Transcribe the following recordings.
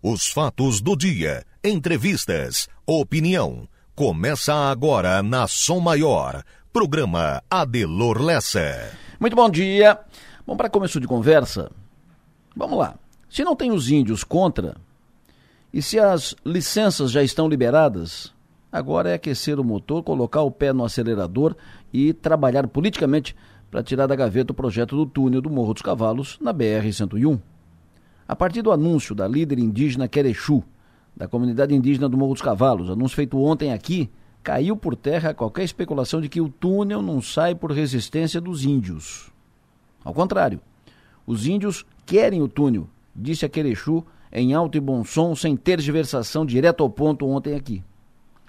Os fatos do dia, entrevistas, opinião. Começa agora na Som Maior. Programa Adelor Lessa. Muito bom dia. Bom, para começo de conversa, vamos lá. Se não tem os índios contra, e se as licenças já estão liberadas, agora é aquecer o motor, colocar o pé no acelerador e trabalhar politicamente para tirar da gaveta o projeto do túnel do Morro dos Cavalos na BR-101. A partir do anúncio da líder indígena Querechu, da comunidade indígena do Morro dos Cavalos, anúncio feito ontem aqui, caiu por terra qualquer especulação de que o túnel não sai por resistência dos índios. Ao contrário, os índios querem o túnel, disse a Querechu em alto e bom som, sem tergiversação, direto ao ponto ontem aqui.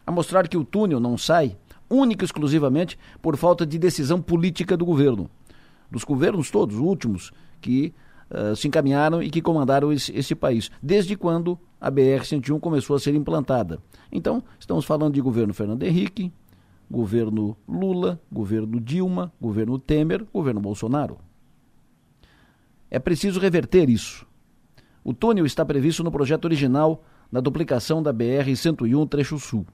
A mostrar que o túnel não sai, única e exclusivamente por falta de decisão política do governo. Dos governos todos, últimos, que uh, se encaminharam e que comandaram esse, esse país, desde quando a BR-101 começou a ser implantada. Então, estamos falando de governo Fernando Henrique, governo Lula, governo Dilma, governo Temer, governo Bolsonaro. É preciso reverter isso. O túnel está previsto no projeto original da duplicação da BR-101 Trecho Sul.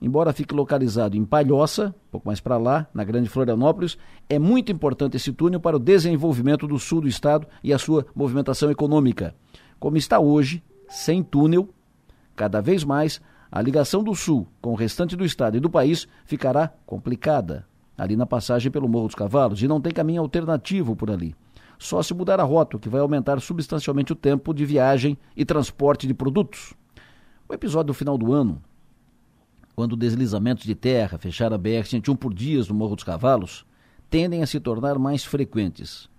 Embora fique localizado em Palhoça, um pouco mais para lá, na Grande Florianópolis, é muito importante esse túnel para o desenvolvimento do sul do estado e a sua movimentação econômica. Como está hoje, sem túnel, cada vez mais a ligação do sul com o restante do estado e do país ficará complicada, ali na passagem pelo Morro dos Cavalos, e não tem caminho alternativo por ali. Só se mudar a rota, que vai aumentar substancialmente o tempo de viagem e transporte de produtos. O episódio do final do ano quando deslizamentos de terra fecharam a BR-101 por dias no Morro dos Cavalos, tendem a se tornar mais frequentes.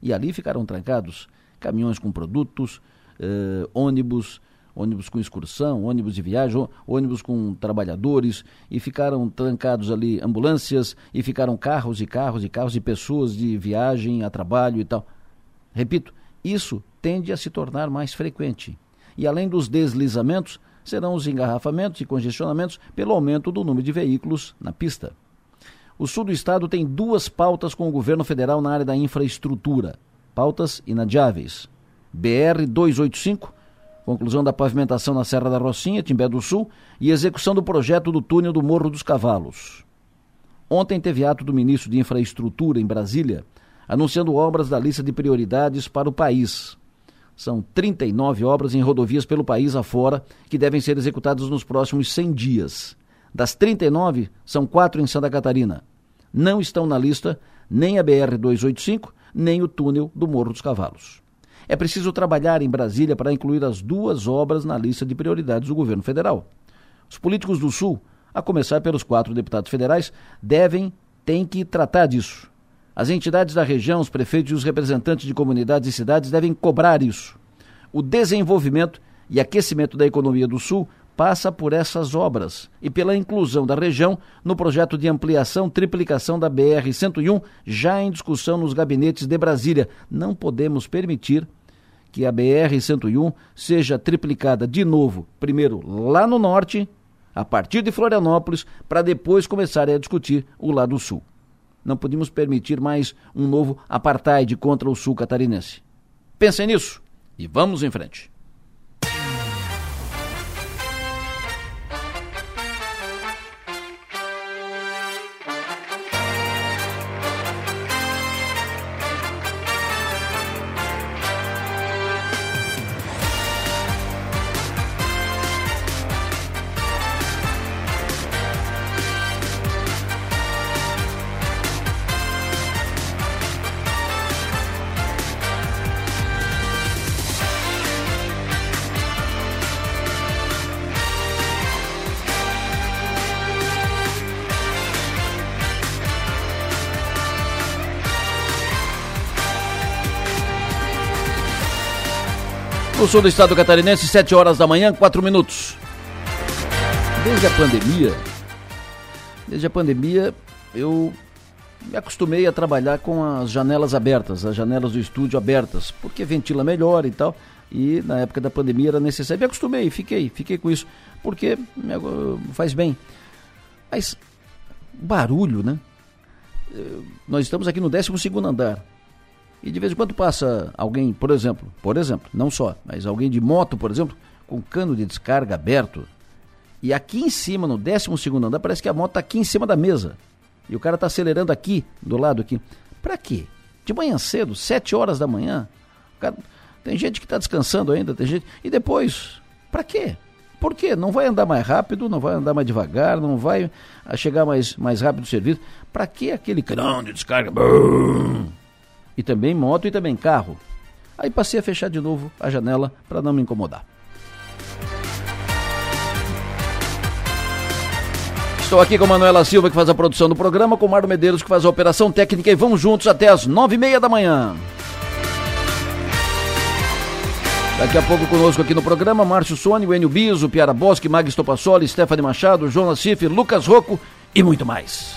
E ali ficaram trancados caminhões com produtos, eh, ônibus, ônibus com excursão, ônibus de viagem, ônibus com trabalhadores, e ficaram trancados ali ambulâncias, e ficaram carros e carros e carros e pessoas de viagem a trabalho e tal. Repito, isso tende a se tornar mais frequente. E além dos deslizamentos, serão os engarrafamentos e congestionamentos pelo aumento do número de veículos na pista. O sul do estado tem duas pautas com o governo federal na área da infraestrutura. Pautas inadiáveis. BR 285, conclusão da pavimentação na Serra da Rocinha, Timbé do Sul, e execução do projeto do túnel do Morro dos Cavalos. Ontem teve ato do ministro de Infraestrutura em Brasília, anunciando obras da lista de prioridades para o país. São 39 obras em rodovias pelo país afora que devem ser executadas nos próximos 100 dias. Das 39, são quatro em Santa Catarina. Não estão na lista nem a BR-285, nem o túnel do Morro dos Cavalos. É preciso trabalhar em Brasília para incluir as duas obras na lista de prioridades do governo federal. Os políticos do Sul, a começar pelos quatro deputados federais, devem, têm que tratar disso. As entidades da região, os prefeitos e os representantes de comunidades e cidades devem cobrar isso. O desenvolvimento e aquecimento da economia do Sul passa por essas obras e pela inclusão da região no projeto de ampliação triplicação da BR-101, já em discussão nos gabinetes de Brasília. Não podemos permitir que a BR-101 seja triplicada de novo, primeiro lá no norte, a partir de Florianópolis, para depois começar a discutir o lado sul. Não podemos permitir mais um novo apartheid contra o sul catarinense. Pensem nisso e vamos em frente. No sul do estado catarinense, 7 horas da manhã, 4 minutos. Desde a pandemia, desde a pandemia, eu me acostumei a trabalhar com as janelas abertas, as janelas do estúdio abertas, porque ventila melhor e tal. E na época da pandemia era necessário. Me acostumei, fiquei, fiquei com isso, porque faz bem. Mas barulho, né? Nós estamos aqui no 12 andar. E de vez em quando passa alguém, por exemplo, por exemplo, não só, mas alguém de moto, por exemplo, com cano de descarga aberto. E aqui em cima, no 12 andar, parece que a moto está aqui em cima da mesa. E o cara está acelerando aqui, do lado aqui. Para quê? De manhã cedo, 7 horas da manhã. Cara, tem gente que está descansando ainda, tem gente. E depois, para quê? Por quê? Não vai andar mais rápido, não vai andar mais devagar, não vai chegar mais, mais rápido o serviço. Para que aquele canão de descarga? E também moto e também carro. Aí passei a fechar de novo a janela para não me incomodar. Estou aqui com Manuela Silva, que faz a produção do programa, com Mário Medeiros, que faz a operação técnica, e vamos juntos até as nove e meia da manhã. Daqui a pouco conosco aqui no programa, Márcio Sônia, Enio Biso, Piara Bosque, Mag Stopassoli, Stephanie Machado, Jonas Cif, Lucas Rocco e muito mais.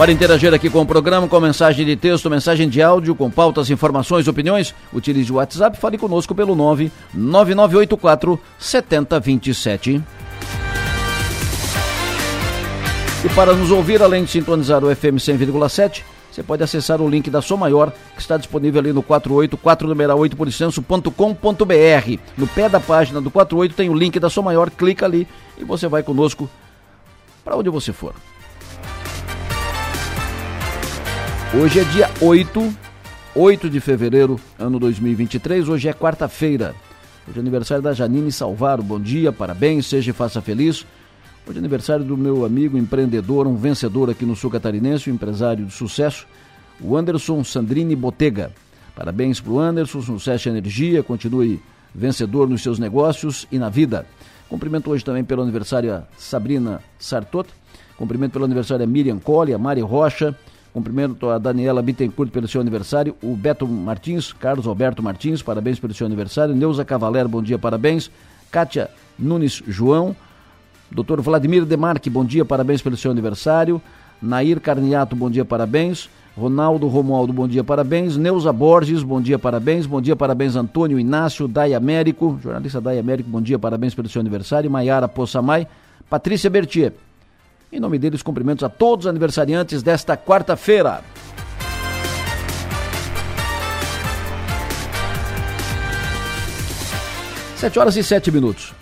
Para interagir aqui com o programa, com mensagem de texto, mensagem de áudio, com pautas, informações, opiniões, utilize o WhatsApp, fale conosco pelo 99984 7027. E para nos ouvir, além de sintonizar o FM 100,7, você pode acessar o link da Som Maior, que está disponível ali no 484 numeral 8 por No pé da página do 48 tem o link da Som Maior, clica ali e você vai conosco para onde você for. Hoje é dia 8, 8 de fevereiro, ano 2023. Hoje é quarta-feira. Hoje é aniversário da Janine Salvaro. Bom dia, parabéns, seja e faça feliz. Hoje é aniversário do meu amigo empreendedor, um vencedor aqui no sul catarinense, um empresário de sucesso, o Anderson Sandrini Botega. Parabéns para o Anderson, sucesso e energia, continue vencedor nos seus negócios e na vida. Cumprimento hoje também pelo aniversário a Sabrina Sartot, cumprimento pelo aniversário a Miriam Colli, a Mari Rocha, Cumprimento a Daniela Bittencourt pelo seu aniversário, o Beto Martins, Carlos Alberto Martins, parabéns pelo seu aniversário, Neuza Cavaler, bom dia, parabéns, Kátia Nunes João, Dr. Vladimir Demarque, bom dia, parabéns pelo seu aniversário, Nair Carniato, bom dia, parabéns, Ronaldo Romualdo, bom dia, parabéns, Neuza Borges, bom dia, parabéns, bom dia, parabéns, Antônio Inácio, Dai Américo, jornalista Dai Américo, bom dia, parabéns pelo seu aniversário, Maiara Poçamai, Patrícia Bertier, em nome deles, cumprimentos a todos os aniversariantes desta quarta-feira. Sete horas e sete minutos.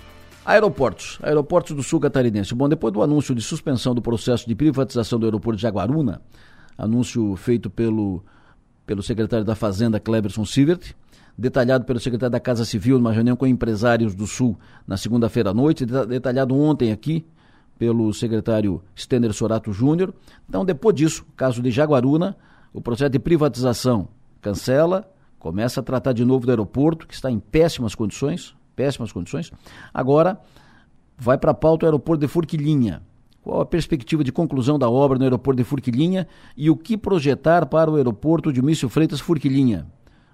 Aeroportos. Aeroportos do Sul Catarinense. Bom, depois do anúncio de suspensão do processo de privatização do aeroporto de Jaguaruna, anúncio feito pelo, pelo secretário da Fazenda, Cleberson Sivert, detalhado pelo secretário da Casa Civil numa reunião com empresários do Sul na segunda-feira à noite, detalhado ontem aqui pelo secretário Stender Sorato Júnior. Então, depois disso, caso de Jaguaruna, o processo de privatização cancela, começa a tratar de novo do aeroporto, que está em péssimas condições, péssimas condições. Agora, vai para a pauta o aeroporto de Furquilinha. Qual a perspectiva de conclusão da obra no aeroporto de Furquilinha e o que projetar para o aeroporto de Mício Freitas Furquilinha?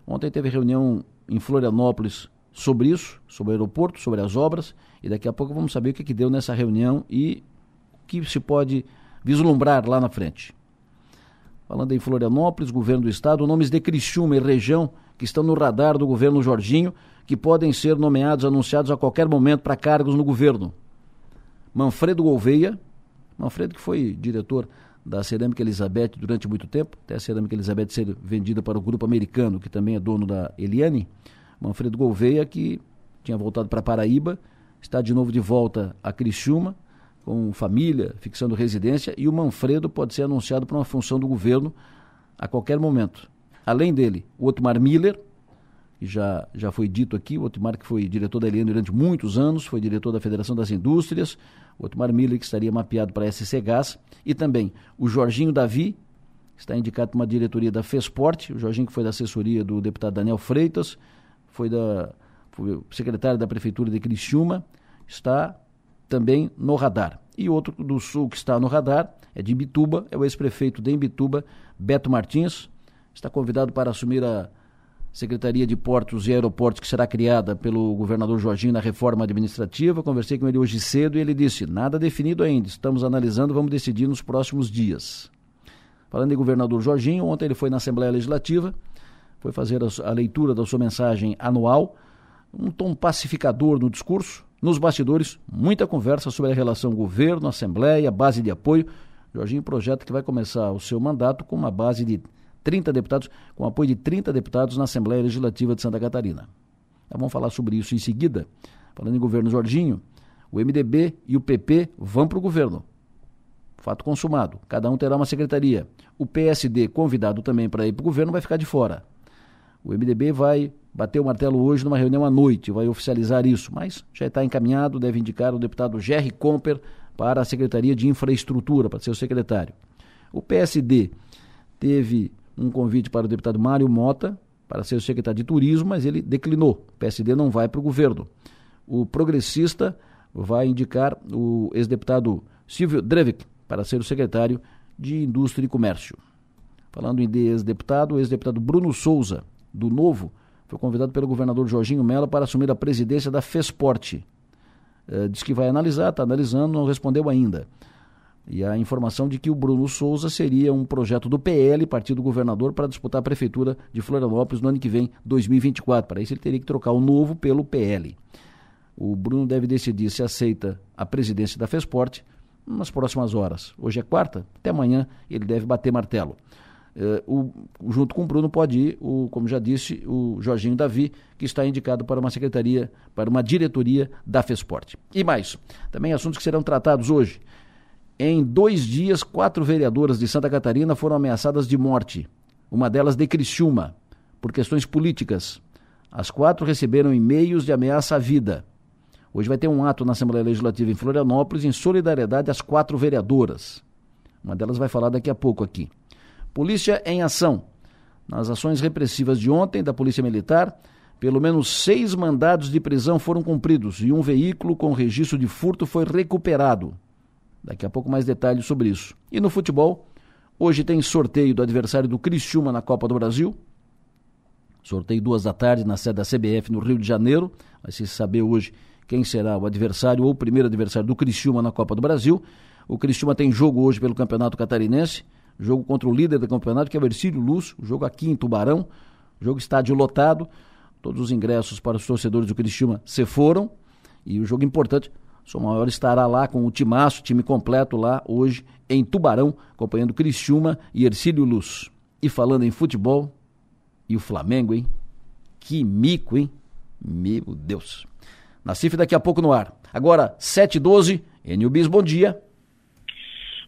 Ontem teve reunião em Florianópolis sobre isso, sobre o aeroporto, sobre as obras, e daqui a pouco vamos saber o que, que deu nessa reunião e o que se pode vislumbrar lá na frente. Falando em Florianópolis, governo do estado, nomes de Criciúma e região que estão no radar do governo Jorginho, que podem ser nomeados, anunciados a qualquer momento para cargos no governo. Manfredo Gouveia, Manfredo que foi diretor da Cerâmica Elizabeth durante muito tempo, até a Cerâmica Elizabeth ser vendida para o grupo americano, que também é dono da Eliane. Manfredo Gouveia, que tinha voltado para Paraíba, está de novo de volta a Criciúma, com família, fixando residência, e o Manfredo pode ser anunciado para uma função do governo a qualquer momento. Além dele, o Otmar Miller, que já, já foi dito aqui, o Otmar que foi diretor da Eliane durante muitos anos, foi diretor da Federação das Indústrias, o Otmar Miller que estaria mapeado para a SC Gás, e também o Jorginho Davi, está indicado para uma diretoria da FESPORT, o Jorginho que foi da assessoria do deputado Daniel Freitas, foi da foi secretário da prefeitura de Criciúma, está também no radar. E outro do sul que está no radar é de Imbituba, é o ex-prefeito de Imbituba, Beto Martins, está convidado para assumir a Secretaria de Portos e Aeroportos que será criada pelo governador Jorginho na reforma administrativa. Conversei com ele hoje cedo e ele disse: nada definido ainda, estamos analisando, vamos decidir nos próximos dias. Falando em governador Jorginho, ontem ele foi na Assembleia Legislativa foi fazer a, a leitura da sua mensagem anual, um tom pacificador no discurso, nos bastidores, muita conversa sobre a relação governo, assembleia, base de apoio, Jorginho projeta que vai começar o seu mandato com uma base de 30 deputados, com apoio de 30 deputados na Assembleia Legislativa de Santa Catarina. Então, vamos falar sobre isso em seguida. Falando em governo Jorginho, o MDB e o PP vão para o governo. Fato consumado. Cada um terá uma secretaria. O PSD, convidado também para ir para o governo, vai ficar de fora. O MDB vai bater o martelo hoje numa reunião à noite, vai oficializar isso, mas já está encaminhado, deve indicar o deputado Jerry Comper para a Secretaria de Infraestrutura, para ser o secretário. O PSD teve um convite para o deputado Mário Mota para ser o secretário de Turismo, mas ele declinou. O PSD não vai para o governo. O progressista vai indicar o ex-deputado Silvio Drevik para ser o secretário de Indústria e Comércio. Falando em ex-deputado, o ex-deputado Bruno Souza, do Novo, foi convidado pelo governador Jorginho Mello para assumir a presidência da FESPORT. É, diz que vai analisar, está analisando, não respondeu ainda. E a informação de que o Bruno Souza seria um projeto do PL, partido governador, para disputar a prefeitura de Florianópolis no ano que vem, 2024. Para isso ele teria que trocar o novo pelo PL. O Bruno deve decidir se aceita a presidência da FESPORT nas próximas horas. Hoje é quarta, até amanhã ele deve bater martelo. Uh, o, junto com o Bruno pode ir, o, como já disse, o Jorginho Davi, que está indicado para uma secretaria, para uma diretoria da FESPORT. E mais, também assuntos que serão tratados hoje. Em dois dias, quatro vereadoras de Santa Catarina foram ameaçadas de morte. Uma delas de Criciúma, por questões políticas. As quatro receberam e-mails de ameaça à vida. Hoje vai ter um ato na Assembleia Legislativa em Florianópolis em solidariedade às quatro vereadoras. Uma delas vai falar daqui a pouco aqui. Polícia em ação. Nas ações repressivas de ontem da Polícia Militar, pelo menos seis mandados de prisão foram cumpridos e um veículo com registro de furto foi recuperado. Daqui a pouco mais detalhes sobre isso. E no futebol, hoje tem sorteio do adversário do Criciúma na Copa do Brasil. Sorteio duas da tarde na sede da CBF no Rio de Janeiro. Vai se saber hoje quem será o adversário ou o primeiro adversário do Criciúma na Copa do Brasil. O Criciúma tem jogo hoje pelo Campeonato Catarinense jogo contra o líder do campeonato, que é o Ercílio Luz, o jogo aqui em Tubarão, jogo estádio lotado, todos os ingressos para os torcedores do Criciúma se foram, e o jogo importante, São Maior estará lá com o timaço, time completo lá hoje em Tubarão, acompanhando Criciúma e Ercílio Luz. E falando em futebol, e o Flamengo, hein? Que mico, hein? Meu Deus. Nacife daqui a pouco no ar. Agora, 7h12, Enio Bis, bom dia.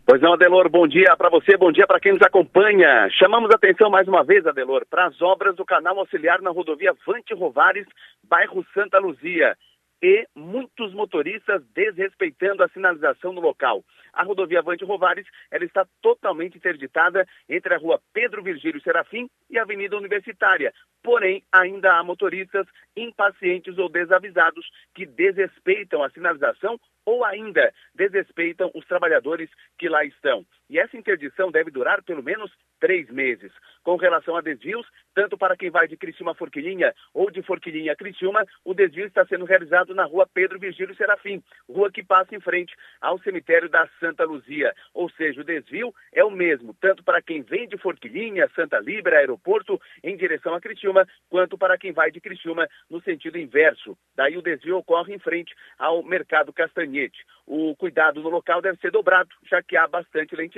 Pois não, Adelor, bom dia para você, bom dia para quem nos acompanha. Chamamos atenção mais uma vez, Adelor, para as obras do canal auxiliar na rodovia Vante Rovares, bairro Santa Luzia. E muitos motoristas desrespeitando a sinalização no local. A rodovia Vante Rovares ela está totalmente interditada entre a rua Pedro Virgílio Serafim e a Avenida Universitária. Porém, ainda há motoristas impacientes ou desavisados que desrespeitam a sinalização ou ainda desrespeitam os trabalhadores que lá estão. E essa interdição deve durar pelo menos três meses. Com relação a desvios, tanto para quem vai de Criciúma a Forquilinha ou de Forquilinha a Criciúma, o desvio está sendo realizado na rua Pedro Virgílio Serafim, rua que passa em frente ao cemitério da Santa Luzia. Ou seja, o desvio é o mesmo, tanto para quem vem de Forquilinha, Santa Libra, aeroporto, em direção a Criciúma, quanto para quem vai de Criciúma no sentido inverso. Daí o desvio ocorre em frente ao Mercado Castanhete. O cuidado no local deve ser dobrado, já que há bastante lentidão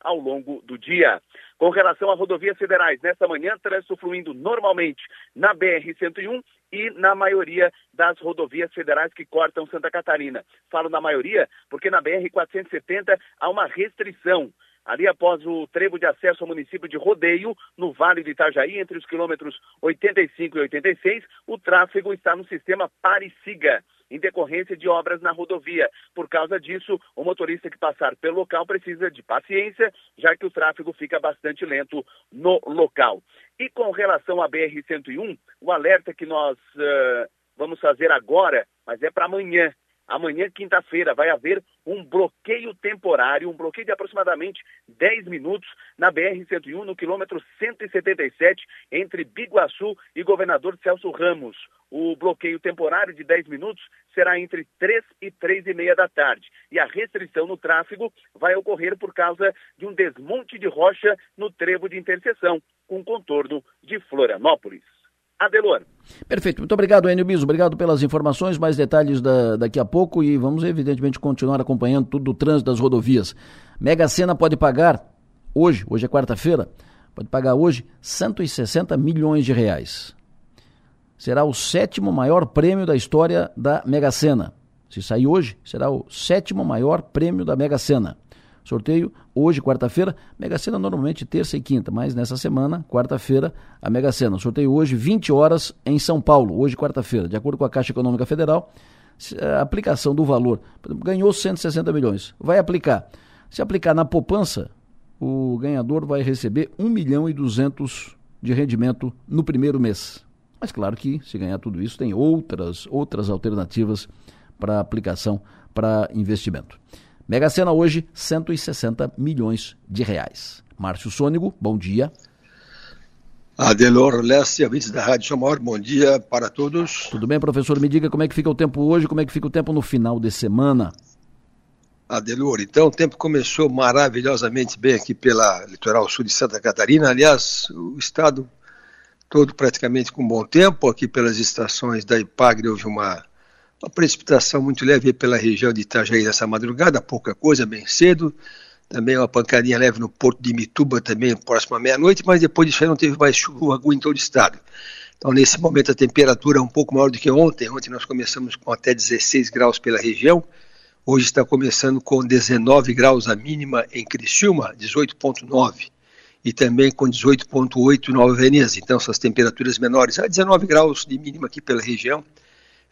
ao longo do dia. Com relação a rodovias federais, nesta manhã, trânsito fluindo normalmente na BR-101 e na maioria das rodovias federais que cortam Santa Catarina. Falo na maioria porque na BR-470 há uma restrição ali após o trevo de acesso ao município de Rodeio, no Vale de Itajaí, entre os quilômetros 85 e 86, o tráfego está no sistema Pare-Siga em decorrência de obras na rodovia. Por causa disso, o motorista que passar pelo local precisa de paciência, já que o tráfego fica bastante lento no local. E com relação à BR-101, o alerta que nós uh, vamos fazer agora, mas é para amanhã, Amanhã, quinta-feira, vai haver um bloqueio temporário, um bloqueio de aproximadamente 10 minutos na BR-101, no quilômetro 177, entre Biguaçu e Governador Celso Ramos. O bloqueio temporário de 10 minutos será entre 3 e 3 e meia da tarde. E a restrição no tráfego vai ocorrer por causa de um desmonte de rocha no trevo de interseção, com contorno de Florianópolis. Adelor. Perfeito. Muito obrigado, Enio Biso. Obrigado pelas informações. Mais detalhes da, daqui a pouco e vamos, evidentemente, continuar acompanhando tudo o trânsito das rodovias. Mega Sena pode pagar hoje, hoje é quarta-feira, pode pagar hoje 160 milhões de reais. Será o sétimo maior prêmio da história da Mega Sena. Se sair hoje, será o sétimo maior prêmio da Mega Sena. Sorteio hoje, quarta-feira. Mega Sena normalmente terça e quinta, mas nessa semana, quarta-feira, a Mega Sena. Sorteio hoje, 20 horas em São Paulo, hoje, quarta-feira. De acordo com a Caixa Econômica Federal, a aplicação do valor, ganhou 160 milhões, vai aplicar. Se aplicar na poupança, o ganhador vai receber 1 milhão e 200 de rendimento no primeiro mês. Mas claro que se ganhar tudo isso, tem outras, outras alternativas para aplicação para investimento. Mega Sena hoje, 160 milhões de reais. Márcio Sônigo, bom dia. Adelor Leste, ouvintes da Rádio Chamor, bom dia para todos. Tudo bem, professor? Me diga como é que fica o tempo hoje, como é que fica o tempo no final de semana. Adelor, então o tempo começou maravilhosamente bem aqui pela litoral sul de Santa Catarina. Aliás, o estado todo praticamente com bom tempo. Aqui pelas estações da Ipagre houve uma uma precipitação muito leve pela região de Itajaí nessa madrugada, pouca coisa, bem cedo. Também uma pancadinha leve no porto de Mituba, também próximo à meia-noite, mas depois disso aí não teve mais chuva alguma em todo o estado. Então, nesse momento, a temperatura é um pouco maior do que ontem. Ontem nós começamos com até 16 graus pela região. Hoje está começando com 19 graus a mínima em Criciúma, 18,9. E também com 18,8 em Nova Veneza. Então, essas temperaturas menores, a 19 graus de mínima aqui pela região.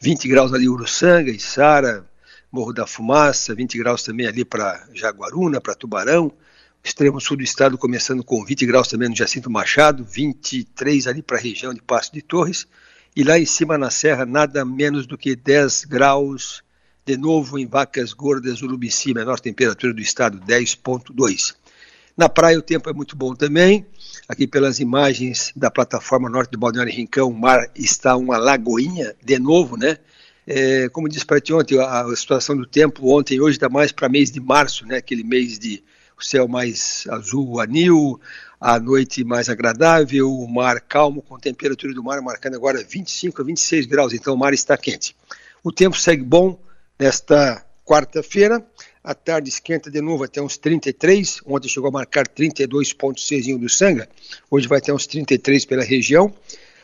20 graus ali Uruçanga, Içara, Morro da Fumaça, 20 graus também ali para Jaguaruna, para Tubarão, extremo sul do estado começando com 20 graus também no Jacinto Machado, 23 ali para a região de Passo de Torres, e lá em cima na serra nada menos do que 10 graus, de novo em Vacas Gordas, Urubici, menor temperatura do estado, 10.2. Na praia o tempo é muito bom também, aqui pelas imagens da plataforma norte do Balneário Rincão, o mar está uma lagoinha, de novo, né? É, como disse para ti ontem, a, a, situação do tempo ontem e hoje está mais para mês de março, né? Aquele mês de o céu mais azul, anil, a noite mais agradável, o mar calmo, com temperatura do mar marcando agora 25 a 26 graus, então o mar está quente. O tempo segue bom nesta quarta-feira, à tarde esquenta de novo até uns 33. Ontem chegou a marcar 32,6 do Sanga. Hoje vai ter uns 33 pela região.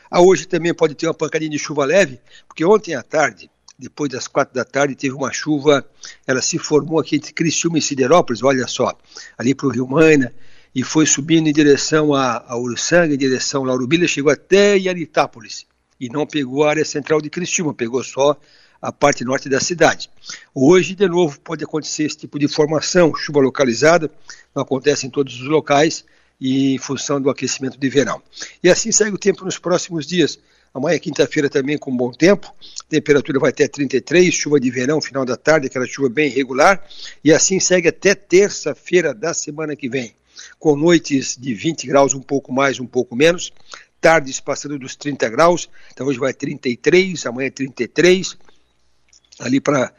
A hoje também pode ter uma pancadinha de chuva leve, porque ontem à tarde, depois das quatro da tarde, teve uma chuva, ela se formou aqui entre Criciúma e Siderópolis, olha só, ali para o Rio Maina, e foi subindo em direção a, a Uruçanga, em direção a Laurubilha, chegou até Yaritápolis, e não pegou a área central de Criciúma, pegou só a parte norte da cidade. Hoje, de novo, pode acontecer esse tipo de formação, chuva localizada, não acontece em todos os locais e em função do aquecimento de verão. E assim segue o tempo nos próximos dias. Amanhã, quinta-feira, também com bom tempo, temperatura vai até 33, chuva de verão, final da tarde, aquela chuva bem irregular, e assim segue até terça-feira da semana que vem, com noites de 20 graus, um pouco mais, um pouco menos, tardes passando dos 30 graus, então hoje vai 33, amanhã 33, ali para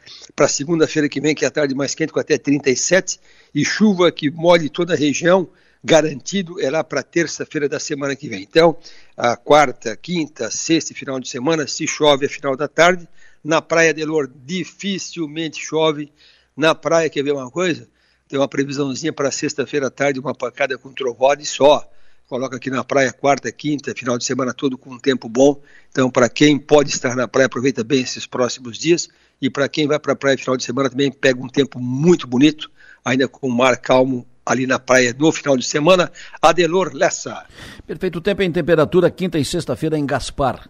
segunda-feira que vem, que é a tarde mais quente, com até 37, e chuva que molhe toda a região, garantido é lá para terça-feira da semana que vem. Então, a quarta, quinta, sexta e final de semana, se chove a final da tarde. Na Praia de Lourdes, dificilmente chove. Na praia, quer ver uma coisa? Tem uma previsãozinha para sexta-feira à tarde, uma pancada com trovada e só coloca aqui na praia quarta, quinta, final de semana todo com um tempo bom. Então, para quem pode estar na praia, aproveita bem esses próximos dias. E para quem vai para a praia final de semana também pega um tempo muito bonito, ainda com o mar calmo ali na praia no final de semana. Adelor Lessa. Perfeito tempo em temperatura, quinta e sexta-feira em Gaspar.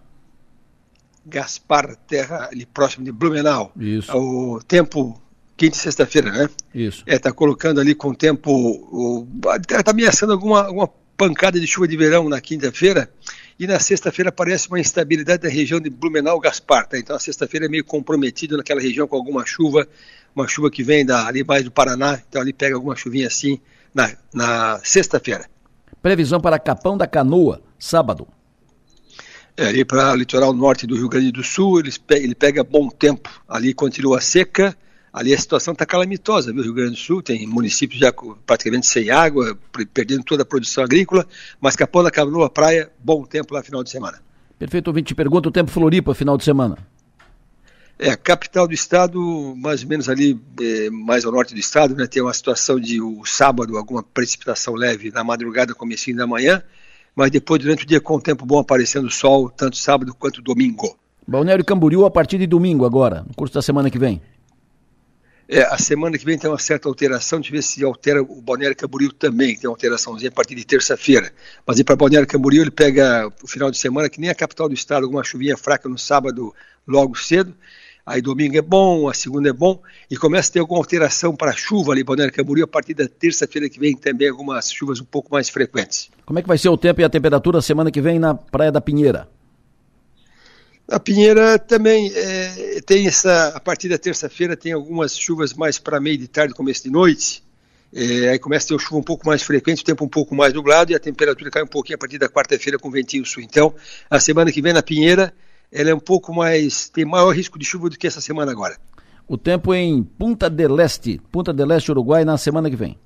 Gaspar, terra ali próximo de Blumenau. Isso. O tempo quinta e sexta-feira, né? Isso. É, tá colocando ali com o tempo, o, tá ameaçando alguma, alguma pancada de chuva de verão na quinta-feira e na sexta-feira aparece uma instabilidade da região de Blumenau Gaspar. Tá? Então a sexta-feira é meio comprometido naquela região com alguma chuva, uma chuva que vem da, ali mais do Paraná, então ali pega alguma chuvinha assim na, na sexta-feira. Previsão para Capão da Canoa, sábado. É, ali para o litoral norte do Rio Grande do Sul, ele, ele pega bom tempo. Ali continua seca, ali a situação está calamitosa, viu? Rio Grande do Sul tem municípios já praticamente sem água, perdendo toda a produção agrícola, mas Capão da Canoa, praia, bom tempo lá final de semana. Perfeito, ouvinte, pergunta o tempo Floripa, final de semana. É, capital do estado, mais ou menos ali, é, mais ao norte do estado, né, tem uma situação de o sábado, alguma precipitação leve na madrugada, comecinho da manhã, mas depois, durante o dia, com o tempo bom aparecendo o sol, tanto sábado quanto domingo. Balneário Camboriú a partir de domingo agora, no curso da semana que vem. É, a semana que vem tem uma certa alteração, eu ver se altera o Balneário Camboriú também, tem uma alteraçãozinha a partir de terça-feira. Mas para Balneário Camboriú ele pega o final de semana, que nem a capital do estado, alguma chuvinha fraca no sábado logo cedo, aí domingo é bom, a segunda é bom, e começa a ter alguma alteração para chuva ali, Balneário Camboriú, a partir da terça-feira que vem também algumas chuvas um pouco mais frequentes. Como é que vai ser o tempo e a temperatura semana que vem na Praia da Pinheira? A Pinheira também é, tem essa, a partir da terça-feira tem algumas chuvas mais para meio de tarde, começo de noite. É, aí começa a ter chuva um pouco mais frequente, o tempo um pouco mais nublado e a temperatura cai um pouquinho a partir da quarta-feira com ventinho sul. Então, a semana que vem na Pinheira, ela é um pouco mais, tem maior risco de chuva do que essa semana agora. O tempo em Punta del Este, Punta del Este, Uruguai, na semana que vem.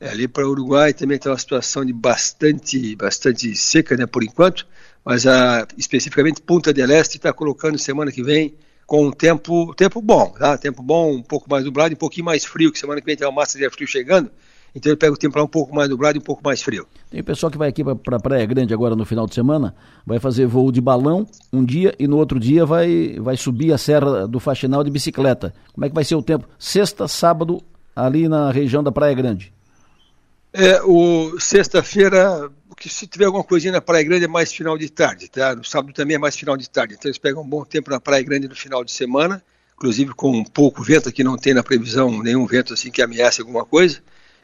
É, ali para o Uruguai também tem uma situação de bastante, bastante seca, né, por enquanto mas a, especificamente Punta del Este está colocando semana que vem com um tempo, tempo bom, tá? Tempo bom, um pouco mais nublado e um pouquinho mais frio, que semana que vem tem uma massa de ar frio chegando, então ele pega o tempo lá um pouco mais nublado e um pouco mais frio. Tem pessoal que vai aqui para Praia Grande agora no final de semana, vai fazer voo de balão um dia e no outro dia vai, vai subir a Serra do Faxinal de bicicleta. Como é que vai ser o tempo? Sexta, sábado, ali na região da Praia Grande. É, o sexta-feira que se tiver alguma coisinha na Praia Grande é mais final de tarde, tá? No sábado também é mais final de tarde. Então eles pegam um bom tempo na Praia Grande no final de semana, inclusive com um pouco vento, aqui não tem na previsão nenhum vento assim que ameace alguma coisa.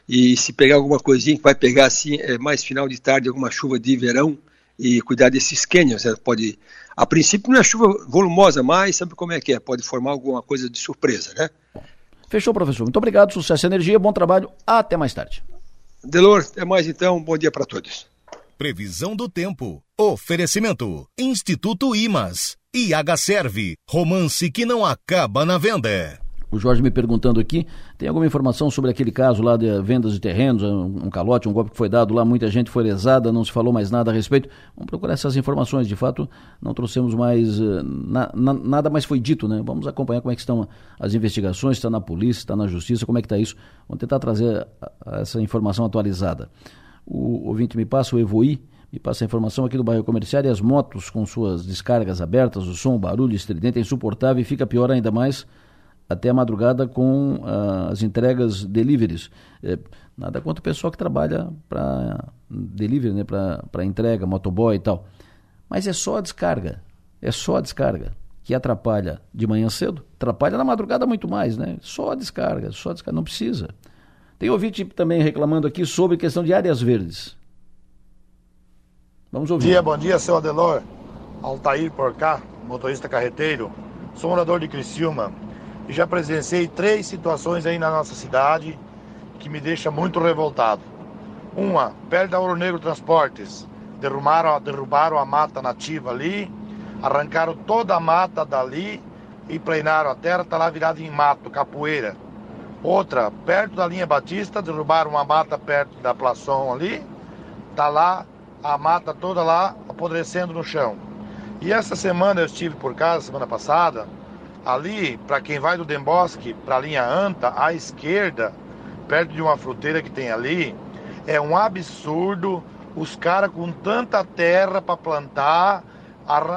E se pegar alguma coisinha que vai pegar assim, é mais final de tarde, alguma chuva de verão e cuidar desses canyons, né? pode a princípio não é chuva volumosa, mas sabe como é que é, pode formar alguma coisa de surpresa, né? Fechou, professor. Muito obrigado, sucesso e energia, bom trabalho, até mais tarde. Delor, até mais então, bom dia para todos. Previsão do tempo. Oferecimento. Instituto Imas. IH Serve. Romance que não acaba na venda. O Jorge me perguntando aqui, tem alguma informação sobre aquele caso lá de vendas de terrenos, um calote, um golpe que foi dado lá, muita gente foi lesada, não se falou mais nada a respeito. Vamos procurar essas informações. De fato, não trouxemos mais, eh, na, na, nada mais foi dito, né? Vamos acompanhar como é que estão as investigações, está na polícia, está na justiça, como é que está isso. Vamos tentar trazer essa informação atualizada o ouvinte me passa, o Evoi, me passa a informação aqui do bairro comercial e as motos com suas descargas abertas, o som, o barulho estridente é insuportável e fica pior ainda mais até a madrugada com uh, as entregas deliveries. É, nada contra o pessoal que trabalha para delivery, né, para entrega, motoboy e tal. Mas é só a descarga, é só a descarga que atrapalha de manhã cedo, atrapalha na madrugada muito mais, né? Só a descarga, só a descarga, não precisa. Tem ouvinte também reclamando aqui sobre questão de áreas verdes. Vamos ouvir. Bom dia, bom dia, seu Adelor. Altair por cá, motorista carreteiro. Sou morador de Criciúma e já presenciei três situações aí na nossa cidade que me deixa muito revoltado. Uma, perto da Ouro Negro Transportes, derrubaram, derrubaram a mata nativa ali, arrancaram toda a mata dali e pleinaram a terra, está lá virada em mato, capoeira. Outra, perto da linha Batista, derrubaram uma mata perto da Plação ali. Tá lá a mata toda lá apodrecendo no chão. E essa semana eu estive por casa, semana passada, ali, para quem vai do Dembosque para a linha Anta, à esquerda, perto de uma fruteira que tem ali, é um absurdo os caras com tanta terra para plantar,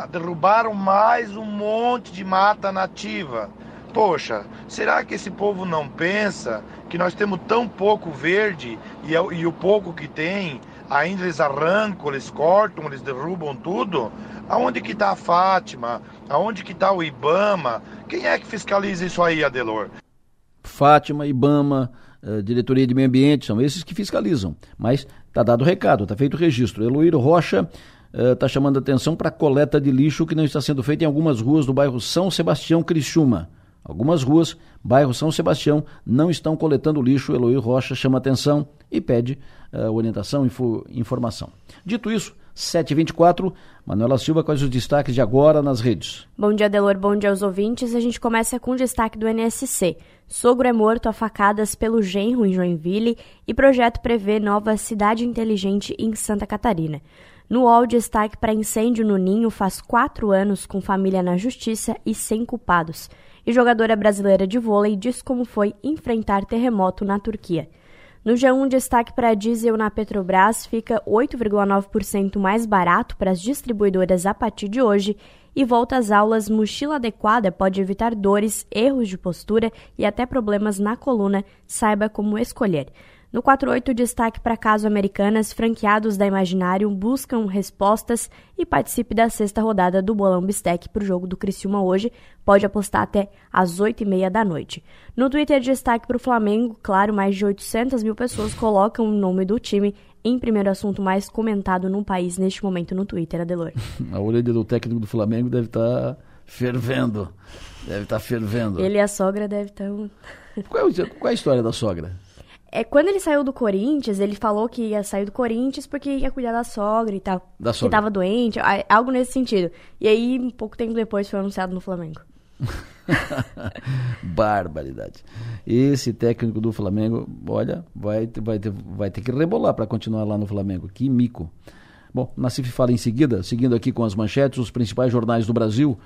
derrubaram mais um monte de mata nativa. Poxa, será que esse povo não pensa que nós temos tão pouco verde e, é e o pouco que tem, ainda eles arrancam, eles cortam, eles derrubam tudo? Aonde que está a Fátima? Aonde que está o Ibama? Quem é que fiscaliza isso aí, Adelor? Fátima, Ibama, uh, Diretoria de Meio Ambiente, são esses que fiscalizam. Mas está dado o recado, está feito o registro. Eloíro Rocha está uh, chamando atenção para a coleta de lixo que não está sendo feita em algumas ruas do bairro São Sebastião Criciúma. Algumas ruas, bairro São Sebastião, não estão coletando lixo. Eloy Rocha chama atenção e pede uh, orientação e informação. Dito isso, 7h24, Manuela Silva, quais os destaques de agora nas redes? Bom dia, Delor, bom dia aos ouvintes. A gente começa com o destaque do NSC. Sogro é morto a facadas pelo genro em Joinville e projeto prevê nova cidade inteligente em Santa Catarina. No UOL, destaque para incêndio no Ninho faz quatro anos com família na justiça e sem culpados. Jogadora brasileira de vôlei diz como foi enfrentar terremoto na Turquia. No G1, destaque para diesel na Petrobras fica 8,9% mais barato para as distribuidoras a partir de hoje e volta às aulas mochila adequada pode evitar dores, erros de postura e até problemas na coluna. Saiba como escolher. No 48, destaque para caso americanas, franqueados da Imaginário buscam respostas e participe da sexta rodada do Bolão Bistec para o jogo do Criciúma hoje. Pode apostar até às 8h30 da noite. No Twitter, destaque para o Flamengo. Claro, mais de 800 mil pessoas colocam o nome do time em primeiro assunto mais comentado no país neste momento no Twitter, Adelor. a orelha do técnico do Flamengo deve estar tá fervendo. Deve estar tá fervendo. Ele e a sogra devem estar... Qual, é, qual é a história da sogra? É, quando ele saiu do Corinthians, ele falou que ia sair do Corinthians porque ia cuidar da sogra e tal. Da sogra. Que tava doente, algo nesse sentido. E aí, um pouco tempo depois, foi anunciado no Flamengo. Barbaridade. Esse técnico do Flamengo, olha, vai, vai, ter, vai ter que rebolar para continuar lá no Flamengo. Que mico. Bom, Nassif fala em seguida, seguindo aqui com as manchetes, os principais jornais do Brasil.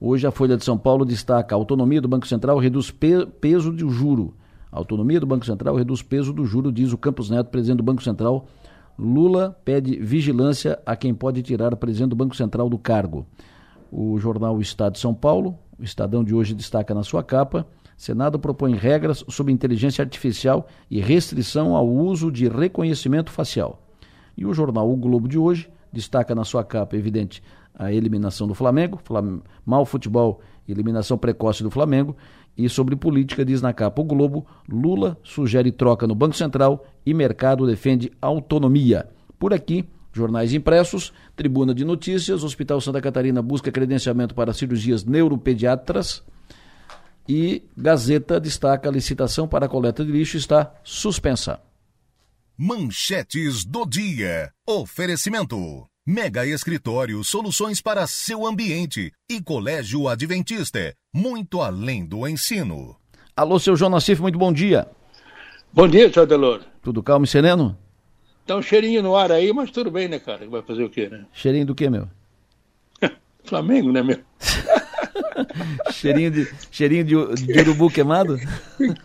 Hoje a Folha de São Paulo destaca a autonomia do Banco Central reduz pe peso do juro. A autonomia do Banco Central reduz peso do juro, diz o Campos Neto, presidente do Banco Central. Lula pede vigilância a quem pode tirar o presidente do Banco Central do cargo. O jornal Estado de São Paulo, o Estadão de hoje destaca na sua capa: Senado propõe regras sobre inteligência artificial e restrição ao uso de reconhecimento facial. E o jornal O Globo de hoje destaca na sua capa, evidente, a eliminação do Flamengo, Flam mau futebol, eliminação precoce do Flamengo e sobre política, diz na capa o Globo, Lula sugere troca no Banco Central e mercado defende autonomia. Por aqui, jornais impressos, Tribuna de Notícias, Hospital Santa Catarina busca credenciamento para cirurgias neuropediatras e Gazeta destaca a licitação para a coleta de lixo está suspensa. Manchetes do dia. Oferecimento. Mega Escritório Soluções para seu ambiente e Colégio Adventista, muito além do ensino. Alô, seu João Nassif, muito bom dia. Bom dia, seu Delor. Tudo calmo e sereno? Tá um cheirinho no ar aí, mas tudo bem, né, cara? Vai fazer o quê, né? Cheirinho do quê, meu? Flamengo, né, meu? cheirinho de, cheirinho de, de, urubu queimado?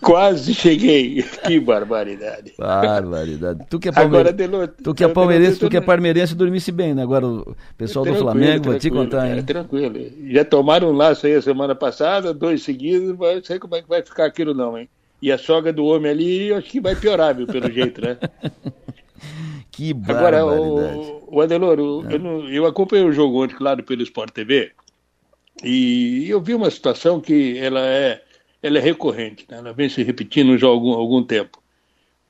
Quase cheguei. Que barbaridade. Barbaridade. Tu que é, palmeira... Agora, tu que é palmeirense, tu que é parmeirense, dormisse bem, né? Agora o pessoal do Flamengo, vou te contar, hein? É, tranquilo. Já tomaram um laço aí a semana passada, dois seguidos, não sei como é que vai ficar aquilo não, hein? E a sogra do homem ali, acho que vai piorar, viu, pelo jeito, né? que barbaridade. Agora, o, o Adelor, eu, eu, eu acompanhei o jogo ontem, claro, pelo Sport TV, e eu vi uma situação que ela é, ela é recorrente, né? ela vem se repetindo já há algum, algum tempo.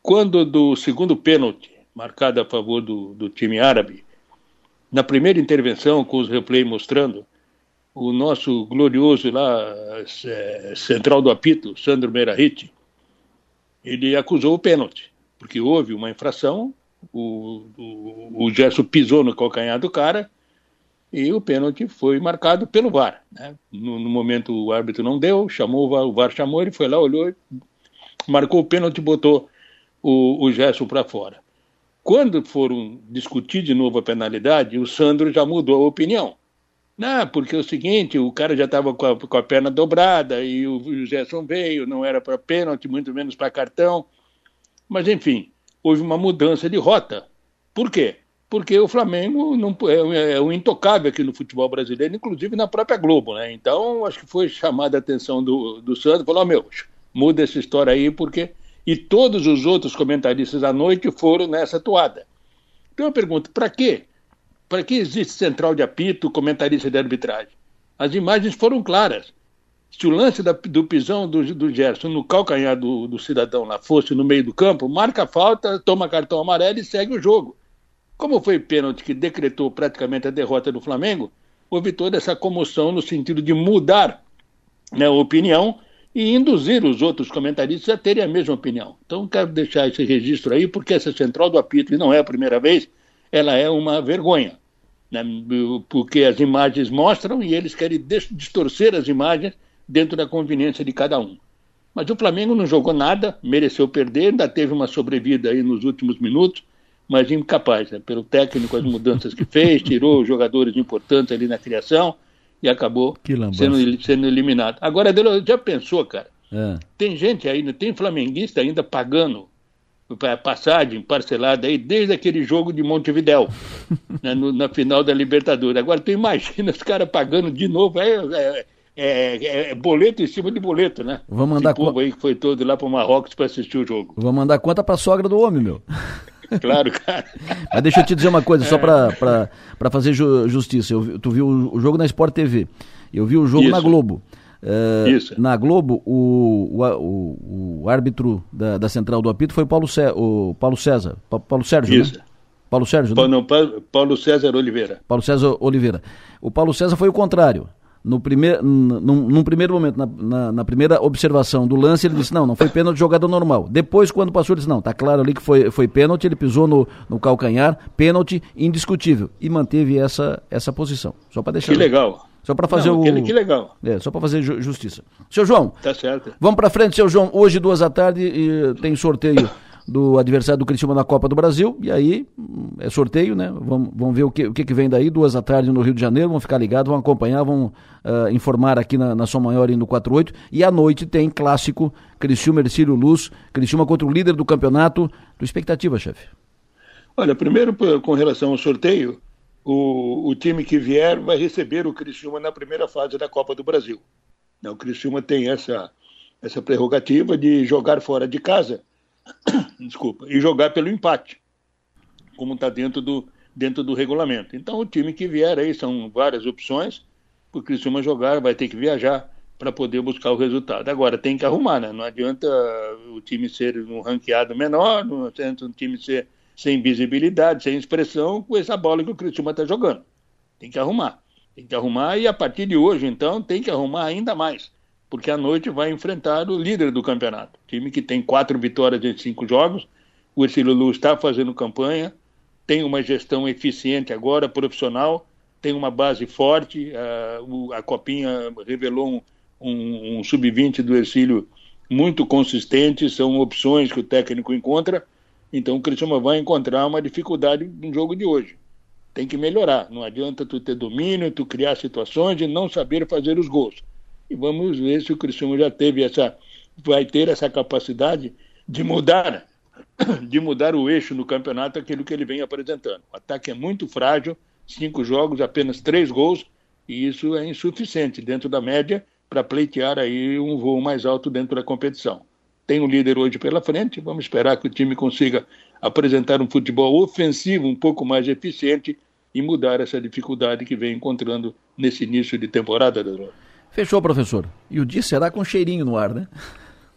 Quando do segundo pênalti, marcado a favor do, do time árabe, na primeira intervenção, com os replays mostrando, o nosso glorioso lá, é, central do apito, Sandro Merahit, ele acusou o pênalti, porque houve uma infração, o, o, o pisou no calcanhar do cara, e o pênalti foi marcado pelo VAR. Né? No, no, momento o árbitro não deu, chamou o VAR, o VAR chamou, ele foi lá, olhou, marcou o pênalti botou o, o para fora. Quando foram discutir de novo a penalidade, o Sandro já mudou a opinião. Não, porque é o seguinte, o cara já estava com, com, a perna dobrada e o, o Gerson veio, não era para pênalti, muito menos para cartão. Mas, enfim, houve uma mudança de rota. Por quê? Porque o Flamengo não, é, é um intocável aqui no futebol brasileiro, inclusive na própria Globo, né? Então, acho que foi chamada a atenção do, do Santos, falou, oh, meu, muda essa história aí, porque... E todos os outros comentaristas à noite foram nessa toada. Então eu pergunto, para quê? Para que existe central de apito, comentarista de arbitragem? As imagens foram claras. Se o lance da, do pisão do, do Gerson no calcanhar do, do cidadão lá fosse no meio do campo, marca a falta, toma cartão amarelo e segue o jogo. Como foi pênalti que decretou praticamente a derrota do Flamengo, houve toda essa comoção no sentido de mudar né, a opinião e induzir os outros comentaristas a terem a mesma opinião. Então, quero deixar esse registro aí, porque essa central do apito, e não é a primeira vez, ela é uma vergonha. Né, porque as imagens mostram e eles querem distorcer as imagens dentro da conveniência de cada um. Mas o Flamengo não jogou nada, mereceu perder, ainda teve uma sobrevida aí nos últimos minutos, mas incapaz, né? pelo técnico, as mudanças que fez, tirou jogadores importantes ali na criação e acabou sendo, sendo eliminado. Agora, já pensou, cara? É. Tem gente aí, tem flamenguista ainda pagando passagem parcelada aí desde aquele jogo de Montevidéu, né, no, na final da Libertadores. Agora, tu imagina os caras pagando de novo, é, é, é, é, boleto em cima de boleto, né? Vamos mandar conta. aí que foi todo lá para Marrocos para assistir o jogo. Vamos mandar conta para a sogra do homem, meu. Claro, cara. Mas deixa eu te dizer uma coisa, só para fazer ju justiça. Eu, tu viu o jogo na Sport TV. Eu vi o jogo Isso. na Globo. Uh, Isso. Na Globo, o, o, o, árbitro da, da, central do apito foi Paulo Cé, o Paulo César. Pa, Paulo Sérgio, né? Isso. Né? Paulo Sérgio, né? Não, Paulo César Oliveira. Paulo César Oliveira. O Paulo César foi o contrário. No primeir, num, num primeiro momento, na, na, na, primeira observação do lance, ele disse: não, não foi pênalti jogada normal. Depois, quando passou, ele disse: não, tá claro ali que foi, foi pênalti, ele pisou no, no calcanhar, pênalti indiscutível. E manteve essa, essa posição. Só para deixar. Que legal. Só para fazer Não, o. Que legal. É, só para fazer ju justiça. Seu João. Tá certo. Vamos para frente, seu João. Hoje, duas da tarde, e tem sorteio do adversário do Criciúma na Copa do Brasil. E aí, hum, é sorteio, né? Vamos, vamos ver o que, o que, que vem daí, duas da tarde no Rio de Janeiro. Vão ficar ligados, vão acompanhar, vão uh, informar aqui na, na Som Maior e no 48. E à noite tem clássico Criciúma Ercílio Luz, Criciúma contra o líder do campeonato. Do expectativa, chefe. Olha, primeiro com relação ao sorteio, o, o time que vier vai receber o Criciúma na primeira fase da Copa do Brasil. O Criciúma tem essa, essa prerrogativa de jogar fora de casa, desculpa, e jogar pelo empate, como está dentro do, dentro do regulamento. Então, o time que vier aí são várias opções, o Criciúma jogar, vai ter que viajar para poder buscar o resultado. Agora, tem que arrumar, né? Não adianta o time ser um ranqueado menor, não adianta o time ser sem visibilidade, sem expressão, com essa bola que o Criciúma está jogando. Tem que arrumar. Tem que arrumar e a partir de hoje, então, tem que arrumar ainda mais. Porque à noite vai enfrentar o líder do campeonato. Time que tem quatro vitórias em cinco jogos. O Ercílio está fazendo campanha, tem uma gestão eficiente agora, profissional, tem uma base forte. A, a Copinha revelou um, um, um sub-20 do Ercílio muito consistente, são opções que o técnico encontra então o Criciúma vai encontrar uma dificuldade no jogo de hoje. Tem que melhorar. Não adianta tu ter domínio, tu criar situações e não saber fazer os gols. E vamos ver se o Criciúma já teve essa, vai ter essa capacidade de mudar, de mudar o eixo no campeonato, aquilo que ele vem apresentando. O ataque é muito frágil, cinco jogos, apenas três gols, e isso é insuficiente dentro da média para pleitear aí um voo mais alto dentro da competição tem um líder hoje pela frente. Vamos esperar que o time consiga apresentar um futebol ofensivo um pouco mais eficiente e mudar essa dificuldade que vem encontrando nesse início de temporada, Dedro. Fechou, professor. E o dia será com cheirinho no ar, né?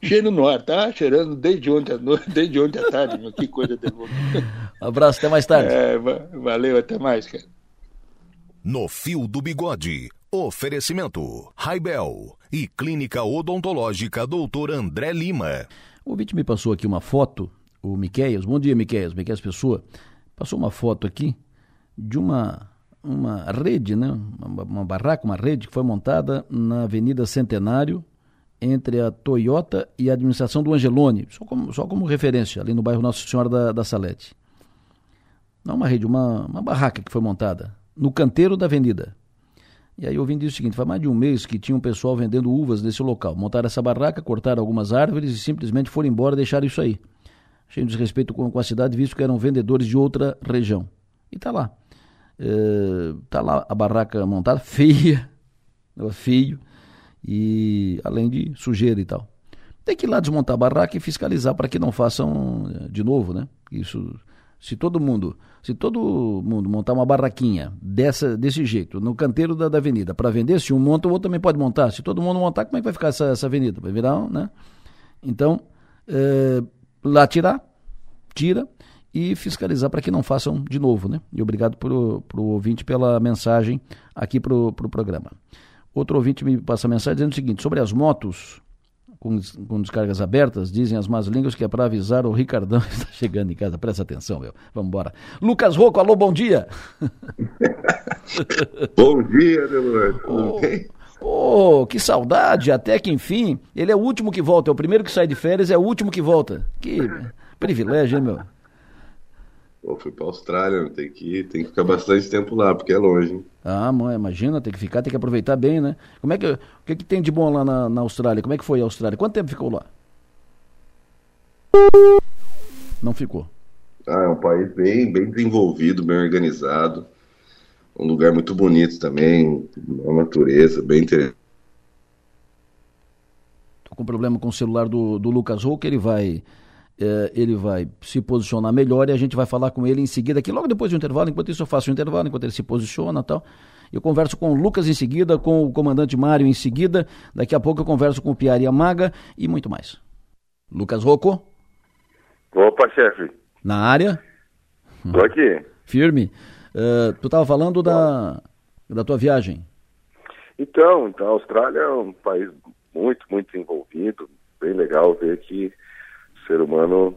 Cheiro no ar, tá cheirando desde ontem à noite, desde ontem à tarde, meu. que coisa de louco. Abraço, até mais tarde. É, valeu, até mais, cara. No Fio do Bigode, oferecimento Raibel e Clínica Odontológica Dr. André Lima. O ouvinte me passou aqui uma foto, o Miqueias, bom dia Miqueias, Miqueias Pessoa, passou uma foto aqui de uma, uma rede, né? Uma, uma barraca, uma rede que foi montada na Avenida Centenário, entre a Toyota e a administração do Angelone, só como, só como referência, ali no bairro Nossa Senhora da, da Salete. Não uma rede, uma, uma barraca que foi montada no canteiro da avenida. E aí eu vim dizer o seguinte, faz mais de um mês que tinha um pessoal vendendo uvas nesse local. Montaram essa barraca, cortaram algumas árvores e simplesmente foram embora e deixaram isso aí. Achei um desrespeito com, a cidade, visto que eram vendedores de outra região. E tá lá. É, tá lá a barraca montada, feia, feio, e além de sujeira e tal. Tem que ir lá desmontar a barraca e fiscalizar para que não façam eh, de novo, né? Isso se todo mundo, se todo mundo montar uma barraquinha dessa, desse jeito, no canteiro da, da avenida, para vender, se um monta, o outro também pode montar. Se todo mundo montar, como é que vai ficar essa, essa avenida? Vai virar, né? Então, é, lá tirar, tira e fiscalizar para que não façam de novo, né? E obrigado para o ouvinte pela mensagem aqui para o pro programa. Outro ouvinte me passa mensagem dizendo o seguinte, sobre as motos, com, com descargas abertas, dizem as más línguas que é para avisar o Ricardão que está chegando em casa. Presta atenção, meu. Vamos embora. Lucas Rocco, alô, bom dia. bom dia, Delor. Tudo oh, bem? Oh, que saudade, até que enfim. Ele é o último que volta, é o primeiro que sai de férias, é o último que volta. Que privilégio, hein, meu? Pô, fui pra Austrália, tem que, tem que ficar bastante tempo lá, porque é longe. Hein? Ah, mãe, imagina, tem que ficar, tem que aproveitar bem, né? Como é que, o que, que tem de bom lá na, na Austrália? Como é que foi a Austrália? Quanto tempo ficou lá? Não ficou. Ah, é um país bem, bem desenvolvido, bem organizado. Um lugar muito bonito também, uma natureza bem interessante. Tô com problema com o celular do, do Lucas Rouca, ele vai é, ele vai se posicionar melhor e a gente vai falar com ele em seguida, aqui logo depois do intervalo. Enquanto isso, eu faço o intervalo, enquanto ele se posiciona e tal. Eu converso com o Lucas em seguida, com o comandante Mário em seguida. Daqui a pouco eu converso com o Piari Amaga e muito mais. Lucas Rocco. Opa, chefe. Na área? Tô aqui. Firme. Uh, tu estava falando da, da tua viagem. Então, então, a Austrália é um país muito, muito envolvido. Bem legal ver que ser humano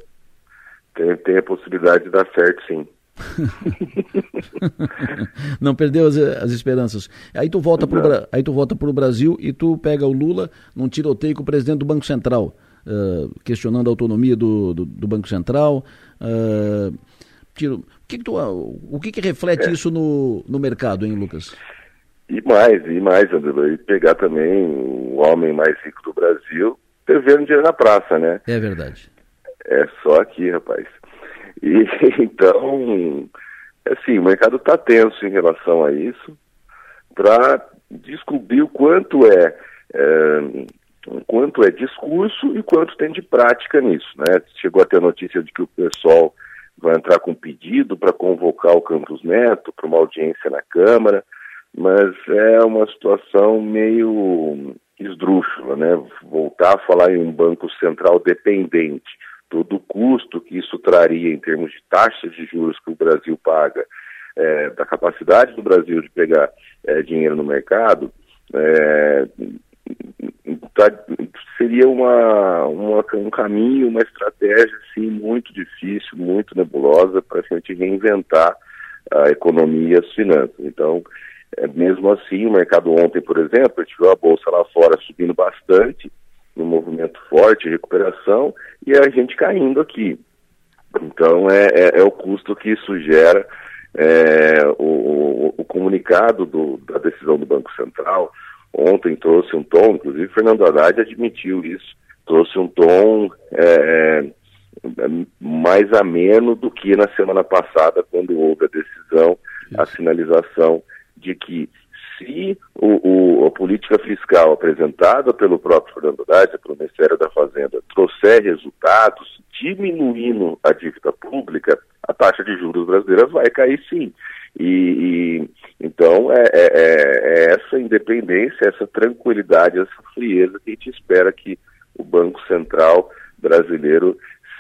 tem, tem a possibilidade de dar certo, sim. não perdeu as, as, esperanças. Aí tu volta para aí tu volta para o Brasil e tu pega o Lula num tiroteio com o presidente do Banco Central, uh, questionando a autonomia do, do, do Banco Central. Uh, tiro, o que, que tu, o que, que reflete é. isso no, no mercado, hein, Lucas? E mais, e mais, André, e pegar também o homem mais rico do Brasil devendo dinheiro na praça, né? É verdade. É só aqui, rapaz. E então, assim, o mercado está tenso em relação a isso, para descobrir o quanto é, é, quanto é discurso e quanto tem de prática nisso, né? Chegou a ter a notícia de que o pessoal vai entrar com pedido para convocar o Campos Neto para uma audiência na Câmara, mas é uma situação meio esdrúxula, né? Voltar a falar em um banco central dependente todo o custo que isso traria em termos de taxas de juros que o Brasil paga, é, da capacidade do Brasil de pegar é, dinheiro no mercado, é, tá, seria uma, uma, um caminho, uma estratégia assim, muito difícil, muito nebulosa para a gente reinventar a economia e as finanças. Então, é, mesmo assim, o mercado ontem, por exemplo, a gente viu a bolsa lá fora subindo bastante, no movimento forte, recuperação, e a gente caindo aqui. Então é, é, é o custo que isso gera. É, o, o, comunicado do, da decisão do Banco Central ontem trouxe um tom, inclusive Fernando Haddad admitiu isso, trouxe um tom é, é mais ameno do que na semana passada, quando houve a decisão, a sinalização de que se o, o, a política fiscal apresentada pelo próprio Fernando Haddad, pelo Ministério da Fazenda, trouxer resultados diminuindo a dívida pública, a taxa de juros brasileira vai cair sim. E, e então é, é, é, é essa independência, essa tranquilidade, essa frieza que a gente espera que o Banco Central brasileiro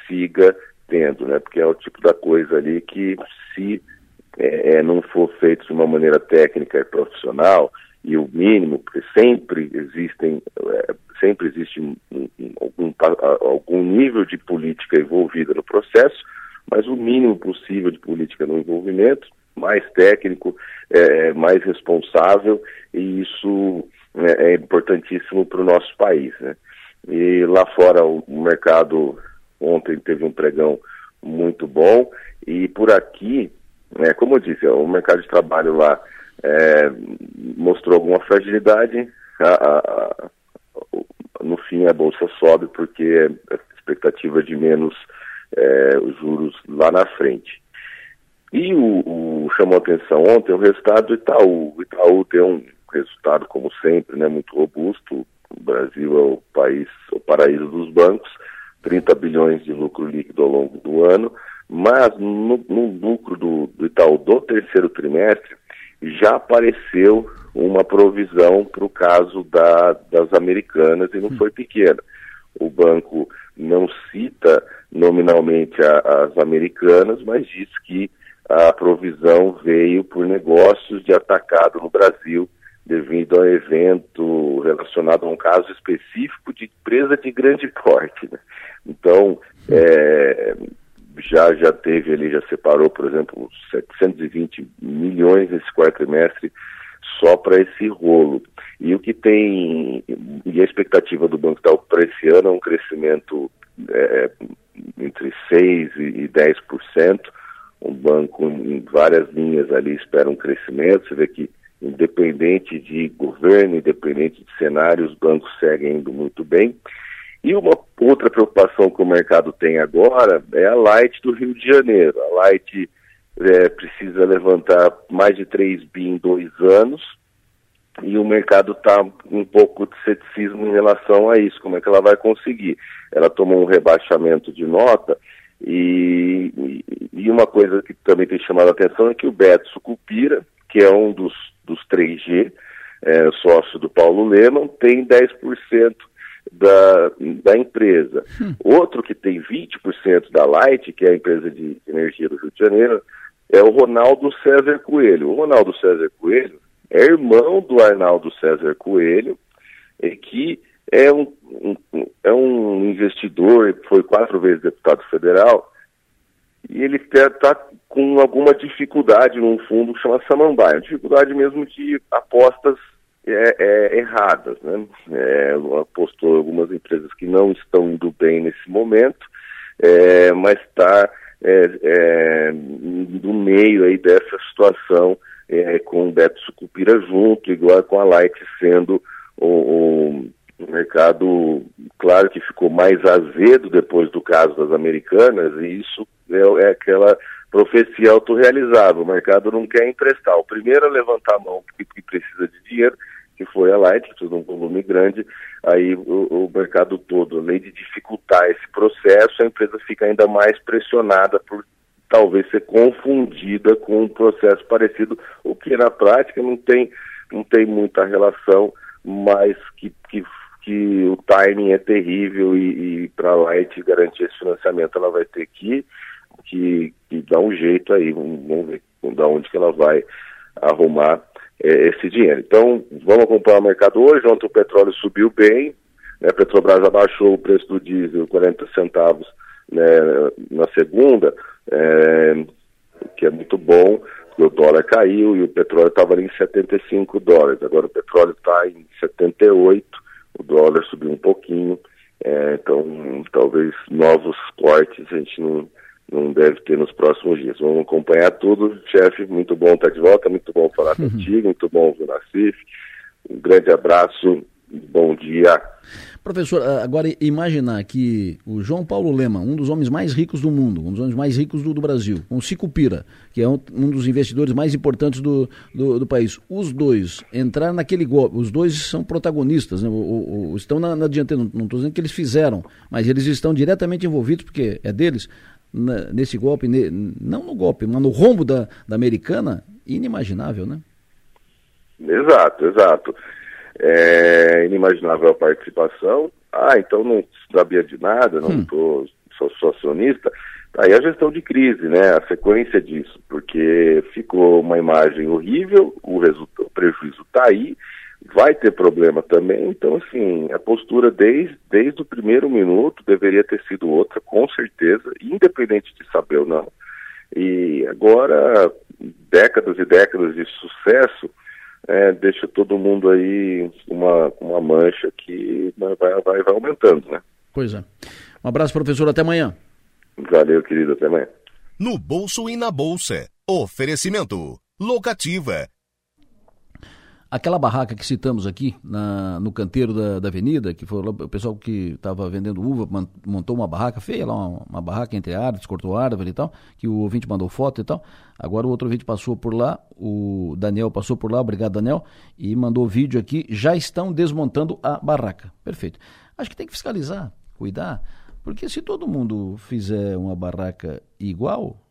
siga tendo, né? Porque é o tipo da coisa ali que se é, é, não for feito de uma maneira técnica e profissional, e o mínimo, porque sempre existem, é, sempre existe um, um, algum, algum nível de política envolvida no processo, mas o mínimo possível de política no envolvimento, mais técnico, é, mais responsável, e isso é, é importantíssimo para o nosso país. Né? E lá fora o mercado ontem teve um pregão muito bom, e por aqui é, como eu disse, o mercado de trabalho lá é, mostrou alguma fragilidade. A, a, a, no fim, a bolsa sobe porque a expectativa de menos é, os juros lá na frente. E o, o, chamou atenção ontem o resultado do Itaú. O Itaú tem um resultado, como sempre, né, muito robusto. O Brasil é o país, o paraíso dos bancos, 30 bilhões de lucro líquido ao longo do ano mas no, no lucro do, do Itaú do terceiro trimestre já apareceu uma provisão para o caso da, das americanas e não foi pequena. O banco não cita nominalmente a, as americanas, mas diz que a provisão veio por negócios de atacado no Brasil devido a evento relacionado a um caso específico de empresa de grande porte. Né? Então, é, já já teve ali, já separou, por exemplo, 720 milhões nesse quarto trimestre só para esse rolo. E o que tem, e a expectativa do Banco Itaú para esse ano é um crescimento é, entre 6% e 10%, um banco em várias linhas ali espera um crescimento. Você vê que, independente de governo, independente de cenário, os bancos seguem indo muito bem. E uma outra preocupação que o mercado tem agora é a Light do Rio de Janeiro. A Light é, precisa levantar mais de 3 bi em dois anos e o mercado está um pouco de ceticismo em relação a isso, como é que ela vai conseguir. Ela tomou um rebaixamento de nota e, e uma coisa que também tem chamado a atenção é que o Beto Sucupira, que é um dos, dos 3G, é, sócio do Paulo Leman, tem 10% da, da empresa. Hum. Outro que tem 20% da Light, que é a empresa de energia do Rio de Janeiro, é o Ronaldo César Coelho. O Ronaldo César Coelho é irmão do Arnaldo César Coelho, e que é um, um, é um investidor, foi quatro vezes deputado federal, e ele está com alguma dificuldade num fundo que chama Samambaia, dificuldade mesmo de apostas é, é, erradas. Né? É, apostou algumas empresas que não estão indo bem nesse momento, é, mas está é, é, no meio aí dessa situação é, com o Beto Sucupira junto, igual com a Light sendo o, o mercado, claro que ficou mais azedo depois do caso das americanas, e isso é, é aquela profecia autorrealizável. O mercado não quer emprestar. O primeiro a levantar a mão porque precisa de dinheiro que foi a Light, que precisa de um volume grande, aí o, o, mercado todo, além de dificultar esse processo, a empresa fica ainda mais pressionada por talvez ser confundida com um processo parecido, o que na prática não tem, não tem muita relação, mas que, que, que o timing é terrível e, e para a Light garantir esse financiamento ela vai ter que, que, que dar um jeito aí, vamos ver da onde que ela vai arrumar é, esse dinheiro. Então, vamos acompanhar o mercado hoje. Ontem o petróleo subiu bem, né? a Petrobras abaixou o preço do diesel 40 centavos né, na segunda, é, que é muito bom, o dólar caiu e o petróleo estava ali em 75 dólares. Agora o petróleo está em 78, o dólar subiu um pouquinho. É, então, talvez novos cortes a gente não não deve ter nos próximos dias. Vamos acompanhar tudo. Chefe, muito bom estar de volta, muito bom falar uhum. contigo, muito bom ouvir o Nassif. Um grande abraço, bom dia. Professor, agora imaginar que o João Paulo Lema, um dos homens mais ricos do mundo, um dos homens mais ricos do, do Brasil, com o Sicupira, que é um, um, dos investidores mais importantes do, do, do, país, os dois entrar naquele golpe, os dois são protagonistas, né? o, o, o, estão na, na dianteira, não estou dizendo que eles fizeram, mas eles estão diretamente envolvidos, porque é deles, nesse golpe, não no golpe, mas no rombo da, da americana, inimaginável, né? Exato, exato. É inimaginável a participação. Ah, então não sabia de nada, não hum. tô, sou, sou acionista. Aí a gestão de crise, né? A sequência disso, porque ficou uma imagem horrível, o, resultado, o prejuízo está aí, vai ter problema também. Então, assim, a postura desde, desde o primeiro minuto deveria ter sido outra, com certeza, independente de saber ou não. E agora, décadas e décadas de sucesso, é, deixa todo mundo aí uma, uma mancha que vai, vai, vai aumentando, né? Pois é. Um abraço, professor. Até amanhã. Valeu, querido. Até amanhã. No bolso e na bolsa. Oferecimento. Locativa Aquela barraca que citamos aqui na, no canteiro da, da avenida, que foi o pessoal que estava vendendo uva, montou uma barraca feia lá, uma, uma, barraca entre árvores, cortou árvore e tal, que o ouvinte mandou foto e tal. Agora o outro ouvinte passou por lá, o Daniel passou por lá, obrigado Daniel, e mandou vídeo aqui, já estão desmontando a barraca. Perfeito. Acho que tem que fiscalizar, cuidar, porque se todo mundo fizer uma barraca igual,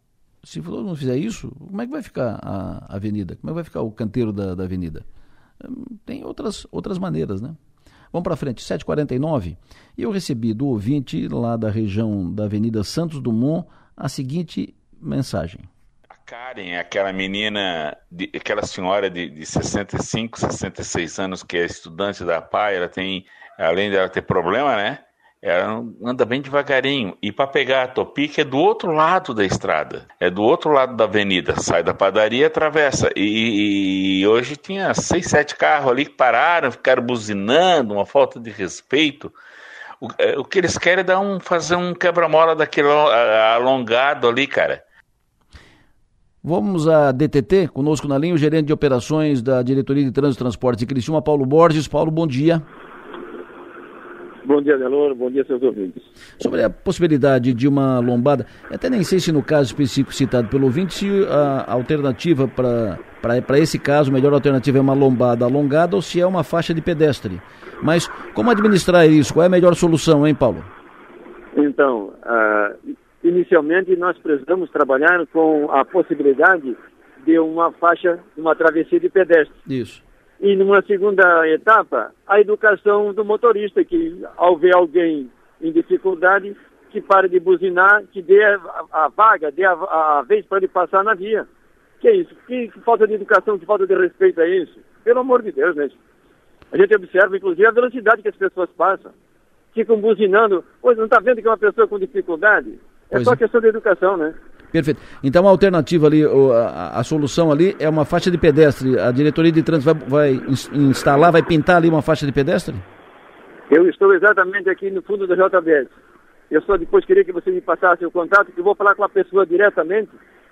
se todo mundo fizer isso, como é que vai ficar a avenida? Como é que vai ficar o canteiro da, da avenida? Tem outras, outras maneiras, né? Vamos para frente, 7h49. E eu recebi do ouvinte lá da região da Avenida Santos Dumont a seguinte mensagem. A Karen é aquela menina, de, aquela senhora de, de 65, 66 anos que é estudante da PAI, ela tem, além dela ter problema, né? Ela anda bem devagarinho. E para pegar a Topic é do outro lado da estrada, é do outro lado da avenida. Sai da padaria, atravessa. E, e hoje tinha seis, sete carros ali que pararam, ficaram buzinando, uma falta de respeito. O, é, o que eles querem é dar um, fazer um quebra-mola daquele alongado ali, cara. Vamos à DTT, conosco na linha o gerente de operações da Diretoria de Trânsito e Transportes de Criciúma, Paulo Borges. Paulo, bom dia. Bom dia, Delor. Bom dia, seus ouvintes. Sobre a possibilidade de uma lombada, até nem sei se no caso específico citado pelo ouvinte, se a alternativa para esse caso, a melhor alternativa é uma lombada alongada ou se é uma faixa de pedestre. Mas como administrar isso? Qual é a melhor solução, hein, Paulo? Então, uh, inicialmente nós precisamos trabalhar com a possibilidade de uma faixa, uma travessia de pedestre. Isso. E numa segunda etapa, a educação do motorista, que ao ver alguém em dificuldade, que pare de buzinar, que dê a, a vaga, dê a, a vez para ele passar na via. Que é isso? Que, que, falta de educação, que falta de respeito é isso? Pelo amor de Deus, né? A gente observa, inclusive, a velocidade que as pessoas passam. Ficam buzinando. Pois não está vendo que é uma pessoa com dificuldade? É pois só é. questão de educação, né? Perfeito. Então a alternativa ali, a, a, solução ali é uma faixa de pedestre. A diretoria de trânsito vai, vai instalar, vai pintar ali uma faixa de pedestre? Eu estou exatamente aqui no fundo da JBS. Eu só depois queria que você me passasse o contato, que eu vou falar com a pessoa diretamente,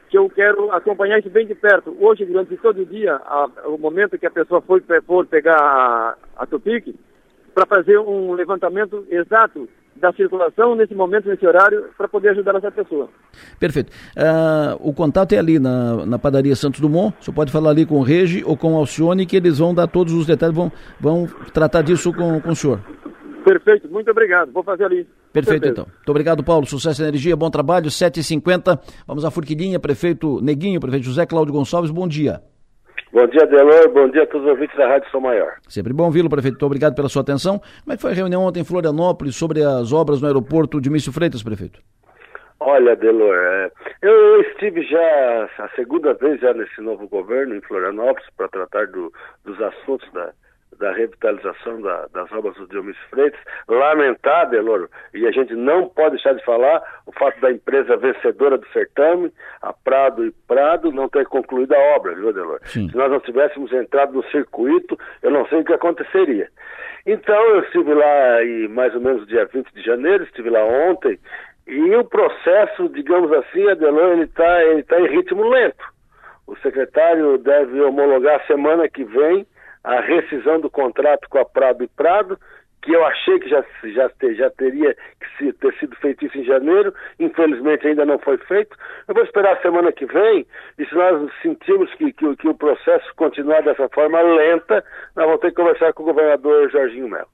que eu quero acompanhar isso bem de perto. Hoje, durante todo o dia, a, o momento que a pessoa for, for pegar a, a para fazer um levantamento exato da circulação nesse momento, nesse horário, para poder ajudar essa pessoa. Perfeito. Uh, o contato é ali na, na padaria Santos Dumont. Você pode falar ali com o Regi ou com o Alcione, que eles vão dar todos os detalhes, vão, vão tratar disso com, com o senhor. Perfeito, muito obrigado. Vou fazer ali. Perfeito, então. Muito obrigado, Paulo. Sucesso e energia, bom trabalho. 7h50. Vamos à Furquilinha, prefeito Neguinho, prefeito José Cláudio Gonçalves. Bom dia. Bom dia, Delor. Bom dia a todos os ouvintes da Rádio São Maior. Sempre bom vê-lo, prefeito. Muito obrigado pela sua atenção. Como é que foi a reunião ontem em Florianópolis sobre as obras no aeroporto de Mício Freitas, prefeito? Olha, Delor, é, eu estive já a segunda vez já nesse novo governo em Florianópolis para tratar do, dos assuntos da, da revitalização da, das obras do Dionísio Freitas. Lamentar, Deloro, e a gente não pode deixar de falar, o fato da empresa vencedora do certame, a Prado e Prado, não ter concluído a obra, viu, Deloro? Sim. Se nós não tivéssemos entrado no circuito, eu não sei o que aconteceria. Então, eu estive lá e mais ou menos dia 20 de janeiro, estive lá ontem, e o processo, digamos assim, Adelon, ele está ele tá em ritmo lento. O secretário deve homologar semana que vem a rescisão do contrato com a Prado e Prado, que eu achei que já, já, já teria que ter sido feito isso em janeiro, infelizmente ainda não foi feito. Eu vou esperar a semana que vem, e se nós sentimos que, que, que o processo continuar dessa forma lenta, nós vamos ter que conversar com o governador Jorginho Melo.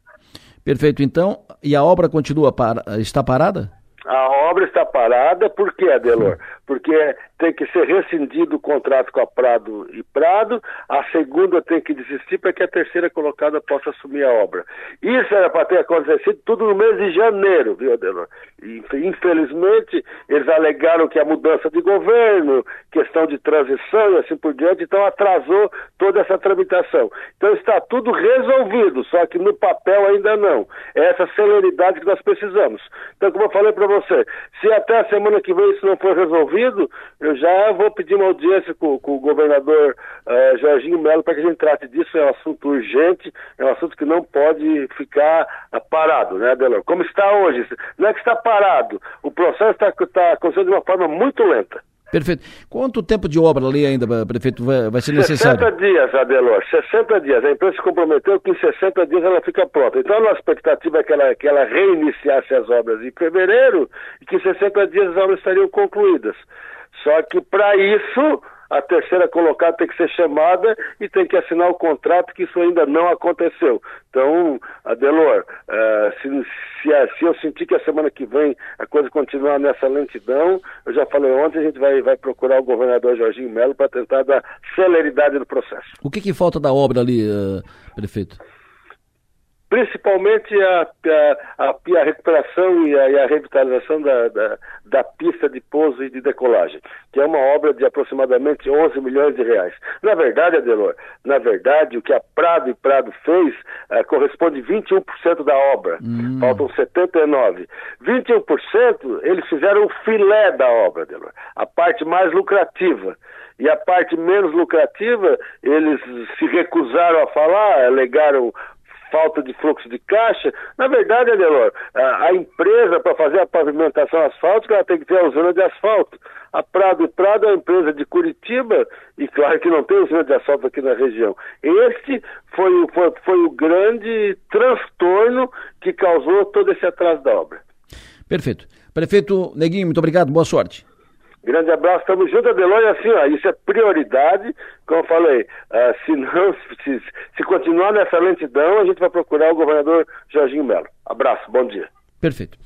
Perfeito, então, e a obra continua, para, está parada? A obra está parada, por quê, Adelor? Porque tem que ser rescindido o contrato com a Prado e Prado, a segunda tem que desistir para que a terceira colocada possa assumir a obra. Isso era para ter acontecido tudo no mês de janeiro, viu, Adelor? Infelizmente, eles alegaram que a mudança de governo, questão de transição e assim por diante, então atrasou toda essa tramitação. Então está tudo resolvido, só que no papel ainda não. É essa celeridade que nós precisamos. Então, como eu falei para você, se até a semana que vem isso não for resolvido, eu já vou pedir uma audiência com, com o governador uh, Jorginho Melo para que a gente trate disso. É um assunto urgente, é um assunto que não pode ficar uh, parado, né, Adelor? Como está hoje, não é que está parado, o processo está tá acontecendo de uma forma muito lenta. Perfeito. Quanto tempo de obra ali ainda, prefeito, vai, vai ser necessário? 60 dias, Adelor, 60 dias. A empresa se comprometeu que em 60 dias ela fica pronta. Então a nossa expectativa é que ela, que ela reiniciasse as obras em fevereiro e que em 60 dias as obras estariam concluídas. Só que para isso a terceira colocada tem que ser chamada e tem que assinar o contrato, que isso ainda não aconteceu. Então, Adelor, uh, se, se, se, eu sentir que a semana que vem a coisa continuar nessa lentidão, eu já falei ontem, a gente vai, vai procurar o governador Jorginho Melo para tentar dar celeridade no processo. O que, que falta da obra ali, uh, prefeito? Principalmente a, a, a, recuperação e a, e a revitalização da, da, da, pista de pouso e de decolagem, que é uma obra de aproximadamente 11 milhões de reais. Na verdade, Adelor, na verdade, o que a Prado e Prado fez uh, corresponde 21% da obra, hum. faltam 79%. 21% eles fizeram o filé da obra, Adelor, a parte mais lucrativa. E a parte menos lucrativa, eles se recusaram a falar, alegaram falta de fluxo de caixa. Na verdade, Adelor, a, empresa, para fazer a pavimentação asfáltica, ela tem que ter a usina de asfalto. A Prado e Prado é uma empresa de Curitiba, e claro que não tem usina de asfalto aqui na região. Este foi, foi, foi o grande transtorno que causou todo esse atraso da obra. Perfeito. Prefeito Neguinho, muito obrigado, boa sorte. Grande abraço, estamos juntos, Adelon, e assim, ó, isso é prioridade, como eu falei, uh, se não, se, se continuar nessa lentidão, a gente vai procurar o governador Jorginho Melo. Abraço, bom dia. Perfeito.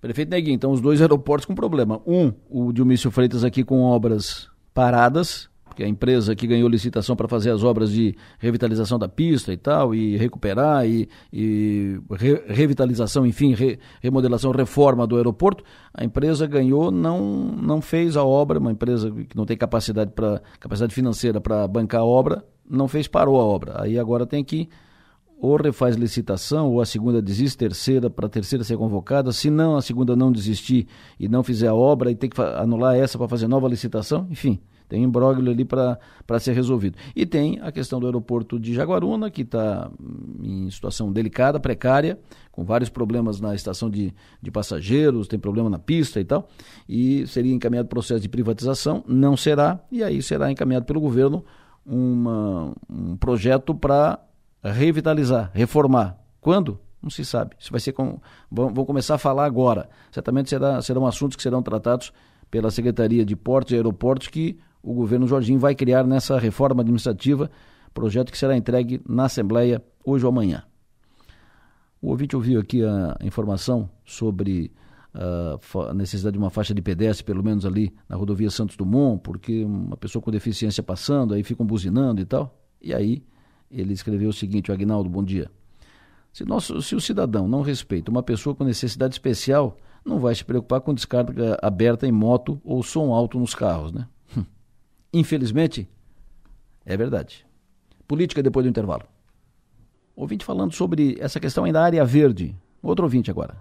Prefeito Neguinho, então os dois aeroportos com problema. Um, o Dilmício Freitas aqui com obras paradas, que é a empresa que ganhou licitação para fazer as obras de revitalização da pista e tal, e recuperar, e, e re, revitalização, enfim, re, remodelação, reforma do aeroporto, a empresa ganhou, não, não fez a obra, uma empresa que não tem capacidade, pra, capacidade financeira para bancar a obra, não fez, parou a obra. Aí agora tem que ou refaz licitação, ou a segunda desiste, terceira, para a terceira ser convocada. Se não, a segunda não desistir e não fizer a obra, e tem que anular essa para fazer nova licitação, enfim. Tem um imbróglio ali para ser resolvido. E tem a questão do aeroporto de Jaguaruna, que está em situação delicada, precária, com vários problemas na estação de, de passageiros, tem problema na pista e tal. E seria encaminhado processo de privatização, não será, e aí será encaminhado pelo governo uma, um projeto para revitalizar, reformar. Quando? Não se sabe. Isso vai ser com. Vão, vão começar a falar agora. Certamente será, serão assuntos que serão tratados pela Secretaria de Portos e Aeroportos que o governo Jorginho vai criar nessa reforma administrativa, projeto que será entregue na Assembleia hoje ou amanhã. O ouvinte ouviu aqui a informação sobre a necessidade de uma faixa de pedestre, pelo menos ali na rodovia Santos Dumont, porque uma pessoa com deficiência passando, aí ficam buzinando e tal. E aí ele escreveu o seguinte, o Agnaldo, bom dia. Se, nosso, se o cidadão não respeita uma pessoa com necessidade especial, não vai se preocupar com descarga aberta em moto ou som alto nos carros, né? Infelizmente, é verdade. Política depois do intervalo. Ouvinte falando sobre essa questão ainda da área verde. Outro ouvinte agora.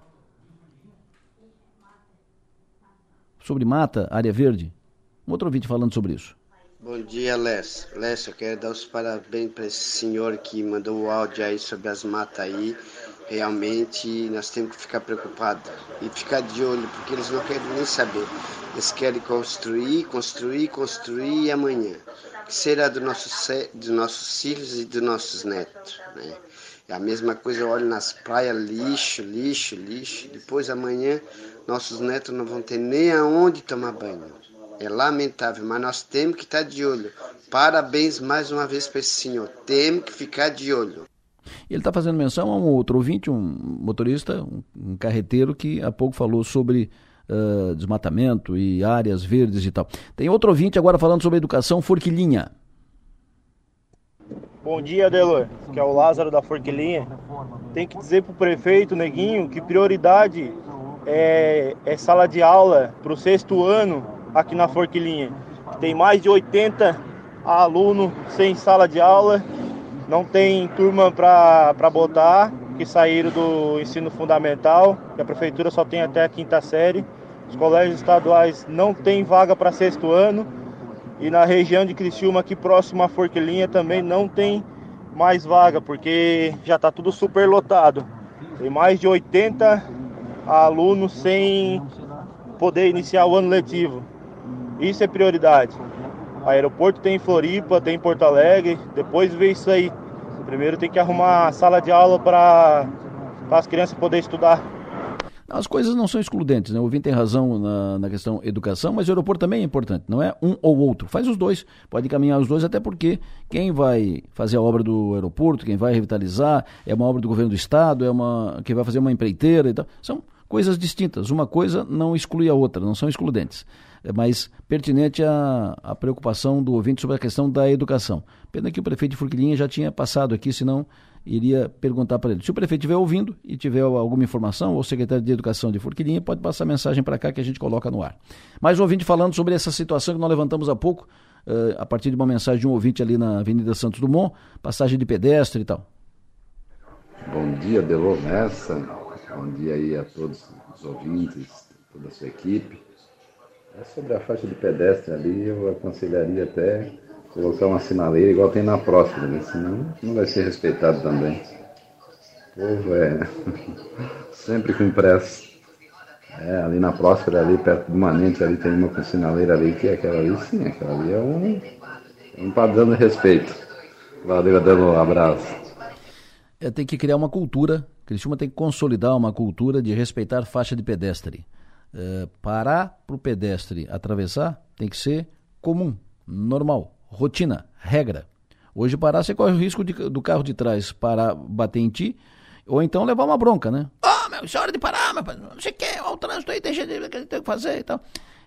Sobre mata, área verde. Outro ouvinte falando sobre isso. Bom dia, Les. Les, eu quero dar os parabéns para esse senhor que mandou o áudio aí sobre as matas aí. Realmente nós temos que ficar preocupados e ficar de olho, porque eles não querem nem saber. Eles querem construir, construir, construir e amanhã. Que será do nosso, dos nossos filhos e dos nossos netos? Né? É a mesma coisa, eu olho nas praias, lixo, lixo, lixo. Depois amanhã nossos netos não vão ter nem aonde tomar banho. É lamentável, mas nós temos que estar de olho. Parabéns mais uma vez para esse senhor. Temos que ficar de olho. Ele está fazendo menção a um outro ouvinte, um motorista, um carreteiro que há pouco falou sobre desmatamento e áreas verdes e tal. Tem outro ouvinte agora falando sobre educação, Forquilinha. Bom dia, Delor, que é o Lázaro da Forquilinha. Tem que dizer para o prefeito Neguinho que prioridade é, é sala de aula para o sexto ano aqui na Forquilinha. Tem mais de 80 alunos sem sala de aula não tem turma para botar, que saíram do ensino fundamental, que a prefeitura só tem até a quinta série. Os colégios estaduais não têm vaga para sexto ano. E na região de Criciúma, aqui próximo à Forquilinha, também não tem mais vaga, porque já está tudo super lotado. Tem mais de 80 alunos sem poder iniciar o ano letivo. Isso é prioridade. Aeroporto tem em Floripa, tem em Porto Alegre, depois vê isso aí. Primeiro tem que arrumar sala de aula para as crianças poderem estudar. As coisas não são excludentes, né? O ouvinte tem razão na, na, questão educação, mas o aeroporto também é importante, não é um ou outro. Faz os dois, pode caminhar os dois, até porque quem vai fazer a obra do aeroporto, quem vai revitalizar, é uma obra do governo do estado, é uma quem vai fazer uma empreiteira e tal. São coisas distintas. Uma coisa não exclui a outra, não são excludentes. É mais pertinente a, a preocupação do ouvinte sobre a questão da educação. Pena que o prefeito de Forquilinha já tinha passado aqui, senão iria perguntar para ele. Se o prefeito estiver ouvindo e tiver alguma informação, ou o secretário de Educação de Forquilinha, pode passar mensagem para cá que a gente coloca no ar. Mais um ouvinte falando sobre essa situação que nós levantamos há pouco, uh, a partir de uma mensagem de um ouvinte ali na Avenida Santos Dumont, passagem de pedestre e tal. Bom dia, Delor Nessa. Bom dia aí a todos os ouvintes, toda a sua equipe. É sobre a faixa de pedestre ali, eu aconselharia até colocar uma sinaleira igual tem na próxima, né? senão não vai ser respeitado também. O povo é sempre com pressa. É, ali na Próspera, ali perto do Manente, ali tem uma sinaleira ali, que é aquela ali sim, aquela ali é um, um padrão de respeito. Valeu, Adelo, um abraço. É, tem que criar uma cultura, Criciúma tem que consolidar uma cultura de respeitar faixa de pedestre. É, parar para o pedestre atravessar tem que ser comum, normal, rotina, regra. Hoje parar, você corre o risco de, do carro de trás parar, bater em ti, ou então levar uma bronca, né? Ah, oh, meu, isso é hora de parar, meu, não sei o que, olha o trânsito aí, deixa de tem que fazer e tal.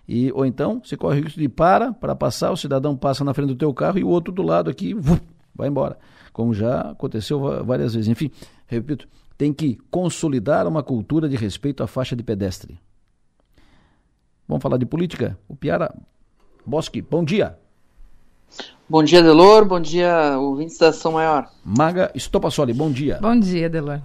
E, ou então, você corre o risco de para, para passar, o cidadão passa na frente do teu carro e o outro do lado aqui, vai embora. Como já aconteceu várias vezes. Enfim, repito, tem que consolidar uma cultura de respeito à faixa de pedestre. Vamos falar de política? O Piara Bosque, bom dia. Bom dia, Delor. Bom dia, ouvintes da Ação Maior. Maga Estopassoli, bom dia. Bom dia, Delor.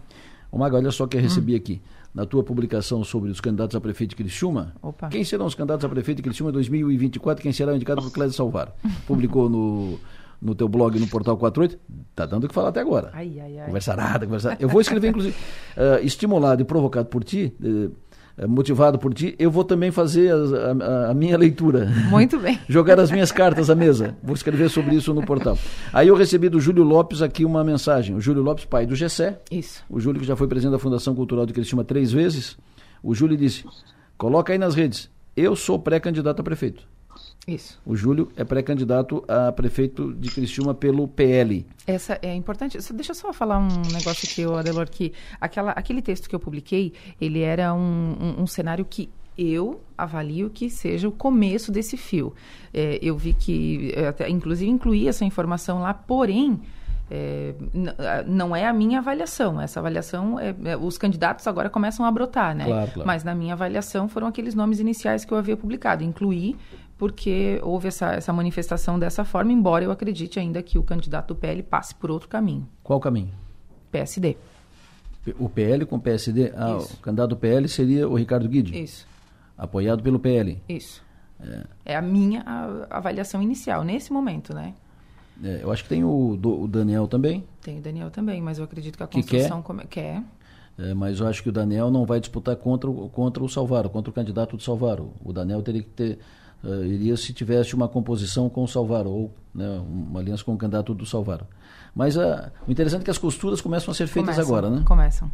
Ô Maga, olha só que eu recebi hum. aqui. Na tua publicação sobre os candidatos a prefeito de Criciúma, Opa. quem serão os candidatos a prefeito de Criciúma em 2024? Quem será indicado por Clédio Salvar? Publicou no, no teu blog no Portal 48. Tá dando o que falar até agora. Ai, ai, ai. Conversarada, conversarada. Eu vou escrever, inclusive, uh, estimulado e provocado por ti, uh, motivado por ti, eu vou também fazer a, a, a minha leitura. Muito bem. Jogar as minhas cartas à mesa. Vou escrever sobre isso no portal. Aí eu recebi do Júlio Lopes aqui uma mensagem. O Júlio Lopes, pai do Gessé. Isso. O Júlio que já foi presidente da Fundação Cultural de Cristina três vezes. O Júlio disse, coloca aí nas redes, eu sou pré-candidato a prefeito. Isso. O Júlio é pré-candidato a prefeito de Criciúma pelo PL. Essa é importante. Deixa eu só falar um negócio aqui, Adelor, que aquela, aquele texto que eu publiquei, ele era um, um, um cenário que eu avalio que seja o começo desse fio. É, eu vi que, até, inclusive, incluí essa informação lá, porém, é, não é a minha avaliação. Essa avaliação, é, é, os candidatos agora começam a brotar, né? Claro, claro. Mas na minha avaliação foram aqueles nomes iniciais que eu havia publicado. Incluí porque houve essa, essa manifestação dessa forma, embora eu acredite ainda que o candidato do PL passe por outro caminho. Qual caminho? PSD. O PL com PSD? Ah, Isso. o candidato do PL seria o Ricardo Guide? Isso. Apoiado pelo PL? Isso. É, é a minha avaliação inicial, nesse momento, né? É, eu acho que tem o, do, o, Daniel também. Tem o Daniel também, mas eu acredito que a construção que quer. quer. É, mas eu acho que o Daniel não vai disputar contra, contra o Salvaro, contra o candidato do Salvaro. O Daniel teria que ter uh, iria se tivesse uma composição com o Salvaro, ou né, uma aliança com o candidato do Salvaro. Mas uh, o interessante é que as costuras começam a ser feitas começam, agora, né? Começam.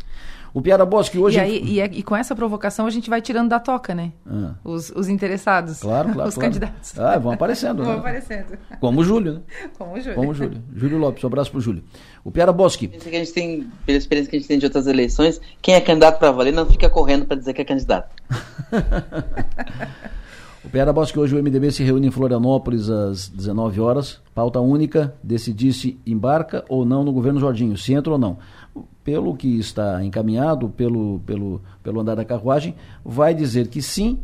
O Piara Bosque hoje... E, aí, e, e, com essa provocação a gente vai tirando da toca, né? Ah. Os, os, interessados. Claro, claro. Os claro. candidatos. Ah, vão aparecendo. vão né? aparecendo. Como o Júlio, né? Como o Júlio. Como o Júlio. Júlio Lopes, um abraço pro Júlio. O Piara Bosque. Que a gente tem, pela experiência que a gente tem de outras eleições, quem é candidato para valer não fica correndo para dizer que é candidato. O Piara Bosque hoje o MDB se reúne em Florianópolis às 19 horas. Pauta única, decidir se embarca ou não no governo Jorginho, se entra ou não. Pelo que está encaminhado, pelo, pelo, pelo andar da carruagem, vai dizer que sim,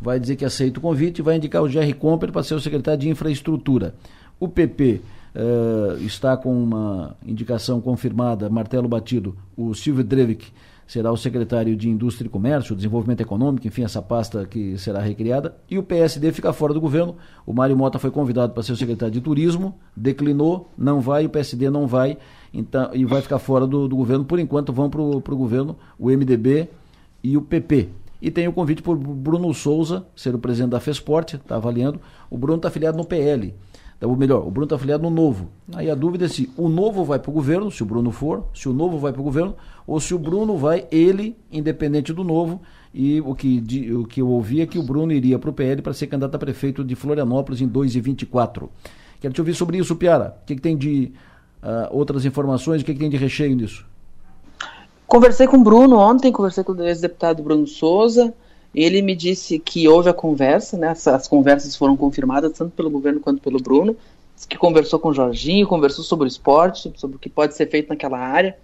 vai dizer que aceita o convite e vai indicar o Jerry Comper para ser o secretário de infraestrutura. O PP uh, eh, está com uma indicação confirmada, martelo batido, o Silvio Drevik será o secretário de Indústria e Comércio, Desenvolvimento Econômico, enfim, essa pasta que será recriada. E o PSD fica fora do governo. O Mário Mota foi convidado para ser o secretário de Turismo, declinou, não vai, o PSD não vai, então, e vai ficar fora do, do governo. Por enquanto, vão para o governo o MDB e o PP. E tem o convite por Bruno Souza, ser o presidente da FESPORT, está avaliando. O Bruno está afiliado no PL. Ou melhor, o Bruno está afiliado no Novo. Aí a dúvida é se o Novo vai para o governo, se o Bruno for, se o Novo vai para o governo, ou se o Bruno vai, ele, independente do Novo. E o que, de, o que eu ouvi é que o Bruno iria para o PL para ser candidato a prefeito de Florianópolis em 2024. Quero te ouvir sobre isso, Piara. O que, que tem de uh, outras informações, o que, que tem de recheio nisso? Conversei com o Bruno ontem, conversei com o ex-deputado Bruno Souza. Ele me disse que houve a conversa, né, as conversas foram confirmadas tanto pelo governo quanto pelo Bruno, que conversou com o Jorginho, conversou sobre o esporte, sobre o que pode ser feito naquela área.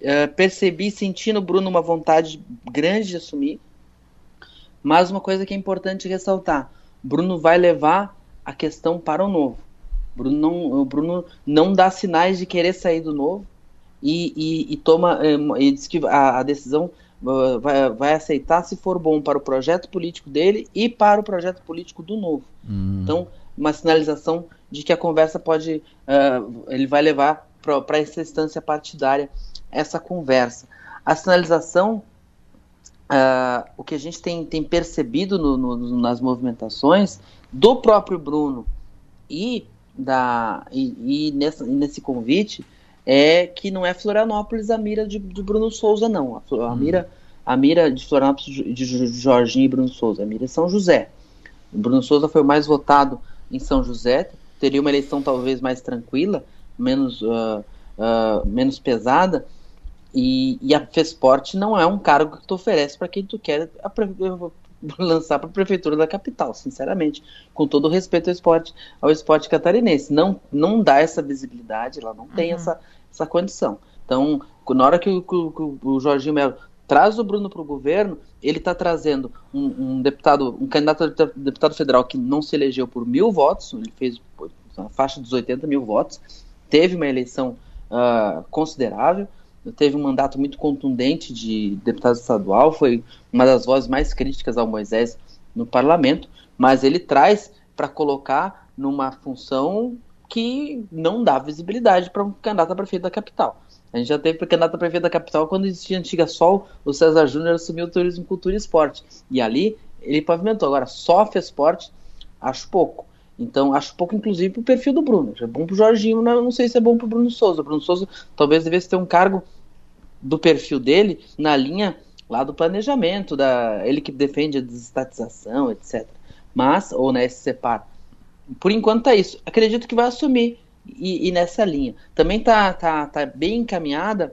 Uh, percebi, senti no Bruno uma vontade grande de assumir, mas uma coisa que é importante ressaltar: Bruno vai levar a questão para o novo. Bruno não, o Bruno não dá sinais de querer sair do novo e, e, e toma um, e diz que a, a decisão vai, vai aceitar se for bom para o projeto político dele e para o projeto político do novo. Hum. Então, uma sinalização de que a conversa pode, uh, ele vai levar para essa instância partidária essa conversa. A sinalização uh, o que a gente tem, tem percebido no, no, nas movimentações do próprio Bruno e, da, e, e nessa, nesse convite é que não é Florianópolis a mira de, de Bruno Souza, não. A, a hum. mira, a mira de Florianópolis de Jorginho e Bruno Souza, a mira é São José. O Bruno Souza foi o mais votado em São José, teria uma eleição talvez mais tranquila, menos, uh, uh, menos pesada, e, e, a Fesporte não é um cargo que tu oferece para quem tu quer lançar para a prefeitura da capital, sinceramente, com todo o respeito ao esporte, ao esporte catarinense. Não, não dá essa visibilidade, ela não tem uhum. essa, essa condição. Então, na hora que o, que o Jorginho Melo traz o Bruno para o governo, ele está trazendo um, um, deputado, um candidato a deputado federal que não se elegeu por mil votos, ele fez a faixa dos 80 mil votos, teve uma eleição uh, considerável, teve um mandato muito contundente de deputado estadual, foi uma das vozes mais críticas ao Moisés no parlamento, mas ele traz para colocar numa função que não dá visibilidade para um candidato a prefeito da capital. A gente já teve candidato a prefeito da capital quando existia a antiga Sol, o César Júnior assumiu o turismo, cultura e esporte. E ali ele pavimentou. Agora, só fez esporte, acho pouco. Então, acho pouco, inclusive, para o perfil do Bruno. É bom para o Jorginho, não, não sei se é bom para o Bruno Souza. O Bruno Souza talvez devesse ter um cargo do perfil dele na linha lá do planejamento, da ele que defende a desestatização, etc. Mas, ou na SCPAR. Por enquanto tá isso. Acredito que vai assumir e, e nessa linha. Também tá, tá, tá bem encaminhada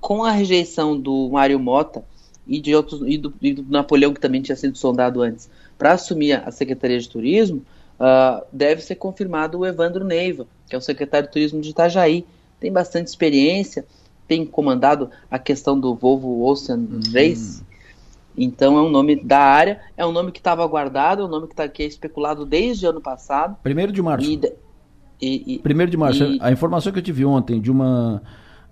com a rejeição do Mário Mota e de outros e do, e do Napoleão que também tinha sido sondado antes para assumir a Secretaria de Turismo, uh, deve ser confirmado o Evandro Neiva, que é o secretário de Turismo de Itajaí. Tem bastante experiência, tem comandado a questão do Volvo Ocean uhum. Então é um nome da área, é um nome que estava guardado, é um nome que, tá, que é especulado desde ano passado. Primeiro de março. E, e, e, Primeiro de março. E... A informação que eu tive ontem de, uma,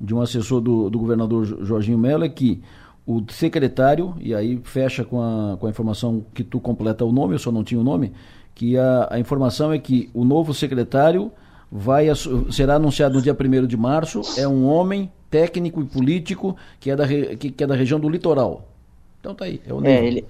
de um assessor do, do governador Jorginho Mello é que o secretário, e aí fecha com a, com a informação que tu completa o nome, eu só não tinha o nome, que a, a informação é que o novo secretário vai será anunciado no dia 1 de março, é um homem técnico e político que é da, que, que é da região do litoral. Então tá aí, é o Neiva. É, ele,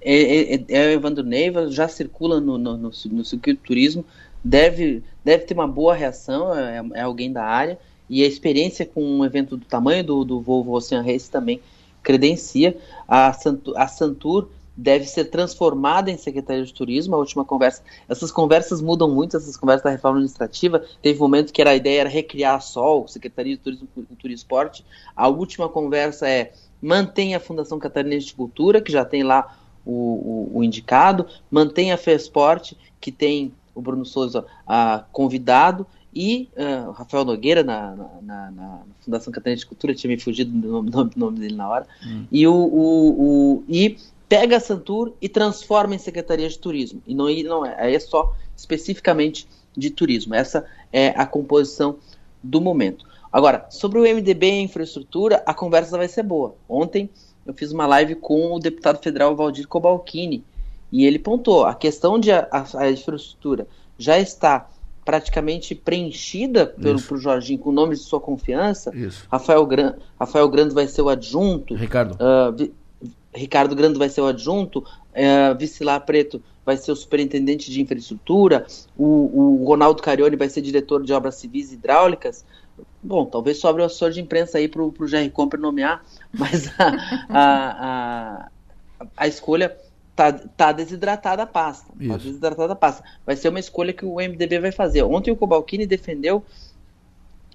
é, é, é o Evandro Neiva, já circula no, no, no, no circuito do turismo, deve, deve ter uma boa reação, é, é, alguém da área, e a experiência com um evento do tamanho do, do Volvo Ocean Race também credencia. A, Santur, a Santur deve ser transformada em Secretaria de Turismo. A última conversa, essas conversas mudam muito, essas conversas da reforma administrativa. Teve um momento que era a ideia era recriar a SOL, Secretaria de Turismo, Cultura e Esporte. A última conversa é mantém a Fundação Catarinense de Cultura, que já tem lá o, o, o indicado, mantém a FESPORT, que tem o Bruno Souza convidado, e uh, Rafael Nogueira na, na, na, Fundação Catarinense de Cultura, tinha me fugido do nome, do nome dele na hora, hum. e, o, o, o, e pega a Santur e transforma em Secretaria de Turismo. E não, não é, aí é só especificamente de turismo. Essa é a composição do momento. Agora, sobre o MDB e a infraestrutura, a conversa vai ser boa. Ontem eu fiz uma live com o deputado federal Valdir Cobalcini e ele pontou a questão de a, a infraestrutura já está praticamente preenchida pelo pro Jorginho com nomes de sua confiança. Isso. Rafael, Gran, Rafael Grande vai ser o adjunto. Ricardo. Uh, Ricardo Grande vai ser o adjunto, é, Vicilar Preto vai ser o superintendente de infraestrutura, o, o, Ronaldo Carione vai ser diretor de obras civis e hidráulicas. Bom, talvez sobre o assessor de imprensa aí para o Jerry Comper nomear, mas a, a, a, a escolha tá, tá desidratada a pasta. Tá desidratada a pasta. Vai ser uma escolha que o MDB vai fazer. Ontem o Cobalcini defendeu,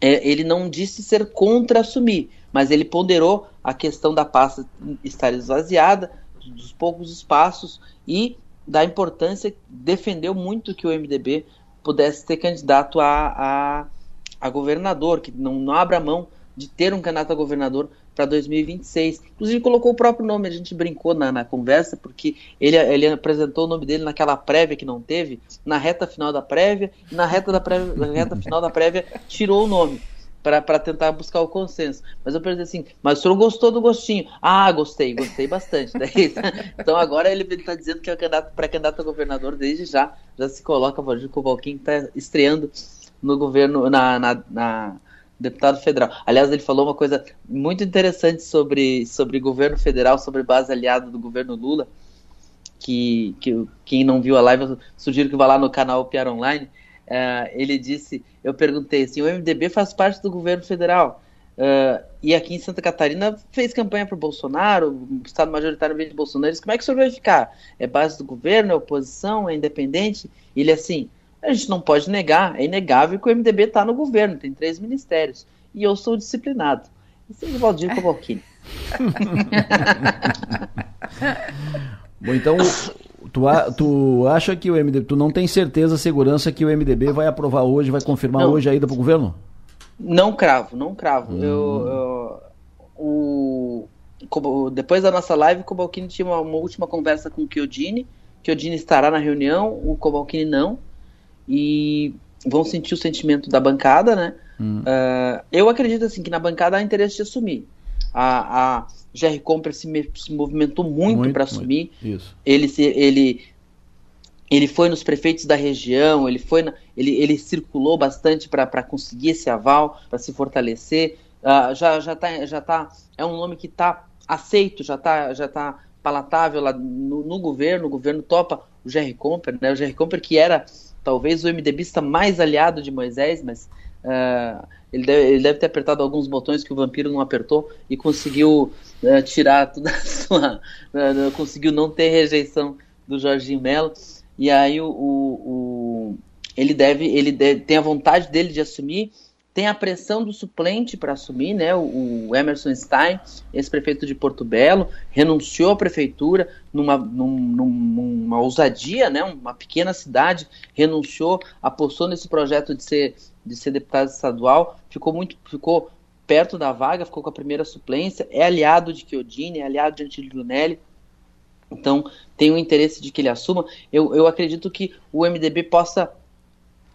é, ele não disse ser contra assumir, mas ele ponderou a questão da pasta estar esvaziada, dos poucos espaços e da importância, defendeu muito que o MDB pudesse ter candidato a, a, a governador, que não, não abra mão de ter um candidato a governador para 2026. Inclusive colocou o próprio nome, a gente brincou na, na conversa, porque ele, ele apresentou o nome dele naquela prévia que não teve, na reta final da prévia, e na reta, da prévia, na reta final da prévia tirou o nome para tentar buscar o consenso. Mas eu pensei assim, mas o senhor gostou do gostinho? Ah, gostei, gostei bastante. então agora ele está dizendo que é pré-candidato a governador desde já, já se coloca o Valdir Covalquim, que está estreando no governo, na, na, na, deputado federal. Aliás, ele falou uma coisa muito interessante sobre, sobre governo federal, sobre base aliada do governo Lula, que, que quem não viu a live, eu sugiro que vá lá no canal Piar Online. Uh, ele disse, eu perguntei assim, o MDB faz parte do governo federal. Uh, e aqui em Santa Catarina fez campanha para o Bolsonaro, o Estado majoritário de Bolsonaro. Disse, como é que o senhor vai ficar? É base do governo, é oposição, é independente? Ele assim, a gente não pode negar, é inegável que o MDB está no governo, tem três ministérios. E eu sou disciplinado. Esse é o Valdir Cavalcini. Bom, então, tu, tu acha que o MDB, tu não tem certeza, segurança que o MDB vai aprovar hoje, vai confirmar não. hoje a ida para o governo? Não cravo, não cravo. Hum. Eu, eu, o, depois da nossa live, o Cobalcini tinha uma, uma última conversa com o Chiodini. Chiodini estará na reunião, o Cobalcini não. E vão sentir o sentimento da bancada, né? Hum. Uh, eu acredito assim que na bancada há interesse de assumir. A, a Jerry Comper se, me, se movimentou muito, muito para assumir. Muito. Ele, se, ele ele foi nos prefeitos da região, ele foi na, ele, ele circulou bastante para conseguir esse aval, para se fortalecer. Uh, já já tá, já tá é um nome que está aceito, já está já tá palatável lá no, no, governo, o governo topa o Jerry Comper, né? O Jerry Comper que era talvez o MDBista mais aliado de Moisés, mas uh, ele, deve, ele deve ter apertado alguns botões que o vampiro não apertou e conseguiu uh, tirar toda a sua, conseguiu não ter rejeição do Jorginho Melo. E aí o, o, o ele deve, ele deve, tem a vontade dele de assumir, tem a pressão do suplente para assumir, né? O, o Emerson Stein, ex-prefeito de Porto Belo, renunciou à prefeitura numa, num, numa ousadia, né? Uma pequena cidade, renunciou, apostou nesse projeto de ser, de ser deputado estadual, ficou muito, ficou perto da vaga, ficou com a primeira suplência, é aliado de Chiodini, é aliado de Antílio Lunelli, então, tem o interesse de que ele assuma. Eu, eu acredito que o MDB possa,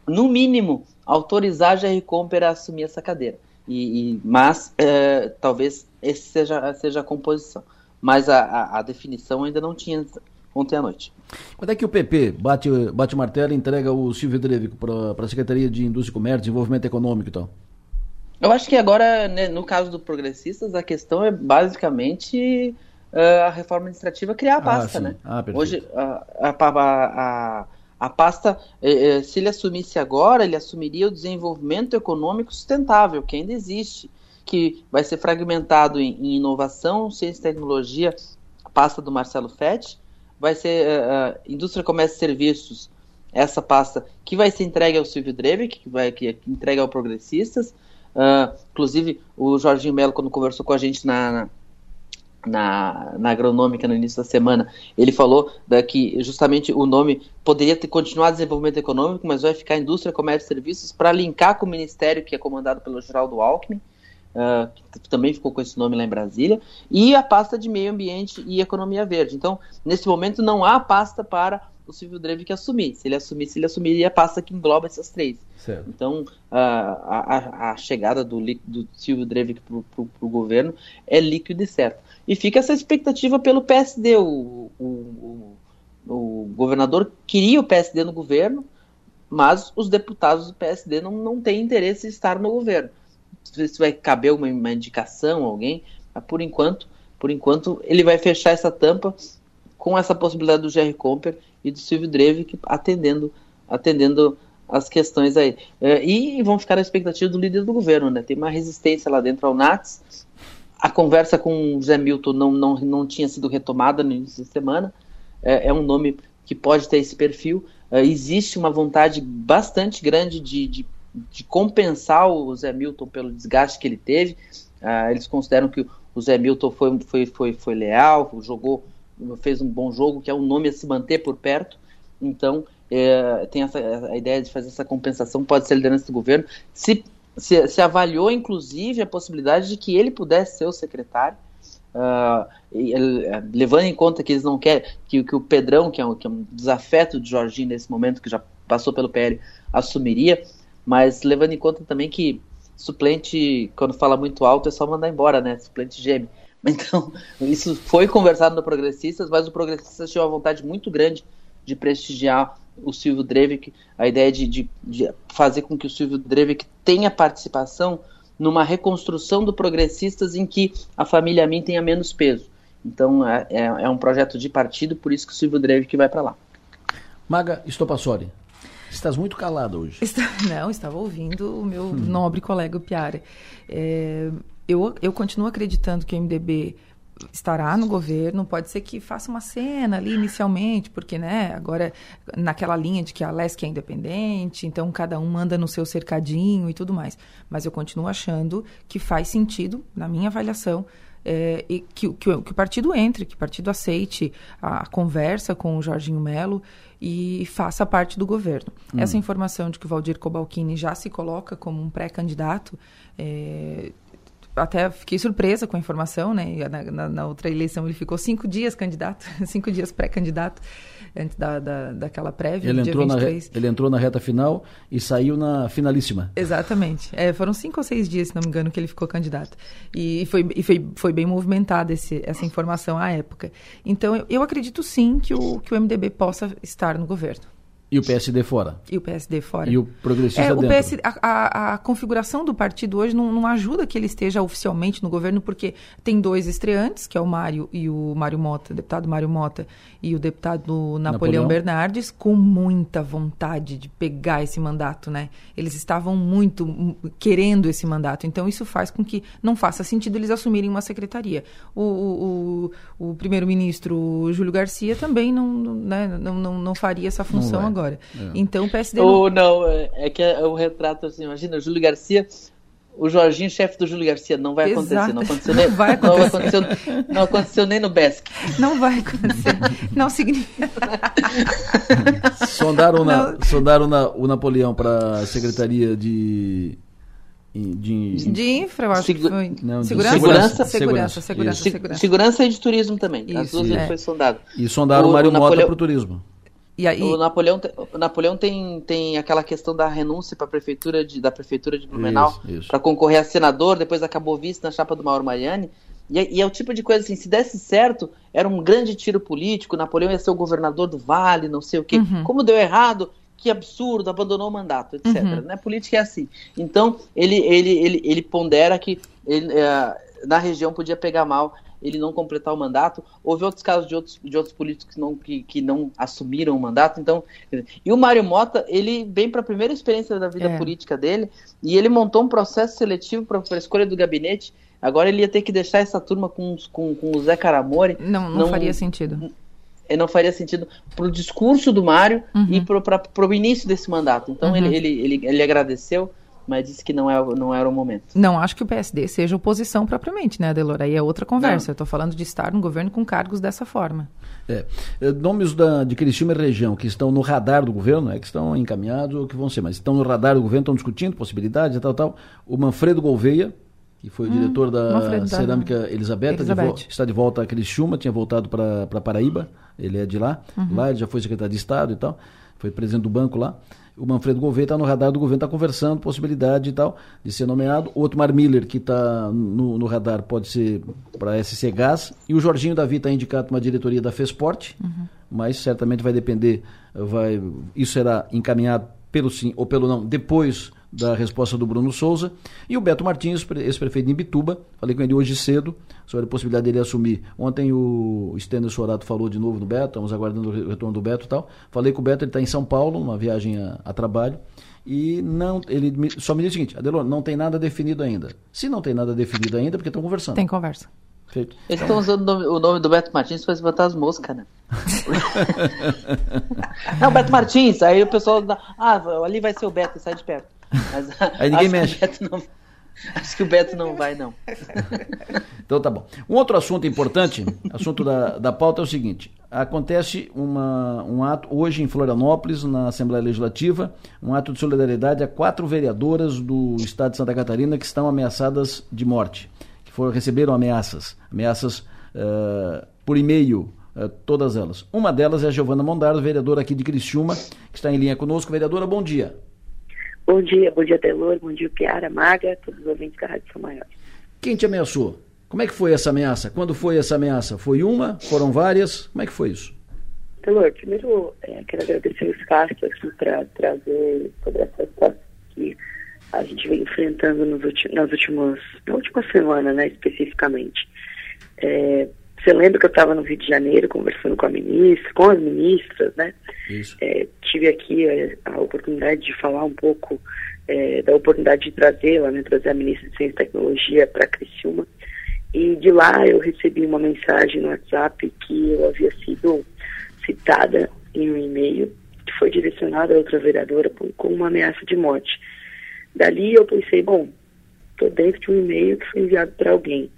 no mínimo, autorizar a Comper a assumir essa cadeira. E, e mas, é, talvez, esse seja, seja a composição. Mas a, a, a, definição ainda não tinha ontem à noite. Quando é que o PP bate, bate martelo e entrega o Silvio Drevico para a Secretaria de Indústria e Comércio, Desenvolvimento Econômico e tal? Eu acho que agora, né, no caso do Progressistas, a questão é basicamente uh, a reforma administrativa criar a ah, pasta, ah, né? Ah, Hoje, a, a, a, a pasta, eh, eh, se ele assumisse agora, ele assumiria o desenvolvimento econômico sustentável, que ainda existe, que vai ser fragmentado em, em inovação, ciência e tecnologia, a pasta do Marcelo Fetti, vai ser uh, indústria, comércio e serviços, essa pasta que vai ser entregue ao Silvio Drevic, que vai que entrega ao Progressistas. Uh, inclusive, o Jorginho Melo, quando conversou com a gente na, na na, na agronômica no início da semana, ele falou da, que justamente o nome poderia ter continuado desenvolvimento econômico, mas vai ficar indústria, comércio e serviços para linkar com o ministério que é comandado pelo Geraldo Alckmin, uh, que também ficou com esse nome lá em Brasília, e a pasta de meio ambiente e economia verde. Então, nesse momento não há pasta para o Silvio Drevic assumir. Se ele assumisse, ele assumiria a pasta que engloba essas três. Certo. Então, a, a, a, chegada do, do Silvio Drevic para o governo é líquido e certo. E fica essa expectativa pelo PSD. O, o, o, o governador queria o PSD no governo, mas os deputados do PSD não, não têm interesse em estar no governo. Se vai caber uma, uma indicação, alguém, mas por enquanto, por enquanto, ele vai fechar essa tampa com essa possibilidade do Jerry Comper e do Silvio Drevic atendendo, atendendo as questões aí. É, e vão ficar na expectativa do líder do governo, né? Tem uma resistência lá dentro ao Nats, a conversa com o José Milton não, não, não tinha sido retomada no início da semana. É, é um nome que pode ter esse perfil. É, existe uma vontade bastante grande de, de, de, compensar o Zé Milton pelo desgaste que ele teve. É, eles consideram que o Zé Milton foi, foi, foi, foi leal, jogou, fez um bom jogo, que é um nome a se manter por perto. Então, é, tem essa a ideia de fazer essa compensação, pode ser liderança do governo. Se se, se, avaliou, inclusive, a possibilidade de que ele pudesse ser o secretário, uh, e, uh, levando em conta que eles não querem, que, que o Pedrão, que é, um, que é um desafeto de Jorginho nesse momento, que já passou pelo PL, assumiria, mas levando em conta também que suplente, quando fala muito alto, é só mandar embora, né? Suplente geme. Então, isso foi conversado no Progressistas, mas o Progressistas tinha uma vontade muito grande de prestigiar o Silvio Drevic, a ideia de, de, de, fazer com que o Silvio Drevic tenha participação numa reconstrução do Progressistas em que a família Min tenha menos peso. Então é, é, é um projeto de partido, por isso que o Silvio Drevik vai para lá. Maga Estopassori, estás muito calada hoje. Está, não, estava ouvindo o meu hum. nobre colega Piara. É, eu, eu continuo acreditando que o MDB estará no governo, pode ser que faça uma cena ali inicialmente, porque, né, agora naquela linha de que a LESC é independente, então cada um manda no seu cercadinho e tudo mais. Mas eu continuo achando que faz sentido, na minha avaliação, é, e que, que, que, o partido entre, que o partido aceite a, a conversa com o Jorginho Melo e faça parte do governo. Hum. Essa informação de que o Valdir Cobalcini já se coloca como um pré-candidato é, até fiquei surpresa com a informação, né? Na, na, na, outra eleição ele ficou cinco dias candidato, cinco dias pré-candidato, antes da, da, daquela prévia, ele entrou, na, ele entrou na reta final e saiu na finalíssima. Exatamente. É, foram cinco ou seis dias, se não me engano, que ele ficou candidato. E foi, e foi, foi bem movimentada esse, essa informação à época. Então, eu, eu acredito sim que o, que o MDB possa estar no governo. E o PSD fora. E o PSD fora. E o progressista é, o PS, a, a, a, configuração do partido hoje não, não, ajuda que ele esteja oficialmente no governo, porque tem dois estreantes, que é o Mário e o Mário Mota, o deputado Mário Mota e o deputado Napoleão, Napoleão, Bernardes, com muita vontade de pegar esse mandato, né? Eles estavam muito querendo esse mandato. Então, isso faz com que não faça sentido eles assumirem uma secretaria. O, o, o, o primeiro-ministro Júlio Garcia também não, né, não, não, não faria essa função agora agora. É. Então o PSD. Ou não, não é, é que é o retrato assim, imagina, Júlio Garcia. O Jorginho, chefe do Júlio Garcia, não vai Exato. acontecer. Não aconteceu nem, não vai acontecer. Não aconteceu, não aconteceu nem no BESC. Não vai acontecer. Não significa. sondaram, na, sondaram na, o Napoleão para a Secretaria de de, de infra, eu acho Segu... que foi. Não, segurança? Segurança, segurança, segurança, segurança, segurança. e de turismo também. Isso, As duas é. foi sondado. E sondaram o, o Mário o Napoleão... Mota para o turismo. E aí... O Napoleão, o Napoleão tem, tem aquela questão da renúncia para a prefeitura de, da prefeitura de Blumenau para concorrer a senador, depois acabou vice na chapa do Mauro Mariani. E, é, e, é o tipo de coisa assim, se desse certo, era um grande tiro político, Napoleão ia ser o governador do Vale, não sei o quê. Uhum. Como deu errado, que absurdo, abandonou o mandato, etc. Uhum. Né? Política é assim. Então, ele, ele, ele, ele pondera que ele, é, na região podia pegar mal ele não completar o mandato. Houve outros casos de outros, de outros políticos que não, que, que não assumiram o mandato. Então, e o Mário Mota, ele vem para a primeira experiência da vida é. política dele e ele montou um processo seletivo para a escolha do gabinete. Agora ele ia ter que deixar essa turma com, com, com o Zé Caramori. Não, não, não faria sentido não faria sentido para o discurso do Mário uhum. e para o início desse mandato. Então uhum. ele, ele, ele, ele agradeceu mas disse que não, é, não era o momento. Não acho que o PSD seja oposição propriamente, né, Adelora? Aí é outra conversa. Não. Eu estou falando de estar no governo com cargos dessa forma. É. é. Nomes da, de Criciúma e região que estão no radar do governo, é, que estão encaminhados ou que vão ser, mas estão no radar do governo, estão discutindo possibilidades e tal, tal. O Manfredo Gouveia, que foi hum, diretor da Cerâmica Elizabeth, Elizabeth. De está de volta a Criciúma, tinha voltado para Paraíba, ele é de lá. Uhum. Lá ele já foi secretário de Estado e tal, foi presidente do banco lá o Manfredo Gouveia está no radar do governo, está conversando, possibilidade e tal, de ser nomeado. O Otmar Miller, que está no, no, radar, pode ser para SC Gás. E o Jorginho Davi está indicado para uma diretoria da FESPORT, uhum. mas certamente vai depender, vai, isso será encaminhado pelo sim ou pelo não, depois da resposta do Bruno Souza. E o Beto Martins, ex-prefeito de Imbituba, falei com ele hoje cedo sobre a possibilidade dele assumir. Ontem o Stênio Sorato falou de novo do Beto, estamos aguardando o retorno do Beto e tal. Falei com o Beto, ele está em São Paulo, numa viagem a, a, trabalho. E não, ele me, só me disse o seguinte, Adelor, não tem nada definido ainda. Se não tem nada definido ainda, é porque estão conversando. Tem conversa. Feito. Eles estão usando o nome, o nome, do Beto Martins para botar as moscas, né? não, Beto Martins, aí o pessoal ah, ali vai ser o Beto, sai de perto. Mas, aí ninguém mexe. Não, acho que o Beto não vai, não. então tá bom. Um outro assunto importante, assunto da, da pauta é o seguinte: acontece uma, um ato hoje em Florianópolis, na Assembleia Legislativa, um ato de solidariedade a quatro vereadoras do estado de Santa Catarina que estão ameaçadas de morte foram, receberam ameaças, ameaças uh, por e-mail, uh, todas elas. Uma delas é a Giovana Mondardo, vereadora aqui de Criciúma, que está em linha conosco. Vereadora, bom dia. Bom dia, bom dia, Telor, bom dia, Piara, Maga, todos os ouvintes da Rádio São Maior. Quem te ameaçou? Como é que foi essa ameaça? Quando foi essa ameaça? Foi uma? Foram várias? Como é que foi isso? Telor, primeiro é, quero agradecer o Castro aqui para trazer sobre essa situação aqui a gente vem enfrentando nos nas últimas, na última semana, né, especificamente. É, você lembra que eu estava no Rio de Janeiro conversando com a ministra, com as ministras, né? É, tive aqui a, a, oportunidade de falar um pouco é, da oportunidade de trazê-la, né, trazer a ministra de Ciência e Tecnologia para Criciúma. E de lá eu recebi uma mensagem no WhatsApp que eu havia sido citada em um e-mail que foi direcionado a outra vereadora com uma ameaça de morte. Dali eu pensei, bom, estou dentro de um e-mail que foi enviado para alguém.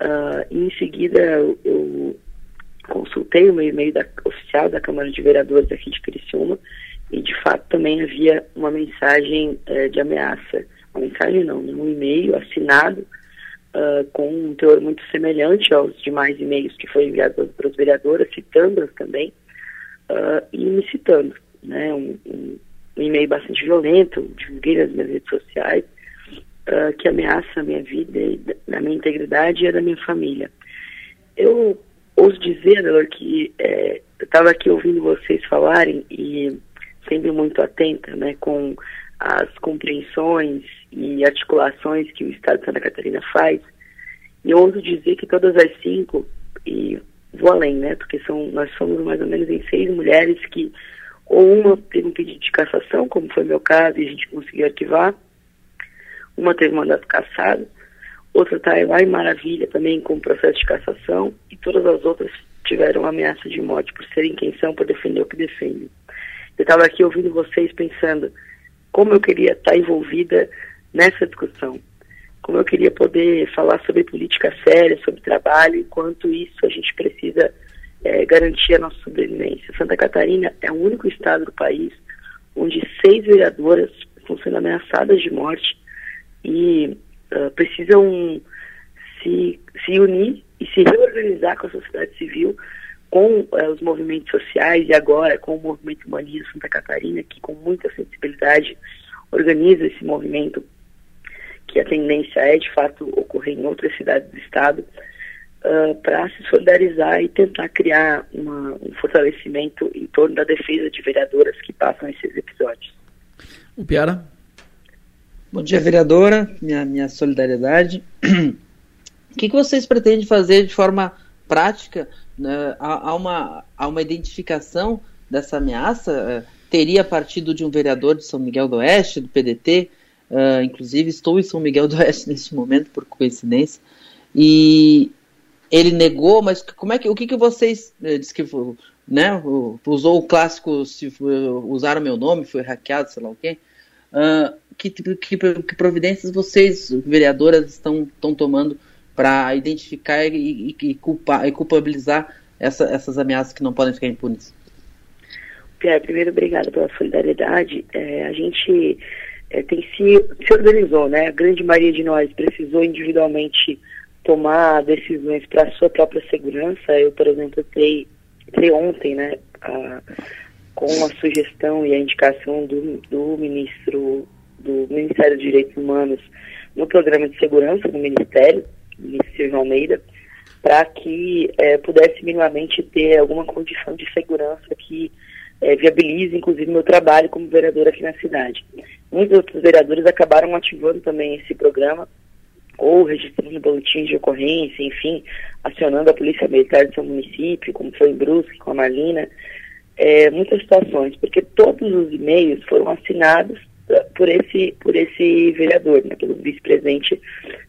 Uh, em seguida, eu, consultei o meu e-mail da, oficial da Câmara de Vereadores aqui de Criciúma e, de fato, também havia uma mensagem uh, de ameaça. Uma mensagem não, né, um e-mail assinado uh, com um teor muito semelhante aos demais e-mails que foram enviados para as vereadoras, citando-as também uh, e me citando. Né, um, um, um e-mail bastante violento, divulguei nas minhas redes sociais, uh, que ameaça a minha vida, a minha integridade e a da minha família. Eu ouso dizer, Delor, que é, eu estava aqui ouvindo vocês falarem e sempre muito atenta né, com as compreensões e articulações que o Estado de Santa Catarina faz. E eu ouso dizer que todas as cinco, e vou além, né, porque são, nós somos mais ou menos em seis mulheres que ou uma teve um pedido de cassação, como foi meu caso, e a gente conseguiu arquivar, uma teve mandato cassado, outra está lá em Maravilha também com processo de cassação, e todas as outras tiveram ameaça de morte por serem quem são, por defender o que defendem. Eu estava aqui ouvindo vocês pensando como eu queria estar envolvida nessa discussão, como eu queria poder falar sobre política séria, sobre trabalho, enquanto isso a gente precisa é, garantir a nossa sobrevivência. Santa Catarina é o único estado do país onde seis vereadoras estão sendo ameaçadas de morte e uh, precisam se, se unir e se reorganizar com a sociedade civil, com uh, os movimentos sociais e agora com o movimento Humanismo Santa Catarina, que com muita sensibilidade organiza esse movimento, que a tendência é de fato ocorrer em outras cidades do estado, uh, para se solidarizar e tentar criar uma, um fortalecimento em torno da defesa de vereadoras que passam esses episódios. O Piara? Bom dia, vereadora. Minha, minha solidariedade. O que, que vocês pretendem fazer de forma prática? Né? Uma, há uma identificação dessa ameaça? Uh, teria partido de um vereador de São Miguel do Oeste, do PDT? Uh, inclusive, estou em São Miguel do Oeste neste momento, por coincidência. E ele negou, mas como é que o que, que vocês eh, diz que né, usou o clássico se usaram meu nome, foi hackeado, sei lá o quê? Uh, que, que, que, providências vocês, vereadoras, estão, estão tomando para identificar e, e, culpar, e culpabilizar essa, essas ameaças que não podem ficar impunes? Pierre, primeiro, obrigada pela solidariedade. É, a gente é, tem se, se organizou, né? A grande maioria de nós precisou individualmente tomar decisões para a sua própria segurança. Eu, por exemplo, entrei, entrei ontem, né, a, com a sugestão e a indicação do, do ministro do Ministério dos Direitos Humanos no programa de segurança do Ministério, ministro Silvio Almeida, para que é, pudesse minimamente ter alguma condição de segurança que é, viabilize, inclusive, meu trabalho como vereador aqui na cidade. Muitos outros vereadores acabaram ativando também esse programa ou registrando boletins de ocorrência, enfim, acionando a Polícia Militar do seu município, como foi em Brusque, com a Marlina, é, muitas situações, porque todos os e-mails foram assinados por esse, por esse vereador, né, pelo vice-presidente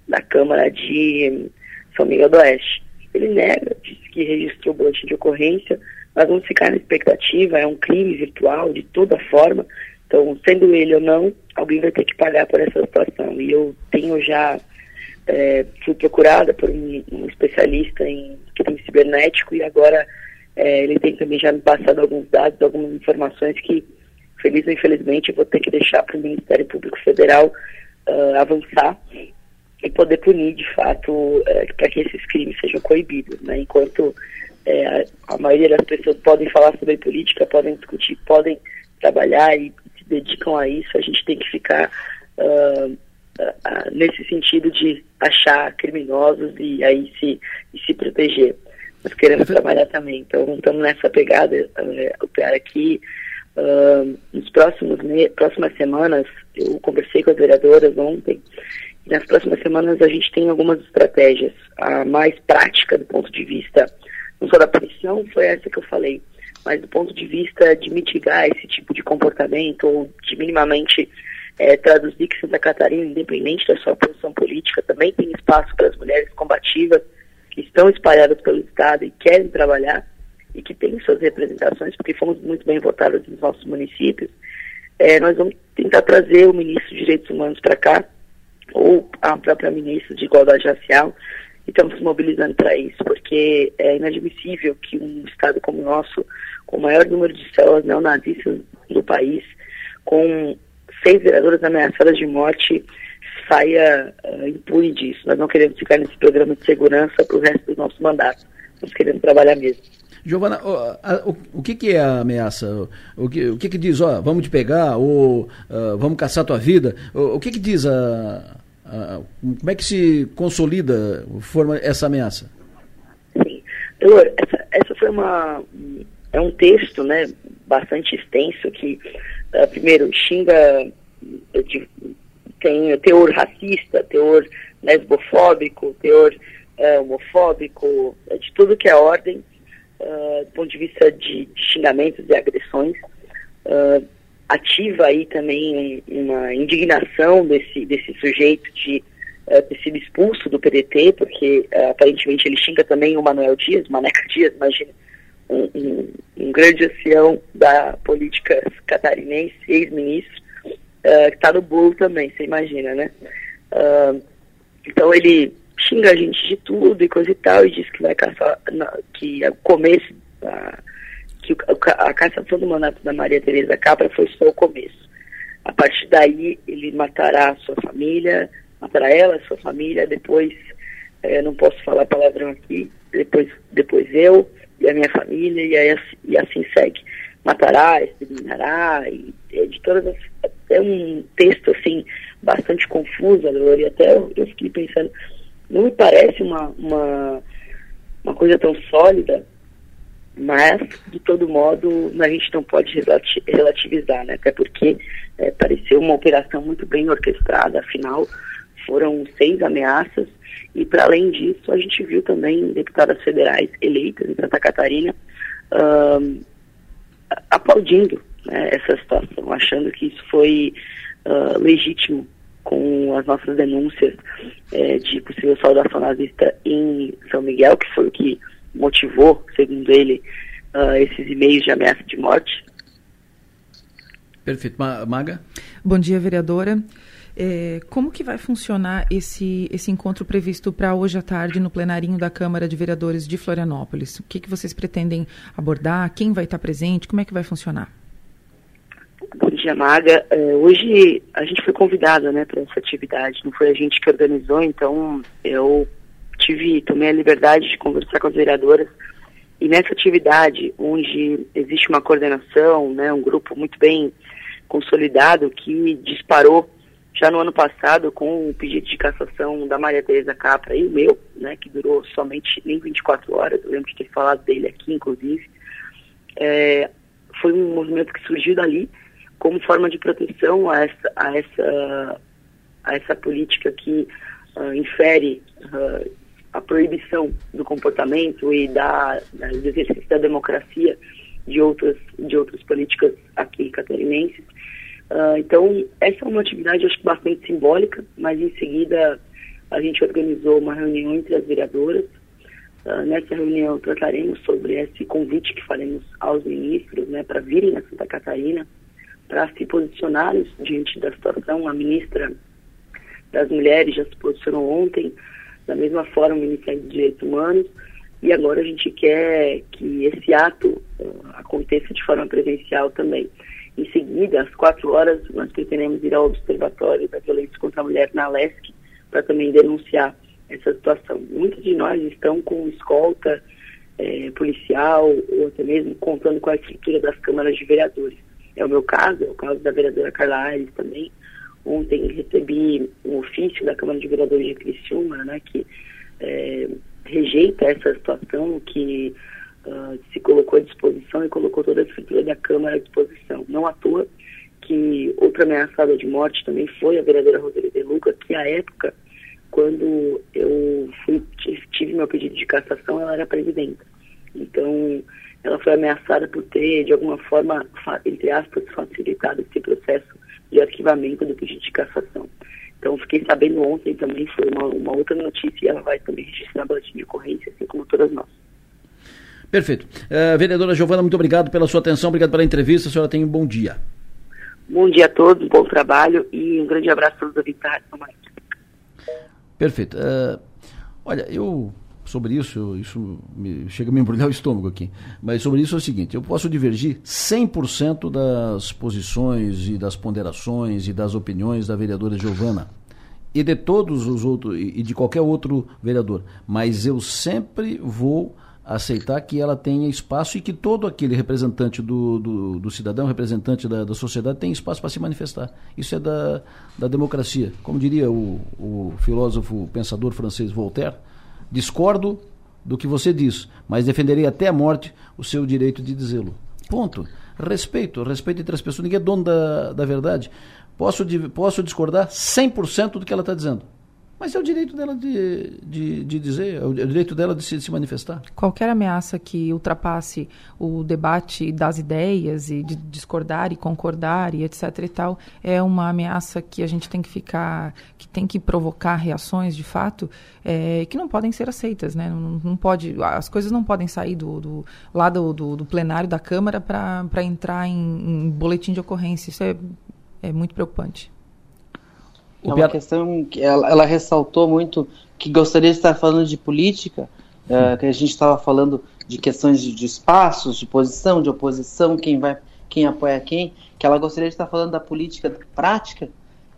da Câmara de São Miguel do Oeste. Ele nega, diz que registrou o boletim de ocorrência, mas vamos ficar na expectativa, é um crime virtual de toda forma, então, sendo ele ou não, alguém vai ter que pagar por essa situação. E eu tenho já é, fui procurada por um, um, especialista em crime cibernético e agora é, ele tem também já me passado alguns dados, algumas informações que, feliz ou infelizmente, eu vou ter que deixar para o Ministério Público Federal uh, avançar e poder punir, de fato, uh, para que esses crimes sejam coibidos. Né? Enquanto é, a maioria das pessoas podem falar sobre política, podem discutir, podem trabalhar e se dedicam a isso, a gente tem que ficar uh, uh, nesse sentido de achar criminosos e aí se, e se proteger. Nós queremos trabalhar também, então estamos nessa pegada, uh, o PR aqui, uh, nos próximos próximas semanas, eu conversei com as vereadoras ontem. E nas próximas semanas a gente tem algumas estratégias. A mais prática do ponto de vista não só da punição, foi essa que eu falei, mas do ponto de vista de mitigar esse tipo de comportamento ou de minimamente é, traduzir que Santa Catarina, independente da sua posição política, também tem espaço para as mulheres combativas que estão espalhadas pelo Estado e querem trabalhar e que têm suas representações, porque fomos muito bem votadas nos nossos municípios, é, nós vamos tentar trazer o ministro de Direitos Humanos para cá, ou a própria ministra de Igualdade Racial, e estamos nos mobilizando para isso, porque é inadmissível que um Estado como o nosso, com o maior número de células neonazistas do país, com seis vereadoras ameaçadas de morte, saia uh, impune disso. Nós não queremos ficar nesse programa de segurança para o resto do nosso mandato. Nós queremos trabalhar mesmo. Giovana, o, o, o, que, que é a ameaça? O que, o que, que diz, ó, vamos te pegar, ou uh, vamos caçar tua vida? O, o que, que diz a, a, Como é que se consolida, forma essa ameaça? Sim. Doutor, essa, essa foi uma. É um texto, né, bastante extenso que, uh, primeiro, xinga. De, tem teor racista, teor lesbofóbico, teor uh, homofóbico, de tudo que é ordem uh, do ponto de vista de, de xingamentos e agressões, uh, ativa aí também uma indignação desse, desse sujeito de uh, ter sido expulso do PDT, porque aparentemente ele xinga também o Manuel Dias, Maneca Dias, imagina, um, um, um grande ancião da política catarinense, ex-ministro, que está no bolo também, você imagina, né? então ele xinga a gente de tudo e coisa e tal, e diz que vai caçar, que o começo, da, que a cassação do mandato da Maria Tereza Capra foi só o começo. A partir daí, ele matará a sua família, matará ela, a sua família, depois, é, não posso falar palavrão aqui, depois, depois eu e a minha família, e, aí, e assim segue. Matará, exterminará, e, de todas as, é um texto, assim, bastante confuso, e até eu, eu fiquei pensando, não me parece uma, uma, uma coisa tão sólida, mas, de todo modo, a gente não pode relativizar, né? Até porque é, pareceu uma operação muito bem orquestrada, afinal, foram seis ameaças, e para além disso, a gente viu também deputadas federais eleitas em Santa Catarina uh, aplaudindo né, essa situação, achando que isso foi uh, legítimo com as nossas denúncias é, de possível saudação nazista em São Miguel, que foi o que motivou, segundo ele, uh, esses e-mails de ameaça de morte. Perfeito. Maga? Bom dia, vereadora. É, como que vai funcionar esse, esse encontro previsto para hoje à tarde no plenarinho da Câmara de Vereadores de Florianópolis? O que, que vocês pretendem abordar? Quem vai estar presente? Como é que vai funcionar? Dia, Maga. É, hoje a gente foi convidada né, para essa atividade, não foi a gente que organizou, então eu tive, tomei a liberdade de conversar com as vereadoras e nessa atividade, onde existe uma coordenação, né, um grupo muito bem consolidado que disparou já no ano passado com o pedido de cassação da Maria Tereza Capra e o meu, né, que durou somente nem 24 horas, eu lembro de ter falado dele aqui, inclusive, é, foi um movimento que surgiu dali como forma de proteção a essa, a essa, a essa política que uh, infere uh, a proibição do comportamento e da, da, do exercício da democracia de outras, de outras políticas aqui catarinenses. Uh, então, essa é uma atividade, acho que bastante simbólica, mas em seguida a gente organizou uma reunião entre as vereadoras. Uh, nessa reunião trataremos sobre esse convite que faremos aos ministros né, para virem a Santa Catarina para se posicionarem diante da situação. A ministra das Mulheres já se posicionou ontem, da mesma forma o Ministério dos Direitos Humanos, e agora a gente quer que esse ato uh, aconteça de forma presencial também. Em seguida, às quatro horas, nós pretendemos ir ao Observatório da Violência contra a Mulher na LESC para também denunciar essa situação. Muitos de nós estão com escolta eh, policial ou até mesmo contando com a estrutura das câmaras de vereadores. É o meu caso, é o caso da vereadora Carla Aires também. Ontem recebi um ofício da Câmara de Vereadores de Criciúma, né, que é, rejeita essa situação, que uh, se colocou à disposição e colocou toda a estrutura da Câmara à disposição. Não à toa que outra ameaçada de morte também foi a vereadora Roseli De Luca, que à época, quando eu fui, tive meu pedido de cassação, ela era presidenta. Então, ela foi ameaçada por ter, de alguma forma, entre aspas, facilitado esse processo de arquivamento do pedido de cassação. Então, fiquei sabendo ontem também, foi uma, uma outra notícia, e ela vai também registrar boletim de ocorrência, assim como todas nós. Perfeito. Uh, vereadora Giovana, muito obrigado pela sua atenção, obrigado pela entrevista. A senhora tem um bom dia. Bom dia a todos, bom trabalho e um grande abraço a todos os ouvintes da Rádio Perfeito. Uh, olha, eu sobre isso, isso me, chega a me embrulhar o estômago aqui. Mas sobre isso é o seguinte: eu posso divergir 100% das posições e das ponderações e das opiniões da vereadora Giovana e de todos os outros e de qualquer outro vereador, mas eu sempre vou aceitar que ela tenha espaço e que todo aquele representante do, do, do cidadão, representante da, da sociedade, tem espaço para se manifestar. Isso é da, da democracia. Como diria o, o filósofo pensador francês Voltaire, Discordo do que você diz, mas defenderei até a morte o seu direito de dizê-lo. Ponto. Respeito, respeito entre as pessoas. Ninguém é dono da, da verdade. Posso, posso discordar 100% do que ela está dizendo. Mas é o direito dela de, de, de dizer, é o direito dela de se, de se, manifestar. Qualquer ameaça que ultrapasse o debate das ideias e de discordar e concordar e etc e tal, é uma ameaça que a gente tem que ficar, que tem que provocar reações de fato, é, que não podem ser aceitas, né? Não, não, pode, as coisas não podem sair do, do lá do, do, do plenário da Câmara para entrar em, em boletim de ocorrência. Isso é, é muito preocupante. É uma questão que ela, ela, ressaltou muito que gostaria de estar falando de política, uh, que a gente estava falando de questões de, de, espaços, de posição, de oposição, quem vai, quem apoia quem, que ela gostaria de estar falando da política prática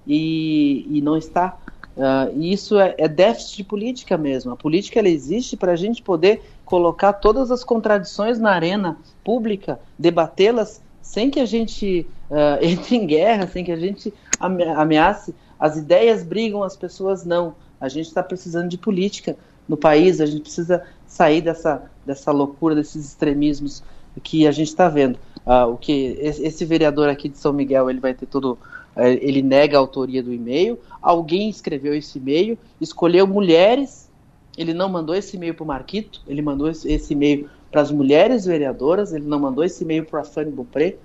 e, e não está. Uh, e isso é, é, déficit de política mesmo. A política ela existe para a gente poder colocar todas as contradições na arena pública, debatê-las sem que a gente uh, entre em guerra, sem que a gente ameace as ideias brigam, as pessoas não. A gente está precisando de política no país, a gente precisa sair dessa, dessa loucura, desses extremismos que a gente está vendo. Ah, o que esse vereador aqui de São Miguel ele vai ter todo eh, ele nega a autoria do e-mail alguém escreveu esse e-mail escolheu mulheres ele não mandou esse e-mail para o Marquito ele mandou esse e-mail para as mulheres vereadoras ele não mandou esse e-mail para a Fanny Beaupré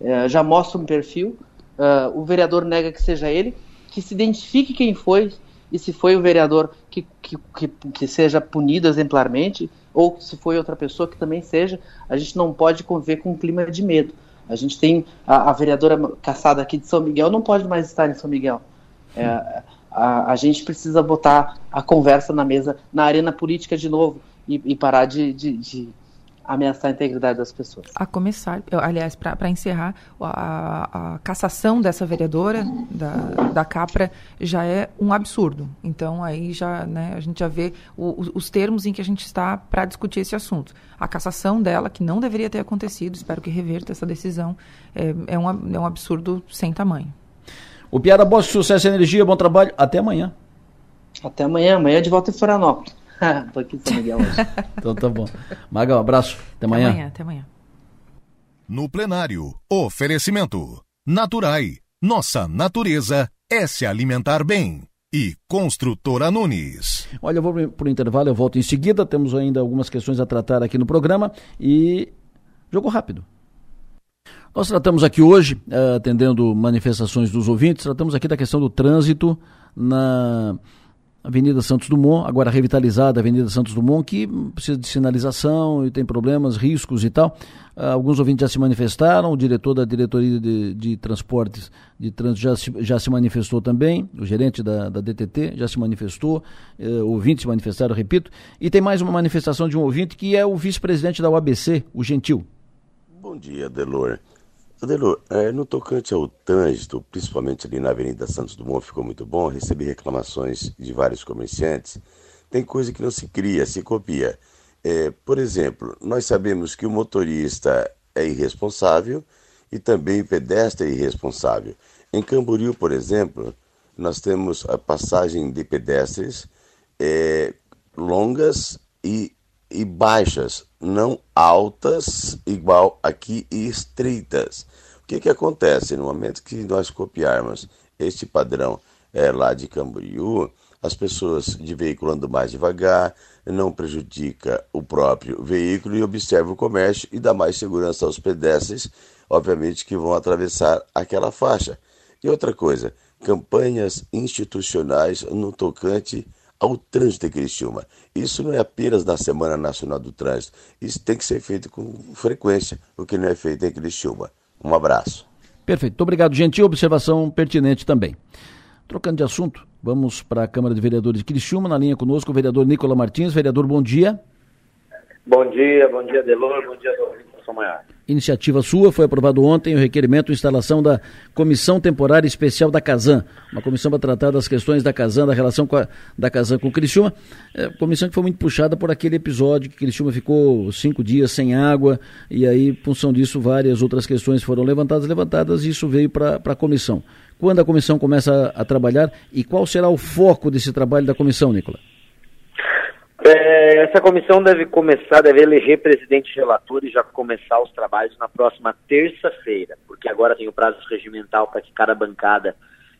é, já mostra um perfil uh, o vereador nega que seja ele que se identifique quem foi e se foi o vereador que, que, que, que, seja punido exemplarmente ou se foi outra pessoa que também seja, a gente não pode conviver com um clima de medo. A gente tem a, a vereadora caçada aqui de São Miguel, não pode mais estar em São Miguel. É, a, a, gente precisa botar a conversa na mesa, na arena política de novo e, e parar de, de, de ameaçar a integridade das pessoas. A começar, aliás, para encerrar, a, a, cassação dessa vereadora da, da Capra já é um absurdo. Então aí já, né, a gente já vê o, os termos em que a gente está para discutir esse assunto. A cassação dela, que não deveria ter acontecido, espero que reverta essa decisão, é, é, um, é um absurdo sem tamanho. O Piara Bosch, sucesso e energia, bom trabalho, até amanhã. Até amanhã, amanhã de volta em Florianópolis. Tô aqui em São Miguel hoje. então tá bom. Magal, abraço. Até amanhã. Até amanhã, até amanhã. No plenário, oferecimento. Naturai. Nossa natureza é se alimentar bem. E Construtora Nunes. Olha, eu vou por intervalo, eu volto em seguida. Temos ainda algumas questões a tratar aqui no programa. E. Jogo rápido. Nós tratamos aqui hoje, uh, atendendo manifestações dos ouvintes, tratamos aqui da questão do trânsito na Avenida Santos Dumont, agora revitalizada Avenida Santos Dumont, que precisa de sinalização e tem problemas, riscos e tal. Uh, alguns ouvintes já se manifestaram, o diretor da diretoria de, de transportes de trânsito já se, já se manifestou também, o gerente da, da DTT já se manifestou, uh, ouvintes se manifestaram, repito. E tem mais uma manifestação de um ouvinte que é o vice-presidente da UABC, o Gentil. Bom dia, Delor. Adelo, é, no tocante ao trânsito, principalmente ali na Avenida Santos Dumont, ficou muito bom. Recebi reclamações de vários comerciantes. Tem coisa que não se cria, se copia. É, por exemplo, nós sabemos que o motorista é irresponsável e também o pedestre é irresponsável. Em Camboriú, por exemplo, nós temos a passagem de pedestres é, longas e, e baixas, não altas igual aqui e estreitas. O que, que acontece? No momento que nós copiarmos este padrão é, lá de Camboriú, as pessoas de veículo andam mais devagar, não prejudica o próprio veículo e observa o comércio e dá mais segurança aos pedestres, obviamente que vão atravessar aquela faixa. E outra coisa, campanhas institucionais no tocante ao trânsito em Criciúma. Isso não é apenas na Semana Nacional do Trânsito, isso tem que ser feito com frequência, o que não é feito em Criciúma. Um abraço. Perfeito. Muito obrigado, gentil. Observação pertinente também. Trocando de assunto, vamos para a Câmara de Vereadores de Criciúma. Na linha conosco, o vereador Nicola Martins. Vereador, bom dia. Bom dia, bom dia, Delor, bom dia, Maior. Iniciativa sua, foi aprovado ontem o requerimento de instalação da Comissão Temporária Especial da Casan, uma comissão para tratar das questões da Casan, da relação a, da Casan com o Criciúma, é, comissão que foi muito puxada por aquele episódio que Criciúma ficou cinco dias sem água, e aí, em função disso, várias outras questões foram levantadas, levantadas, e isso veio para a comissão. Quando a comissão começa a, a trabalhar e qual será o foco desse trabalho da comissão, Nicola? É, essa comissão deve começar, deve eleger presidente relator e já começar os trabalhos na próxima terça-feira, porque agora tem o prazo regimental para que cada bancada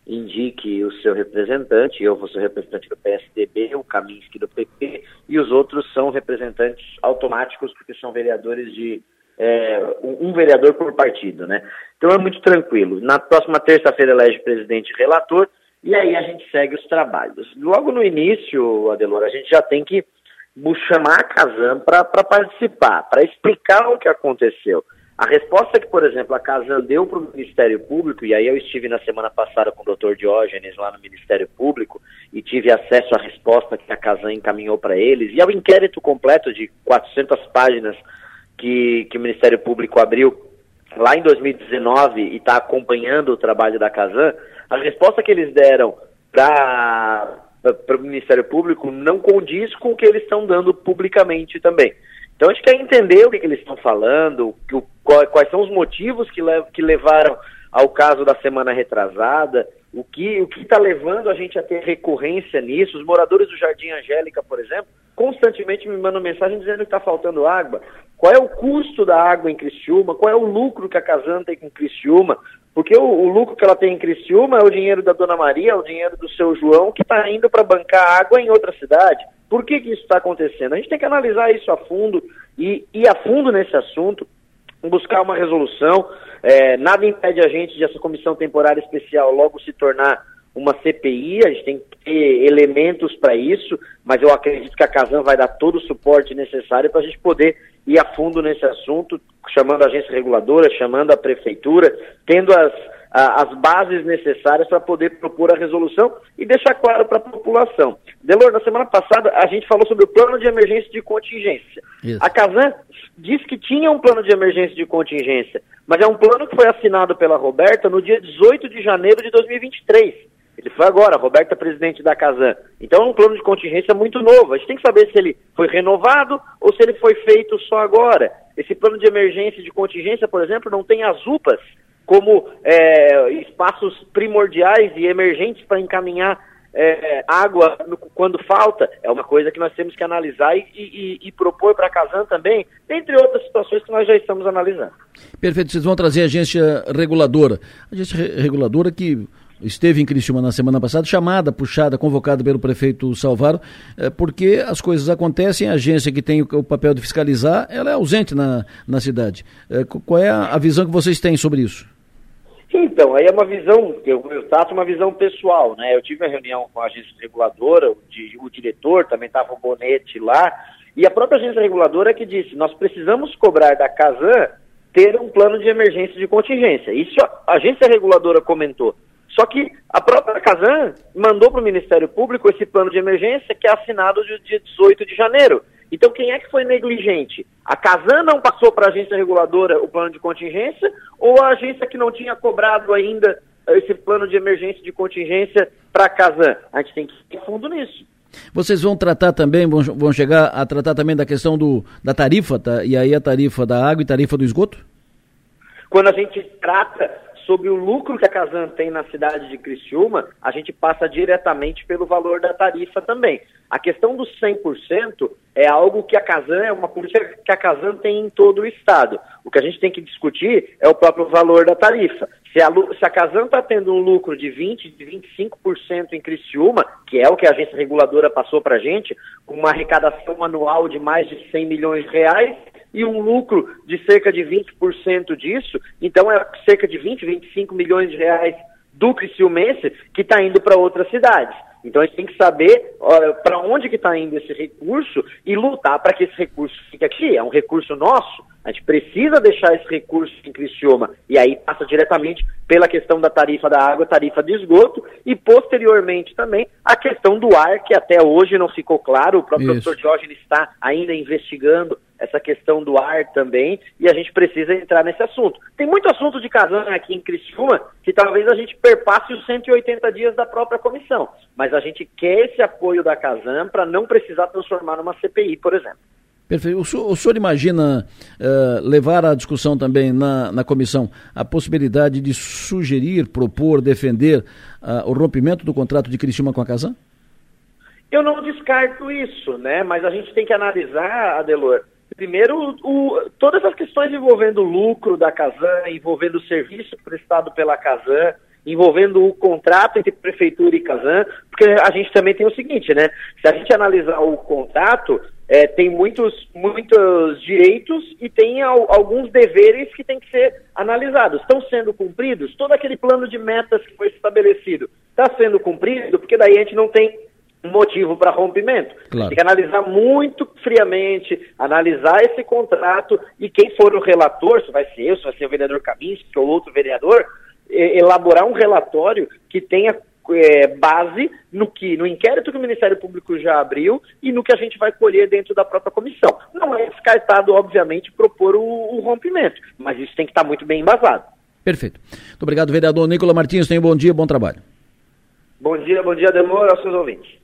indique o seu representante, eu vou ser representante do PSDB, o Kaminski do PP, e os outros são representantes automáticos, porque são vereadores de é, um vereador por partido, né? Então é muito tranquilo. Na próxima terça-feira elege presidente e relator, e aí a gente segue os trabalhos. Logo no início, Adelor, a gente já tem que chamar a Casan para participar, para explicar o que aconteceu. A resposta que, por exemplo, a Casan deu para o Ministério Público, e aí eu estive na semana passada com o Dr. Diógenes lá no Ministério Público e tive acesso à resposta que a Casan encaminhou para eles, e ao inquérito completo de 400 páginas que, que o Ministério Público abriu lá em 2019 e está acompanhando o trabalho da Casan, a resposta que eles deram para o Ministério Público não condiz com o que eles estão dando publicamente também. Então a gente quer entender o que, que eles estão falando, que, o, quais são os motivos que, que levaram ao caso da semana retrasada, o que o está levando a gente a ter recorrência nisso. Os moradores do Jardim Angélica, por exemplo, constantemente me mandam mensagem dizendo que está faltando água. Qual é o custo da água em Criciúma? Qual é o lucro que a Casan tem com Criciúma? Porque o, o, lucro que ela tem em Criciúma é o dinheiro da Dona Maria, é o dinheiro do seu João, que está indo para bancar água em outra cidade. Por que, que isso está acontecendo? A gente tem que analisar isso a fundo e ir a fundo nesse assunto, buscar uma resolução. É, nada impede a gente de essa comissão temporária especial logo se tornar uma CPI, a gente tem que ter elementos para isso, mas eu acredito que a Casan vai dar todo o suporte necessário para a gente poder ir a fundo nesse assunto, chamando a agência reguladora, chamando a prefeitura, tendo as, a, as bases necessárias para poder propor a resolução e deixar claro para a população. Delor, na semana passada a gente falou sobre o plano de emergência de contingência. Isso. A Casan diz que tinha um plano de emergência de contingência, mas é um plano que foi assinado pela Roberta no dia 18 de janeiro de 2023. Ele foi agora, Roberto é presidente da Casan. Então é um plano de contingência muito novo. A gente tem que saber se ele foi renovado ou se ele foi feito só agora. Esse plano de emergência de contingência, por exemplo, não tem as UPAs como é, espaços primordiais e emergentes para encaminhar é, água quando falta. É uma coisa que nós temos que analisar e, e, e propor para a Casan também, entre outras situações que nós já estamos analisando. Perfeito. Vocês vão trazer a agência reguladora. A agência reguladora que esteve em Criciúma na semana passada, chamada, puxada, convocada pelo prefeito Salvaro, é, porque as coisas acontecem, a agência que tem o, papel de fiscalizar, ela é ausente na, na cidade. É, qual é a, a, visão que vocês têm sobre isso? Então, aí é uma visão, eu, eu trato uma visão pessoal, né? Eu tive uma reunião com a agência reguladora, o, de, o diretor, também estava o Bonete lá, e a própria agência reguladora que disse, nós precisamos cobrar da Casan ter um plano de emergência de contingência. Isso a agência reguladora comentou. Só que a própria Casan mandou para o Ministério Público esse plano de emergência que é assinado no dia 18 de janeiro. Então, quem é que foi negligente? A Casan não passou para a agência reguladora o plano de contingência ou a agência que não tinha cobrado ainda esse plano de emergência de contingência para a Casan? A gente tem que ir fundo nisso. Vocês vão tratar também, vão, vão chegar a tratar também da questão do, da tarifa, tá? e aí a tarifa da água e tarifa do esgoto? Quando a gente trata sobre o lucro que a Casan tem na cidade de Criciúma, a gente passa diretamente pelo valor da tarifa também. A questão dos 100% é algo que a Casan, é uma política que a Casan tem em todo o estado. O que a gente tem que discutir é o próprio valor da tarifa. Se a, se a Casan está tendo um lucro de 20%, de 25% em Criciúma, que é o que a agência reguladora passou para a gente, com uma arrecadação anual de mais de 100 milhões de reais, e um lucro de cerca de 20% disso, então é cerca de 20, 25 milhões de reais do Criciumense que está indo para outras cidades. Então a gente tem que saber para onde que está indo esse recurso e lutar para que esse recurso fique aqui. É um recurso nosso, a gente precisa deixar esse recurso em Criciúma e aí passa diretamente pela questão da tarifa da água, tarifa de esgoto e posteriormente também a questão do ar, que até hoje não ficou claro, o próprio Isso. professor Diógenes está ainda investigando essa questão do ar também, e a gente precisa entrar nesse assunto. Tem muito assunto de Casan aqui em Criciúma que talvez a gente perpasse os 180 dias da própria comissão, mas a gente quer esse apoio da Casan para não precisar transformar numa CPI, por exemplo. Perfeito. O senhor, o senhor imagina uh, levar à discussão também na, na comissão a possibilidade de sugerir, propor, defender uh, o rompimento do contrato de Cristina com a Casan? Eu não descarto isso, né? Mas a gente tem que analisar, Adelor, primeiro o, todas as questões envolvendo o lucro da Casan, envolvendo o serviço prestado pela Casan, envolvendo o contrato entre prefeitura e Casan, porque a gente também tem o seguinte, né? Se a gente analisar o contrato, é, tem muitos, muitos direitos e tem al, alguns deveres que têm que ser analisados. Estão sendo cumpridos? Todo aquele plano de metas que foi estabelecido está sendo cumprido? Porque daí a gente não tem motivo para rompimento. Claro. Tem que analisar muito friamente, analisar esse contrato e quem for o relator, se vai ser eu, se vai ser o vereador Kaminski ou outro vereador, elaborar um relatório que tenha é, base no que no inquérito que o Ministério Público já abriu e no que a gente vai colher dentro da própria comissão. Não é descartado, obviamente, propor o, o rompimento, mas isso tem que estar muito bem embasado. Perfeito. Muito obrigado, vereador Nicola Martins. Tenha um bom dia, bom trabalho. Bom dia, bom dia, Demora, aos seus ouvintes.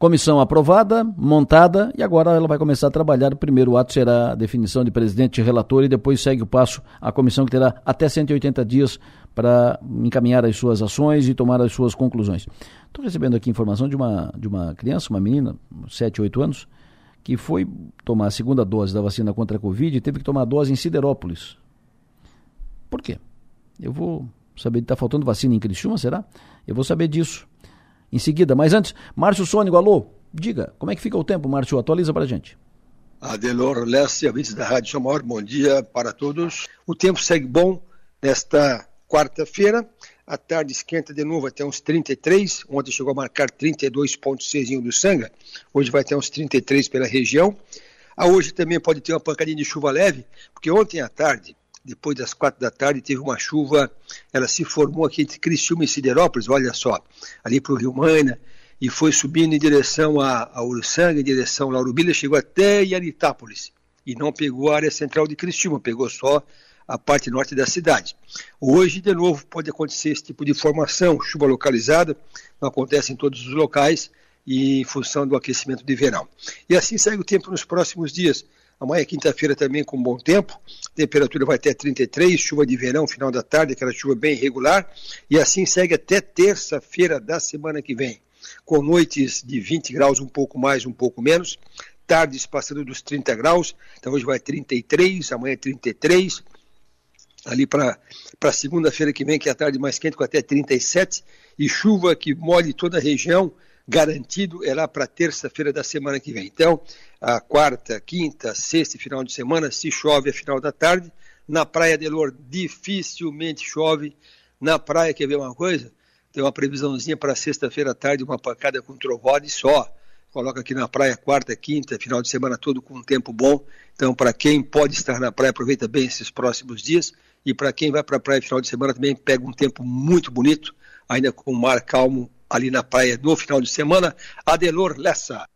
Comissão aprovada, montada, e agora ela vai começar a trabalhar. O primeiro ato será a definição de presidente e relator, e depois segue o passo a comissão que terá até 180 dias para encaminhar as suas ações e tomar as suas conclusões. Estou recebendo aqui informação de uma, de uma criança, uma menina, 7, 8 anos, que foi tomar a segunda dose da vacina contra a Covid e teve que tomar a dose em Siderópolis. Por quê? Eu vou saber, está faltando vacina em Criciúma, será? Eu vou saber disso em seguida. Mas antes, Márcio Sônico, alô, diga, como é que fica o tempo, Márcio? Atualiza para gente. Adelor Leste, ouvintes da Rádio Chamor, bom dia para todos. O tempo segue bom nesta quarta-feira. A tarde esquenta de novo até uns 33. Ontem chegou a marcar 32,6 do Sanga. Hoje vai até uns 33 pela região. A hoje também pode ter uma pancadinha de chuva leve, porque ontem à tarde depois das quatro da tarde, teve uma chuva, ela se formou aqui entre Criciúma e Siderópolis, olha só, ali para o Rio Maina, e foi subindo em direção a, a Uruçanga, em direção a Laurubilha, chegou até Yaritápolis, e não pegou a área central de Criciúma, pegou só a parte norte da cidade. Hoje, de novo, pode acontecer esse tipo de formação, chuva localizada, não acontece em todos os locais, e em função do aquecimento de verão. E assim segue o tempo nos próximos dias. Amanhã, quinta-feira, também com bom tempo. Temperatura vai até 33, chuva de verão, final da tarde, aquela chuva bem irregular. E assim segue até terça-feira da semana que vem, com noites de 20 graus, um pouco mais, um pouco menos. Tardes passando dos 30 graus. Então hoje vai 33, amanhã 33. Ali para segunda-feira que vem, que é a tarde mais quente, com até 37. E chuva que molhe toda a região garantido é lá para terça-feira da semana que vem. Então, a quarta, quinta, sexta e final de semana, se chove a final da tarde. Na Praia de Lour, dificilmente chove. Na praia, quer ver uma coisa? Tem uma previsãozinha para sexta-feira à tarde, uma pancada com trovada e só. Coloca aqui na praia quarta, quinta, final de semana todo com um tempo bom. Então, para quem pode estar na praia, aproveita bem esses próximos dias. E para quem vai para a praia final de semana também pega um tempo muito bonito, ainda com o mar calmo ali na praia no final de semana. Adelor Lessa.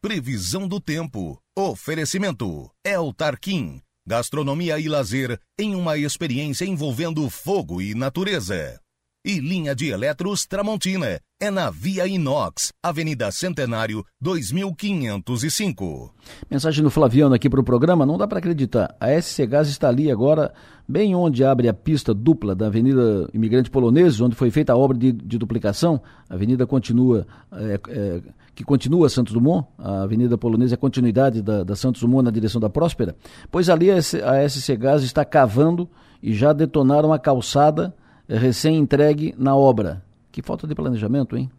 Previsão do tempo. Oferecimento. El Tarquim. Gastronomia e lazer em uma experiência envolvendo fogo e natureza. E linha de eletros Tramontina. É na Via Inox, Avenida Centenário, 2505. Mensagem do Flaviano aqui para o programa, não dá para acreditar. A SC Gás está ali agora, bem onde abre a pista dupla da Avenida Imigrante Poloneses, onde foi feita a obra de, de duplicação. A avenida continua, é, é, que continua Santos Dumont, a Avenida Polonesa é continuidade da, da Santos Dumont na direção da Próspera. Pois ali a, a SC Gás está cavando e já detonaram a calçada recém-entregue na obra. Que falta de planejamento, hein?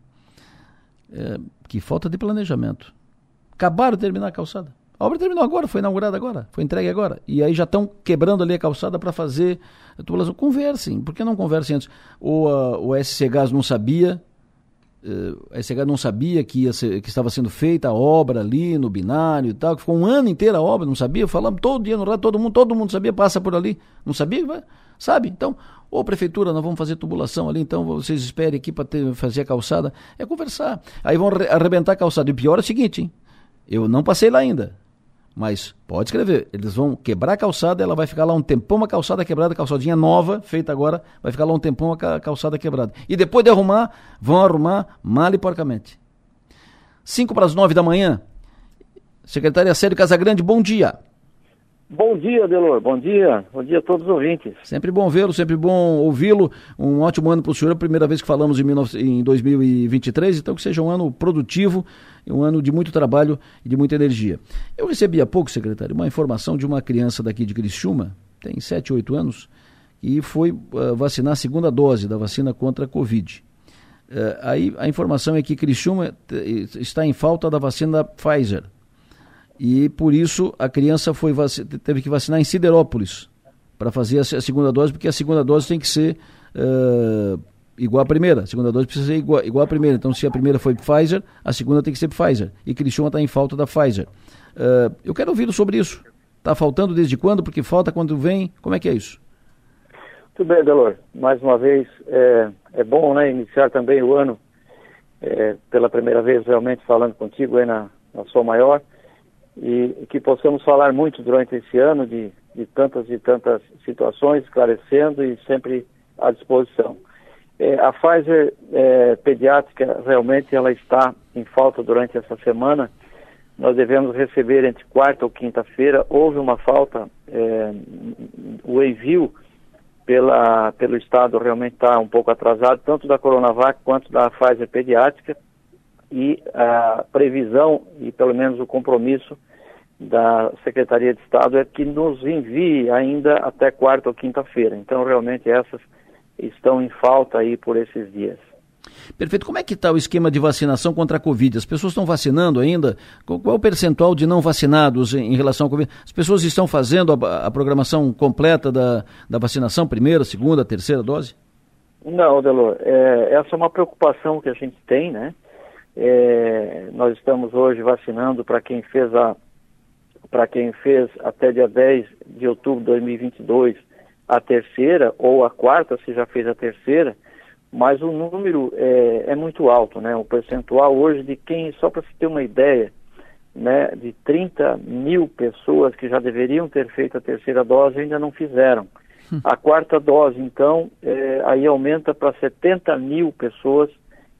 É, que falta de planejamento. Acabaram de terminar a calçada. A obra terminou agora, foi inaugurada agora, foi entregue agora. E aí já estão quebrando ali a calçada para fazer a tubulação. Conversem, por que não conversem antes? Ou a, o SC Gás não sabia, uh, a SC Gás não sabia que, ser, que estava sendo feita a obra ali no binário e tal, que ficou um ano inteiro a obra, não sabia, falamos todo dia no rádio, todo mundo, todo mundo sabia, passa por ali, não sabia, sabe? Então, Ô, prefeitura, nós vamos fazer tubulação ali, então vocês esperem aqui para fazer a calçada. É conversar. Aí vão arrebentar a calçada. E o pior é o seguinte, hein? Eu não passei lá ainda. Mas pode escrever, eles vão quebrar a calçada, ela vai ficar lá um tempão uma calçada quebrada, calçadinha nova, feita agora, vai ficar lá um tempão uma calçada quebrada. E depois de arrumar, vão arrumar mal e porcamente. 5 para as 9 da manhã. Secretária Sérgio Casagrande, bom dia. Bom dia, Delor. Bom dia. Bom dia a todos os ouvintes. Sempre bom vê-lo, sempre bom ouvi-lo. Um ótimo ano para o senhor. É a primeira vez que falamos em, 19... em 2023, então que seja um ano produtivo, um ano de muito trabalho e de muita energia. Eu recebi há pouco, secretário, uma informação de uma criança daqui de Criciúma, tem 7, 8 anos, e foi uh, vacinar a segunda dose da vacina contra a Covid. Uh, aí a informação é que Criciúma está em falta da vacina Pfizer e por isso a criança foi teve que vacinar em Siderópolis para fazer a, segunda dose, porque a segunda dose tem que ser uh, igual à primeira. A segunda dose precisa ser igual, igual à primeira. Então, se a primeira foi Pfizer, a segunda tem que ser Pfizer. E Criciúma está em falta da Pfizer. Uh, eu quero ouvir sobre isso. Está faltando desde quando? Porque falta quando vem? Como é que é isso? Tudo bem, Delor. Mais uma vez, é, é bom né, iniciar também o ano é, pela primeira vez realmente falando contigo aí na, na sua maior e que possamos falar muito durante esse ano de, de tantas e tantas situações, esclarecendo e sempre à disposição. É, a Pfizer é, pediátrica realmente ela está em falta durante essa semana. Nós devemos receber entre quarta ou quinta-feira. Houve uma falta, é, o envio pela, pelo Estado realmente está um pouco atrasado, tanto da Coronavac quanto da Pfizer pediátrica e a previsão e pelo menos o compromisso da Secretaria de Estado é que nos envie ainda até quarta ou quinta-feira. Então, realmente, essas estão em falta aí por esses dias. Perfeito. Como é que está o esquema de vacinação contra a Covid? As pessoas estão vacinando ainda? Qual é o percentual de não vacinados em, relação à Covid? As pessoas estão fazendo a, a programação completa da, da vacinação, primeira, segunda, terceira dose? Não, Delor. É, essa é uma preocupação que a gente tem, né? É, nós estamos hoje vacinando para quem fez a para quem fez até dia 10 de outubro de 2022 a terceira ou a quarta, se já fez a terceira, mas o número é, é muito alto, né? O percentual hoje de quem, só para se ter uma ideia, né, de 30 mil pessoas que já deveriam ter feito a terceira dose ainda não fizeram. Hum. A quarta dose, então, é, aí aumenta para 70 mil pessoas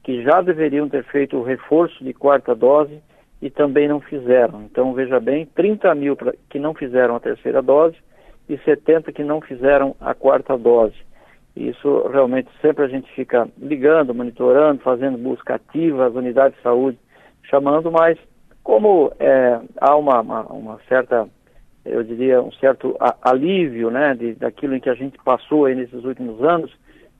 que já deveriam ter feito o reforço de quarta dose e também não fizeram. Então, veja bem, 30 mil que não fizeram a terceira dose e 70 que não fizeram a quarta dose. Isso realmente sempre a gente fica ligando, monitorando, fazendo busca ativa, as unidades de saúde chamando, mas como é, há uma, uma, uma, certa, eu diria, um certo alívio né, de, daquilo em que a gente passou nesses últimos anos,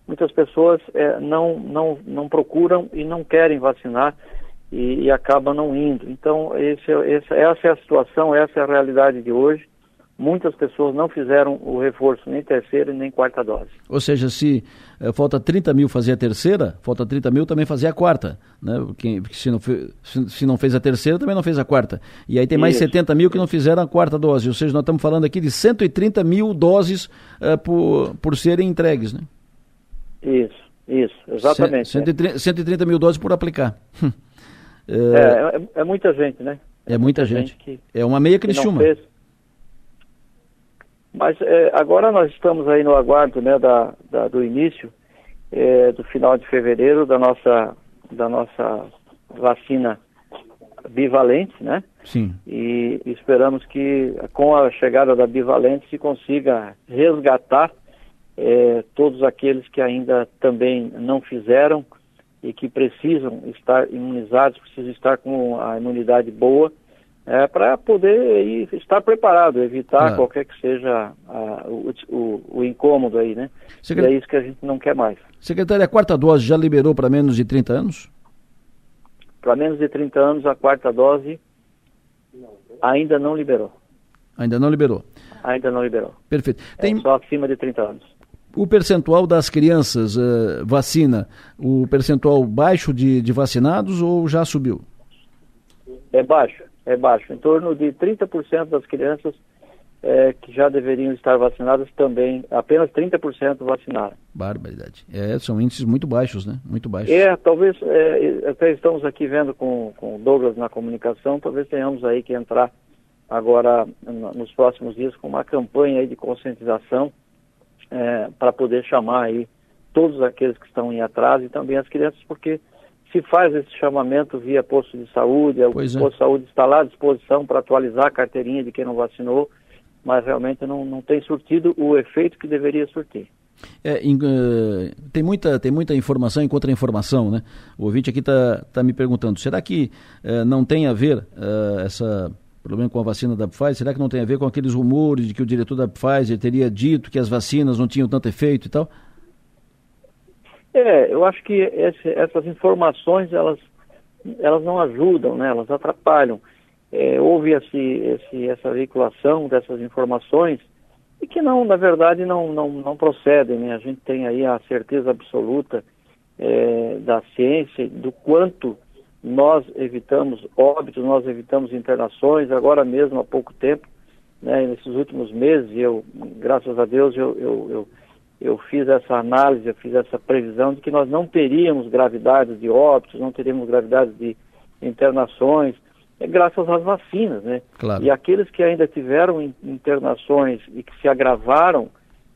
muitas pessoas é, não, não, não procuram e não querem vacinar e, e acabam não indo. Então, esse, esse, essa é a situação, essa é a realidade de hoje. Muitas pessoas não fizeram o reforço nem terceira nem quarta dose. Ou seja, se eh, falta 30 mil fazer a terceira, falta 30 mil também fazer a quarta. Né? Quem, se, não fez, se não fez a terceira, também não fez a quarta. E aí tem mais Isso. 70 mil que não fizeram a quarta dose. Ou seja, nós estamos falando aqui de 130 mil doses uh, por, por serem entregues. Né? Isso, isso, exatamente. 130, 130 mil doses por aplicar. É, é, é, é, muita gente, né? É, muita, gente. gente que, é uma meia Criciúma. Mas é, agora nós estamos aí no aguardo né, da, da do início é, do final de fevereiro da nossa, da nossa vacina bivalente, né? Sim. E esperamos que com a chegada da bivalente se consiga resgatar é, todos aqueles que ainda também não fizeram e que precisam estar imunizados, precisam estar com a imunidade boa é, para poder estar preparado, evitar claro. qualquer que seja a, o, o, o, incômodo aí, né? Secret... E é isso que a gente não quer mais. Secretário, a quarta dose já liberou para menos de 30 anos? Para menos de 30 anos, a quarta dose ainda não liberou. Ainda não liberou? Ainda não liberou. Perfeito. É Tem... É só acima de 30 anos. O percentual das crianças uh, vacina, o percentual baixo de, de vacinados ou já subiu? É baixo é baixo. Em torno de 30% das crianças é, que já deveriam estar vacinadas também, apenas 30% vacinaram. Barbaridade. É, são índices muito baixos, né? Muito baixos. É, talvez, é, até estamos aqui vendo com, com o Douglas na comunicação, talvez tenhamos aí que entrar agora nos próximos dias com uma campanha aí de conscientização é, para poder chamar aí todos aqueles que estão em atraso e também as crianças, porque se faz esse chamamento via posto de saúde, o pois posto é. de saúde está lá à disposição para atualizar a carteirinha de quem não vacinou, mas realmente não, não tem surtido o efeito que deveria surtir. É, em, uh, tem, muita, tem muita informação e contra-informação, né? O ouvinte aqui está tá me perguntando, será que uh, não tem a ver uh, essa problema com a vacina da Pfizer? Será que não tem a ver com aqueles rumores de que o diretor da Pfizer teria dito que as vacinas não tinham tanto efeito e tal? É, eu acho que esse, essas informações, elas, elas não ajudam, né? elas atrapalham. É, houve esse, esse, essa veiculação dessas informações e que não, na verdade, não, não, não procedem. Né? A gente tem aí a certeza absoluta é, da ciência, do quanto nós evitamos óbitos, nós evitamos internações, agora mesmo há pouco tempo, né, nesses últimos meses, eu, graças a Deus, eu, eu, eu eu fiz essa análise, eu fiz essa previsão de que nós não teríamos gravidade de óbitos, não teríamos gravidade de internações, é graças às vacinas, né? Claro. E aqueles que ainda tiveram internações e que se agravaram,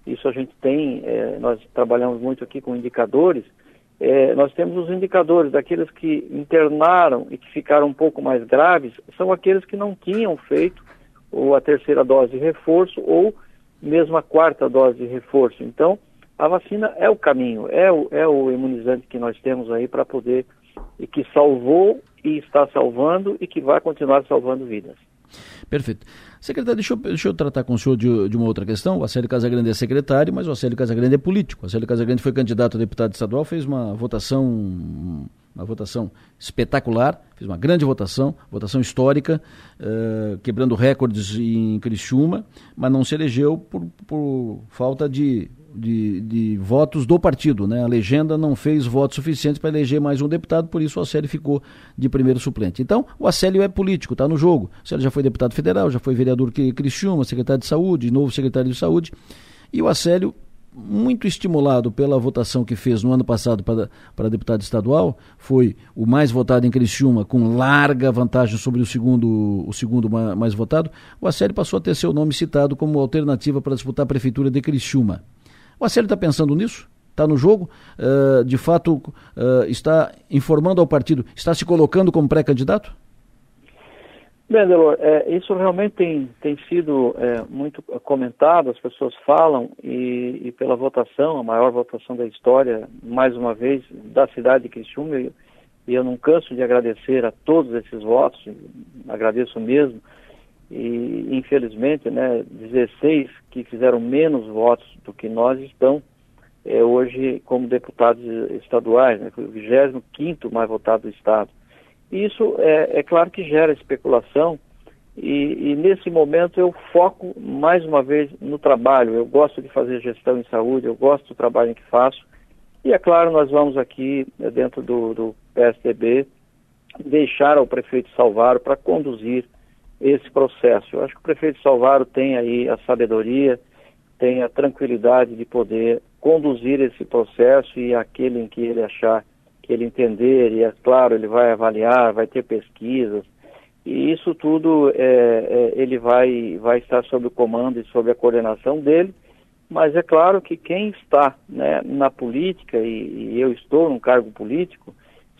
isso a gente tem, é, nós trabalhamos muito aqui com indicadores, é, nós temos os indicadores daqueles que internaram e que ficaram um pouco mais graves, são aqueles que não tinham feito ou a terceira dose de reforço ou mesmo a quarta dose de reforço. Então, a vacina é o caminho, é o, é o imunizante que nós temos aí para poder, e que salvou e está salvando e que vai continuar salvando vidas. Perfeito. Secretário, deixa eu, deixa eu tratar com o senhor de, de uma outra questão. O Acélio Casagrande é secretário, mas o Acélio Casagrande é político. O Acélio Casagrande foi candidato a deputado estadual, fez uma votação, uma votação espetacular, fez uma grande votação, votação histórica, uh, quebrando recordes em Criciúma, mas não se elegeu por, por falta de de, de, votos do partido. Né? A legenda não fez votos suficientes para eleger mais um deputado, por isso o Acélio ficou de primeiro suplente. Então, o Acélio é político, está no jogo. O Acélio já foi deputado federal, já foi vereador Criciúma, secretário de saúde, novo secretário de saúde. E o Acélio, muito estimulado pela votação que fez no ano passado para, para deputado estadual, foi o mais votado em Criciúma, com larga vantagem sobre o segundo, o segundo mais votado. O Acélio passou a ter seu nome citado como alternativa para disputar a prefeitura de Criciúma. O Acélio está pensando nisso? Está no jogo? Uh, de fato, uh, está informando ao partido, está se colocando como pré-candidato? Bem, Delor, é, isso realmente tem, tem sido é, muito comentado, as pessoas falam, e, e, pela votação, a maior votação da história, mais uma vez, da cidade de Criciúma, e eu não canso de agradecer a todos esses votos, agradeço mesmo, e infelizmente, né, 16 que fizeram menos votos do que nós estão é, hoje como deputados estaduais, né, foi o 25 mais votado do Estado. Isso é, é claro que gera especulação e, e, nesse momento eu foco mais uma vez no trabalho. Eu gosto de fazer gestão em saúde, eu gosto do trabalho que faço. E é claro, nós vamos aqui né, dentro do, do PSDB deixar ao prefeito Salvaro para conduzir esse processo. Eu acho que o prefeito Salvaro tem aí a sabedoria, tem a tranquilidade de poder conduzir esse processo e aquele em que ele achar que ele entender, e é claro, ele vai avaliar, vai ter pesquisas, e isso tudo é, é, ele vai, vai estar sob o comando e sob a coordenação dele, Mas é claro que quem está né, na política, e, e eu estou num cargo político,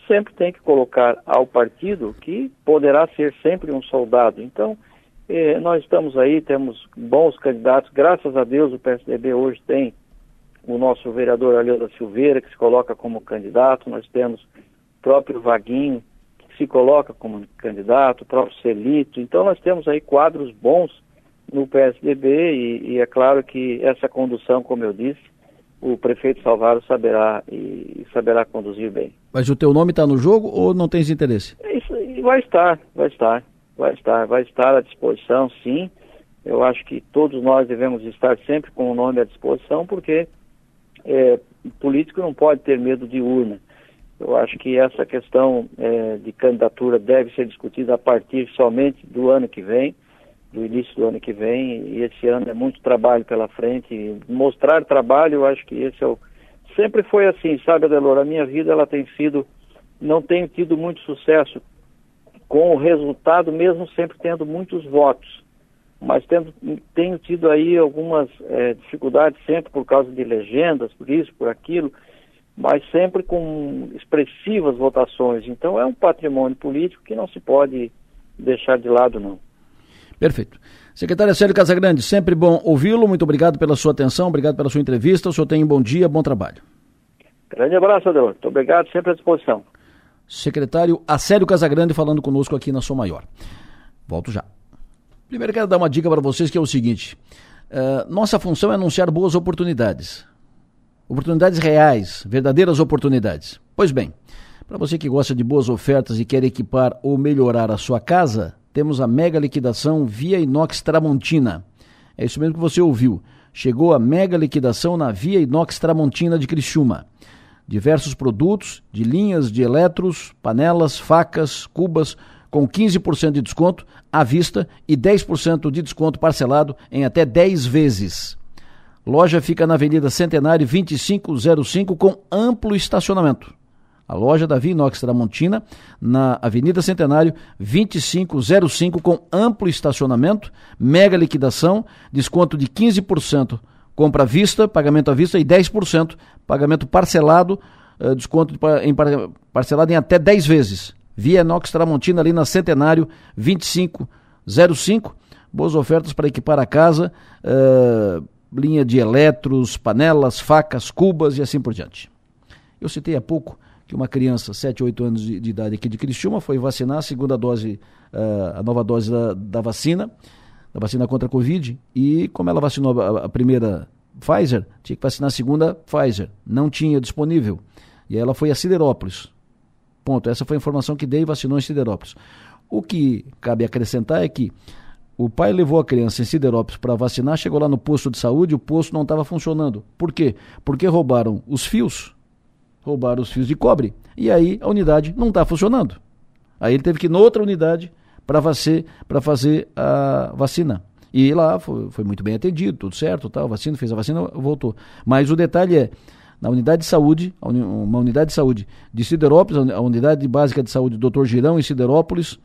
sempre tem que colocar ao partido que poderá ser sempre um soldado. Então, eh, nós estamos aí, temos bons candidatos, graças a Deus o PSDB hoje tem o nosso vereador Aleuda Silveira, que se coloca como candidato, nós temos o próprio Vaguinho, que se coloca como candidato, o próprio Celito, então nós temos aí quadros bons no PSDB e, e é claro que essa condução, como eu disse, o prefeito Salvador saberá e saberá conduzir bem. Mas o teu nome está no jogo ou não tens interesse? Isso vai estar, vai estar, vai estar, vai estar à disposição, sim. Eu acho que todos nós devemos estar sempre com o nome à disposição, porque é, político não pode ter medo de urna. Eu acho que essa questão é, de candidatura deve ser discutida a partir somente do ano que vem do início do ano que vem e esse ano é muito trabalho pela frente. Mostrar trabalho, eu acho que esse é o sempre foi assim, sabe, Adelor? A minha vida ela tem sido não tenho tido muito sucesso com o resultado, mesmo sempre tendo muitos votos, mas tendo, tenho tido aí algumas é, dificuldades sempre por causa de legendas, por isso, por aquilo, mas sempre com expressivas votações. Então é um patrimônio político que não se pode deixar de lado, não. Perfeito. Secretário Célio Casagrande, sempre bom ouvi-lo. Muito obrigado pela sua atenção, obrigado pela sua entrevista. O senhor tem um bom dia, bom trabalho. Grande abraço, Adelor. Muito obrigado, sempre à disposição. Secretário Acélio Casagrande falando conosco aqui na Som Maior. Volto já. Primeiro quero dar uma dica para vocês que é o seguinte: uh, nossa função é anunciar boas oportunidades. Oportunidades reais, verdadeiras oportunidades. Pois bem, para você que gosta de boas ofertas e quer equipar ou melhorar a sua casa, temos a mega liquidação Via Inox Tramontina. É isso mesmo que você ouviu. Chegou a mega liquidação na Via Inox Tramontina de Criciúma. Diversos produtos de linhas de eletros, panelas, facas, cubas, com 15% de desconto à vista e 10% de desconto parcelado em até 10 vezes. Loja fica na Avenida Centenário 2505 com amplo estacionamento a loja da Vinox Tramontina, na Avenida Centenário 2505, com amplo estacionamento, mega liquidação, desconto de 15%, compra à vista, pagamento à vista e 10%, pagamento parcelado, uh, desconto de, em, parcelado em até 10 vezes. Via Inox Tramontina ali na Centenário 2505. Boas ofertas para equipar a casa, uh, linha de eletros, panelas, facas, cubas e assim por diante. Eu citei há pouco que uma criança, 7, 8 anos de, de idade aqui de Criciúma, foi vacinar a segunda dose, uh, a nova dose da, da, vacina, da vacina contra a Covid, e como ela vacinou a, a, primeira Pfizer, tinha que vacinar a segunda Pfizer. Não tinha disponível. E aí ela foi a Siderópolis. Ponto. Essa foi a informação que dei e vacinou em Siderópolis. O que cabe acrescentar é que o pai levou a criança em Siderópolis para vacinar, chegou lá no posto de saúde, o posto não estava funcionando. Por quê? Porque roubaram os fios roubaram os fios de cobre. E aí a unidade não está funcionando. Aí ele teve que ir noutra unidade para fazer, fazer a vacina. E lá foi, foi, muito bem atendido, tudo certo, tal, vacina, fez a vacina, voltou. Mas o detalhe é, na unidade de saúde, uma unidade de saúde de Siderópolis, a unidade básica de saúde Dr. Girão em Siderópolis,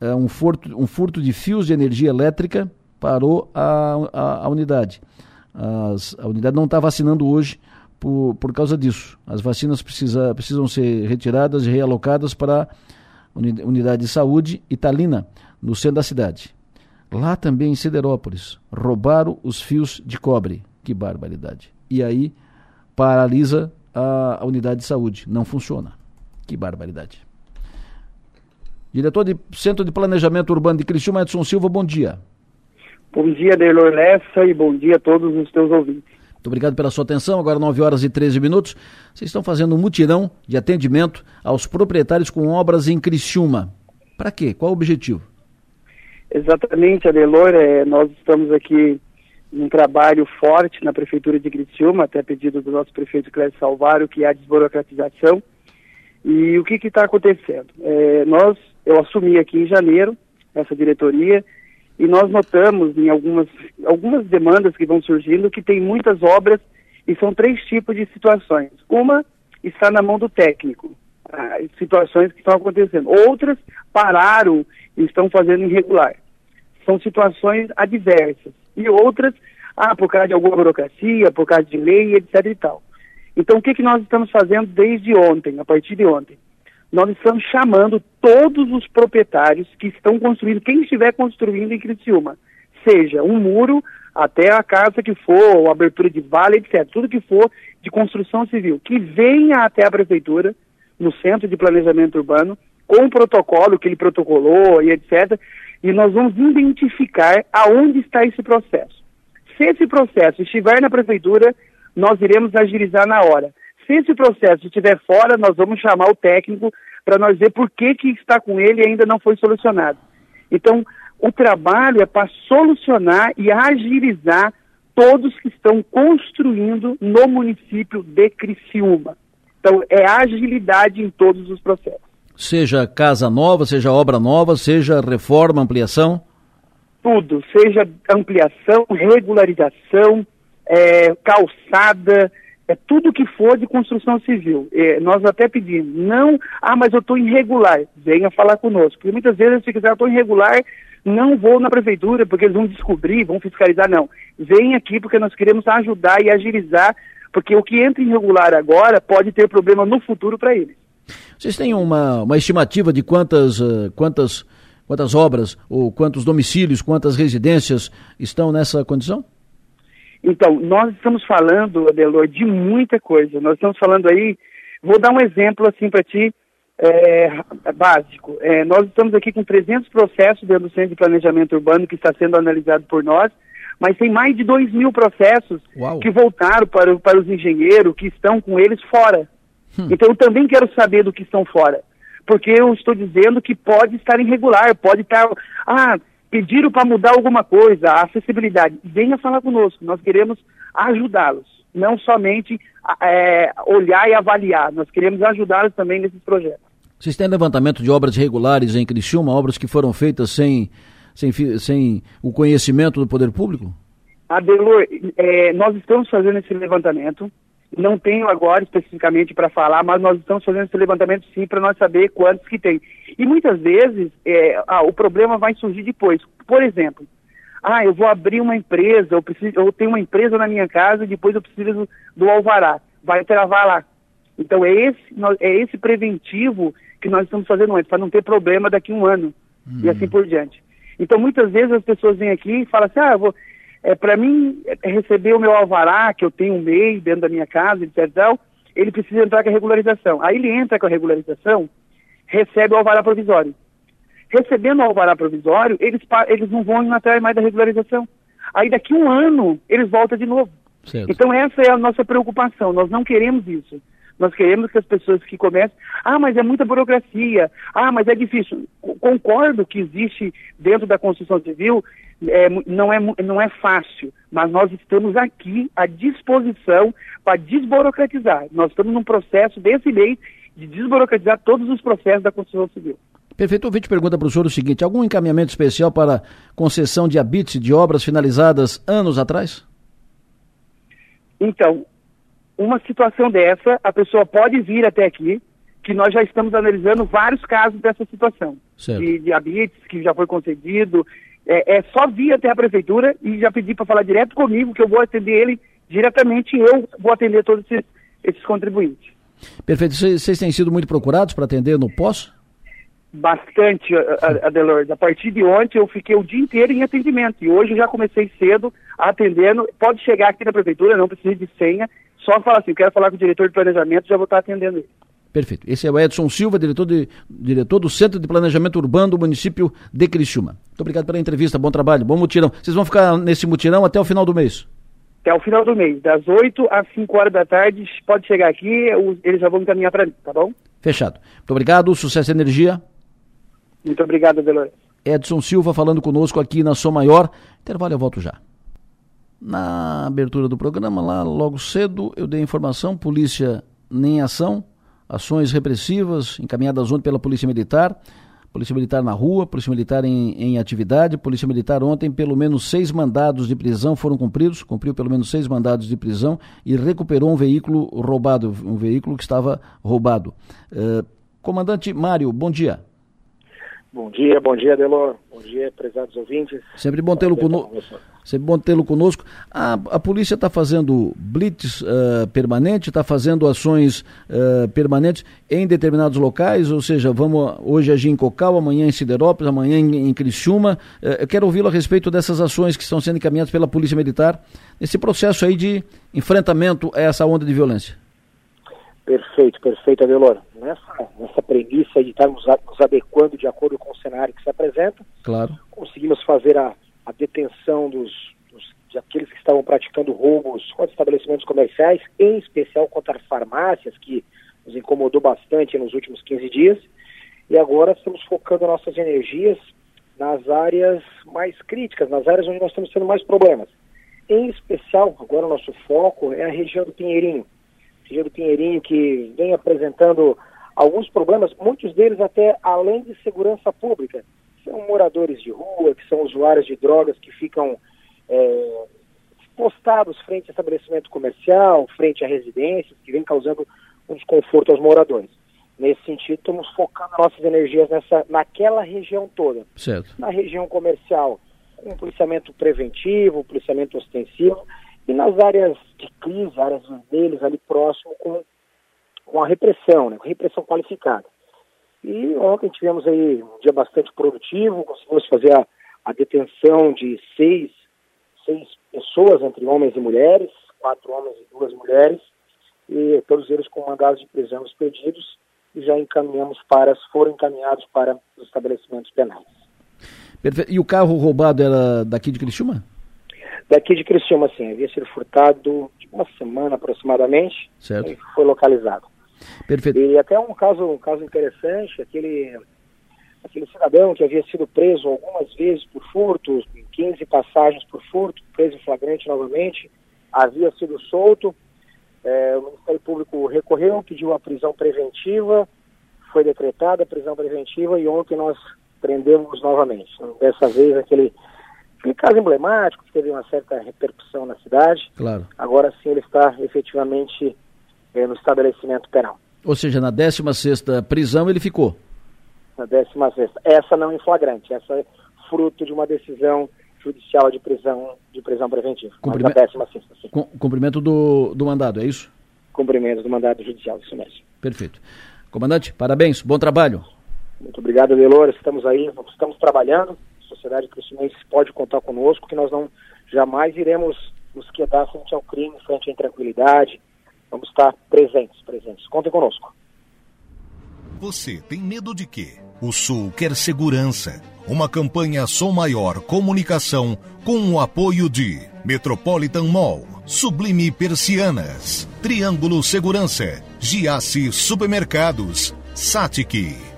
é um, furto, um furto de fios de energia elétrica parou a, a, a unidade. As, a unidade não está vacinando hoje por, por causa disso. As vacinas precisa, precisam ser retiradas e realocadas para a unidade de saúde Italina, no centro da cidade. Lá também em Siderópolis, roubaram os fios de cobre. Que barbaridade. E aí paralisa a, a unidade de saúde. Não funciona. Que barbaridade. Diretor de Centro de Planejamento Urbano de Criciúma, Edson Silva, bom dia. Bom dia, Deilor Lessa, e bom dia a todos os teus ouvintes. Muito obrigado pela sua atenção. Agora 9 horas e 13 minutos. Vocês estão fazendo um mutirão de atendimento aos proprietários com obras em Criciúma. Para quê? Qual o objetivo? Exatamente, Adelor. É, nós estamos aqui num trabalho forte na Prefeitura de Criciúma, até pedido do nosso prefeito Cléber Salvário, que é a desburocratização. E o que está acontecendo? É, nós, eu assumi aqui em janeiro essa diretoria e nós notamos em algumas, algumas demandas que vão surgindo que tem muitas obras e são três tipos de situações. Uma está na mão do técnico, ah, situações que estão acontecendo. Outras pararam e estão fazendo irregular. São situações adversas. E outras, Ah, por causa de alguma burocracia, por causa de lei, etc e tal. Então, o que, que nós estamos fazendo desde ontem, a partir de ontem? Nós estamos chamando todos os proprietários que estão construindo, quem estiver construindo em Criciúma, seja um muro até a casa que for, abertura de vale, etc. Tudo que for de construção civil, que venha até a prefeitura, no Centro de Planejamento Urbano, com o protocolo que ele protocolou e etc. E nós vamos identificar aonde está esse processo. Se esse processo estiver na prefeitura, nós iremos agilizar na hora. Se esse processo estiver fora, nós vamos chamar o técnico para nós ver por que, que está com ele e ainda não foi solucionado. Então, o trabalho é para solucionar e agilizar todos que estão construindo no município de Criciúma. Então, é agilidade em todos os processos. Seja casa nova, seja obra nova, seja reforma, ampliação? Tudo, seja ampliação, regularização, é, calçada, é tudo que for de construção civil. É, nós até pedimos, não, ah, mas eu estou irregular, venha falar conosco. Porque muitas vezes, se quiser, eu estou irregular, não vou na prefeitura, porque eles vão descobrir, vão fiscalizar, não. Vem aqui porque nós queremos ajudar e agilizar, porque o que entra irregular agora pode ter problema no futuro para eles. Vocês têm uma, uma estimativa de quantas, uh, quantas, quantas obras, ou quantos domicílios, quantas residências estão nessa condição? Então, nós estamos falando, Adelor, de muita coisa. Nós estamos falando aí, vou dar um exemplo assim para ti, é, básico. É, nós estamos aqui com 300 processos dentro do Centro de Planejamento Urbano que está sendo analisado por nós, mas tem mais de 2 mil processos Uau. que voltaram para, para os engenheiros que estão com eles fora. Hum. Então eu também quero saber do que estão fora. Porque eu estou dizendo que pode estar irregular, pode estar. Ah, pediram para mudar alguma coisa, a acessibilidade. Venha falar conosco, nós queremos ajudá-los, não somente é, olhar e avaliar, nós queremos ajudá-los também nesses projetos. Vocês têm levantamento de obras irregulares em Criciúma, obras que foram feitas sem, sem, sem o conhecimento do poder público? Adelor, é, nós estamos fazendo esse levantamento. Não tenho agora especificamente para falar, mas nós estamos fazendo esse levantamento sim para nós saber quantos que tem. E muitas vezes é, ah, o problema vai surgir depois. Por exemplo, ah, eu vou abrir uma empresa, eu, preciso, eu tenho uma empresa na minha casa e depois eu preciso do alvará. Vai travar lá. Então é esse, é esse preventivo que nós estamos fazendo antes, para não ter problema daqui a um ano uhum. e assim por diante. Então, muitas vezes as pessoas vêm aqui e falam assim, ah, vou, é, para mim receber o meu alvará, que eu tenho um MEI dentro da minha casa, etc. Ele precisa entrar com a regularização. Aí ele entra com a regularização, recebe o alvará provisório. Recebendo o alvará provisório, eles, eles não vão atrás mais da regularização. Aí daqui a um ano, eles voltam de novo. Certo. Então essa é a nossa preocupação, nós não queremos isso. Nós queremos que as pessoas que comecem, ah, mas é muita burocracia, ah, mas é difícil. Concordo que existe dentro da construção civil, é, não, é, não é fácil, mas nós estamos aqui à disposição para desburocratizar. Nós estamos num processo desse mês de desburocratizar todos os processos da construção civil. Perfeito. O ouvinte pergunta para o senhor o seguinte: algum encaminhamento especial para concessão de habites de obras finalizadas anos atrás? Então, uma situação dessa, a pessoa pode vir até aqui, que nós já estamos analisando vários casos dessa situação. Certo. De diabetes que já foi concedido. É, é só vir até a prefeitura e já pedir para falar direto comigo, que eu vou atender ele diretamente e eu vou atender todos esses, esses contribuintes. Perfeito. Vocês têm sido muito procurados para atender no pós? Bastante, Adelor. A partir de ontem eu fiquei o dia inteiro em atendimento e hoje eu já comecei cedo atendendo. Pode chegar aqui na prefeitura, não precisa de senha. Só falar assim, quero falar com o diretor de planejamento, já vou estar atendendo ele. Perfeito. Esse é o Edson Silva, diretor, de, diretor do Centro de Planejamento Urbano do município de Criciúma. Muito obrigado pela entrevista, bom trabalho, bom mutirão. Vocês vão ficar nesse mutirão até o final do mês? Até o final do mês, das 8 às 5 horas da tarde, pode chegar aqui, eles já vão encaminhar para mim, tá bom? Fechado. Muito obrigado, sucesso e energia. Muito obrigado, Delores. Edson Silva falando conosco aqui na Som Maior. Intervalo, eu volto já. Na abertura do programa, lá logo cedo, eu dei informação, polícia em ação, ações repressivas encaminhadas ontem pela Polícia Militar, Polícia Militar na rua, Polícia Militar em, em atividade, Polícia Militar ontem, pelo menos seis mandados de prisão foram cumpridos, cumpriu pelo menos seis mandados de prisão e recuperou um veículo roubado, um veículo que estava roubado. Uh, comandante Mário, bom dia. Bom dia, bom dia, Delor. Bom dia, prezados ouvintes. Sempre bom tê-lo conosco. Sempre bom tê-lo conosco. A, a polícia está fazendo blitz uh, permanente, está fazendo ações uh, permanentes em determinados locais, ou seja, vamos hoje agir em Cocal, amanhã em Siderópolis, amanhã em, em Criciúma. Uh, eu quero ouvi-lo a respeito dessas ações que estão sendo encaminhadas pela Polícia Militar, nesse processo aí de enfrentamento a essa onda de violência. Perfeito, perfeito, Adelor. Nessa, nessa premissa de estarmos nos adequando de acordo com o cenário que se apresenta, claro. conseguimos fazer a, a detenção dos, dos, de aqueles que estavam praticando roubos contra estabelecimentos comerciais, em especial contra farmácias, que nos incomodou bastante nos últimos 15 dias. E agora estamos focando nossas energias nas áreas mais críticas, nas áreas onde nós estamos tendo mais problemas. Em especial, agora o nosso foco é a região do Pinheirinho Do Pinheirinho, que vem apresentando alguns problemas, muitos deles até além de segurança pública. São moradores de rua, que são usuários de drogas que ficam é, postados frente a estabelecimento comercial, frente a residências, que vem causando um desconforto aos moradores. Nesse sentido, estamos focando nossas energias nessa, naquela região toda. Certo. Na região comercial, com um policiamento preventivo, policiamento ostensivo, e nas áreas de crise, áreas vermelhas, ali próximo com, com a repressão, né, com repressão qualificada. E ontem tivemos aí um dia bastante produtivo, conseguimos fazer a, a detenção de seis, seis pessoas, entre homens e mulheres, quatro homens e duas mulheres, e todos eles com mandados de prisão expedidos e já encaminhamos para, foram encaminhados para os estabelecimentos penais. Perfeito. E o carro roubado era daqui de Criciúma? Daqui de Criciúma, assim, havia sido furtado de uma semana aproximadamente certo. e foi localizado. Perfeito. E até um caso, um caso interessante, aquele, aquele cidadão que havia sido preso algumas vezes por furto, 15 passagens por furto, preso em flagrante novamente, havia sido solto, é, o Ministério Público recorreu, pediu a prisão preventiva, foi decretada a prisão preventiva e ontem nós prendemos novamente. Dessa vez aquele Aquele caso emblemático que teve uma certa repercussão na cidade. Claro. Agora sim ele está efetivamente é, no estabelecimento penal. Ou seja, na 16 prisão ele ficou? Na 16 Essa não em flagrante, essa é fruto de uma decisão judicial de prisão, de prisão preventiva. Cumprimento, mas na 16 sim. Cumprimento do, do mandado, é isso? Cumprimento do mandado judicial, isso mesmo. Perfeito. Comandante, parabéns, bom trabalho. Muito obrigado, Delor. Estamos aí, estamos trabalhando sociedade crescimense pode contar conosco, que nós não jamais iremos nos quedar frente ao crime, frente à intranquilidade. Vamos estar presentes, presentes. Contem conosco. Você tem medo de quê? O Sul quer segurança. Uma campanha Som Maior Comunicação com o apoio de Metropolitan Mall, Sublime Persianas, Triângulo Segurança, Giasse Supermercados, Satic.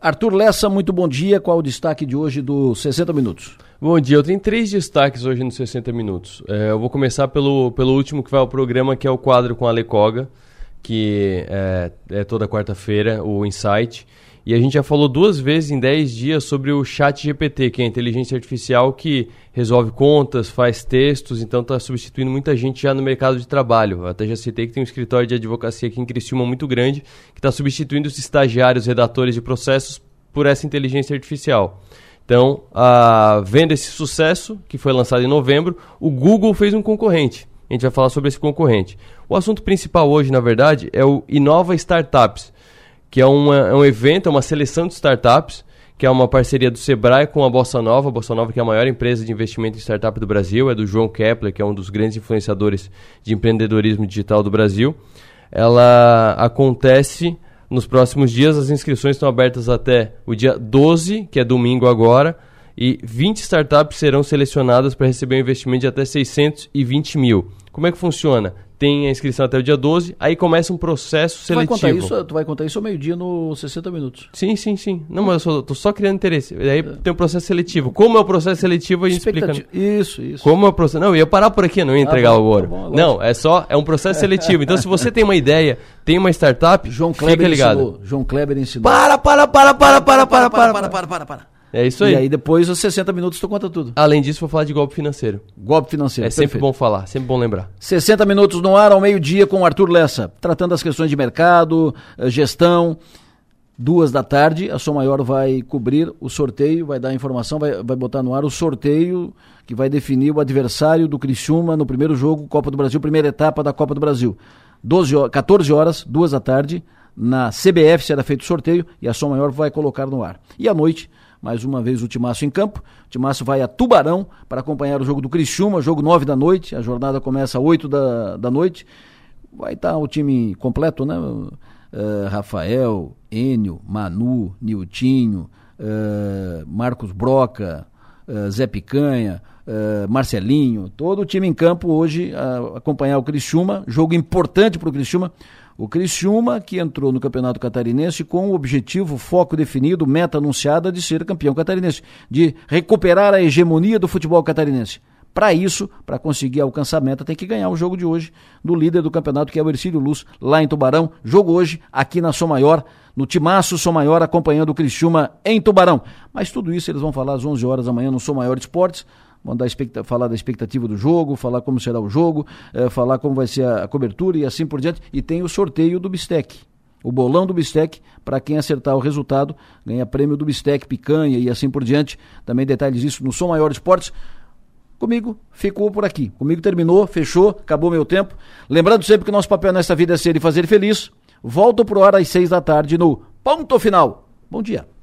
Arthur Lessa, muito bom dia. Qual o destaque de hoje do 60 Minutos? Bom dia, eu tenho três destaques hoje nos 60 Minutos. É, eu vou começar pelo, pelo último que vai ao programa, que é o quadro com a Lecoga, que é, é toda quarta-feira, o Insight. E a gente já falou duas vezes em 10 dias sobre o Chat GPT, que é a inteligência artificial que resolve contas, faz textos, então está substituindo muita gente já no mercado de trabalho. Até já citei que tem um escritório de advocacia aqui em Criciúma muito grande, que está substituindo os estagiários, redatores de processos por essa inteligência artificial. Então, vendo esse sucesso, que foi lançado em novembro, o Google fez um concorrente. A gente vai falar sobre esse concorrente. O assunto principal hoje, na verdade, é o Inova Startups que é, uma, é um evento, é uma seleção de startups, que é uma parceria do Sebrae com a Bossa Nova. A Bossa Nova, que é a maior empresa de investimento em startup do Brasil, é do João Kepler, que é um dos grandes influenciadores de empreendedorismo digital do Brasil. Ela acontece nos próximos dias, as inscrições estão abertas até o dia 12, que é domingo agora, e 20 startups serão selecionadas para receber um investimento de até 620 mil. Como é que funciona? tem a inscrição até o dia 12, aí começa um processo seletivo. Tu vai contar isso, tu vai contar isso ao meio-dia no 60 minutos. Sim, sim, sim. Não, mas eu só, tô só criando interesse. Aí é. tem um processo seletivo. Como é o processo seletivo, a gente explica. Isso, isso. Como é o processo. Não, eu ia parar por aqui, não ia entregar ah, bom, o ouro. Tá bom, não, é só, é um processo seletivo. Então, se você tem uma ideia, tem uma startup, João Kleber fica ligado. Ensinou. João Kleber ensinou. Para, para, para, para, para, para, para, para, para, para, para. É isso aí. E aí depois os 60 minutos tu conta tudo. Além disso, vou falar de golpe financeiro. Golpe financeiro. É sempre bom falar, sempre bom lembrar. 60 minutos no ar ao meio-dia com o Arthur Lessa, tratando as questões de mercado, eh, gestão. duas da tarde, a Som Maior vai cobrir o sorteio, vai dar informação, vai, vai botar no ar o sorteio que vai definir o adversário do Criciúma no primeiro jogo, Copa do Brasil, primeira etapa da Copa do Brasil. 12, 14 horas, duas da tarde, na CBF será feito o sorteio e a Som Maior vai colocar no ar. E à noite, mais uma vez o Timaço em campo. O Timaço vai a Tubarão para acompanhar o jogo do Criciúma, jogo 9 da noite. A jornada começa às 8 da, da noite. Vai estar o time completo, né? Uh, Rafael, Enio, Manu, Niltinho, uh, Marcos Broca, uh, Zé Picanha, Marcelinho, todo o time em campo hoje a acompanhar o Criciúma, jogo importante para o Criciúma. O Criciúma, que entrou no Campeonato Catarinense com o objetivo, foco definido, meta anunciada de ser campeão catarinense, de recuperar a hegemonia do futebol catarinense. Para isso, para conseguir alcançar a meta, tem que ganhar o jogo de hoje do líder do campeonato, que é o Ercílio Luz, lá em Tubarão. Jogo hoje, aqui na Som Maior, no Timaço Som Maior, acompanhando o Criciúma em Tubarão. Mas tudo isso eles vão falar às 11 horas da manhã no Som Maior Esportes. Vão dar falar da expectativa do jogo, falar como será o jogo, é, falar como vai ser a, cobertura e assim por diante. E tem o sorteio do Bistec. O bolão do Bistec, para quem acertar o resultado, ganha prêmio do Bistec, picanha e assim por diante. Também detalhes disso no Som Maior Esportes. Comigo ficou por aqui. Comigo terminou, fechou, acabou meu tempo. Lembrando sempre que nosso papel nesta vida é ser e fazer feliz. Volto pro ar às seis da tarde no Ponto Final. Bom dia.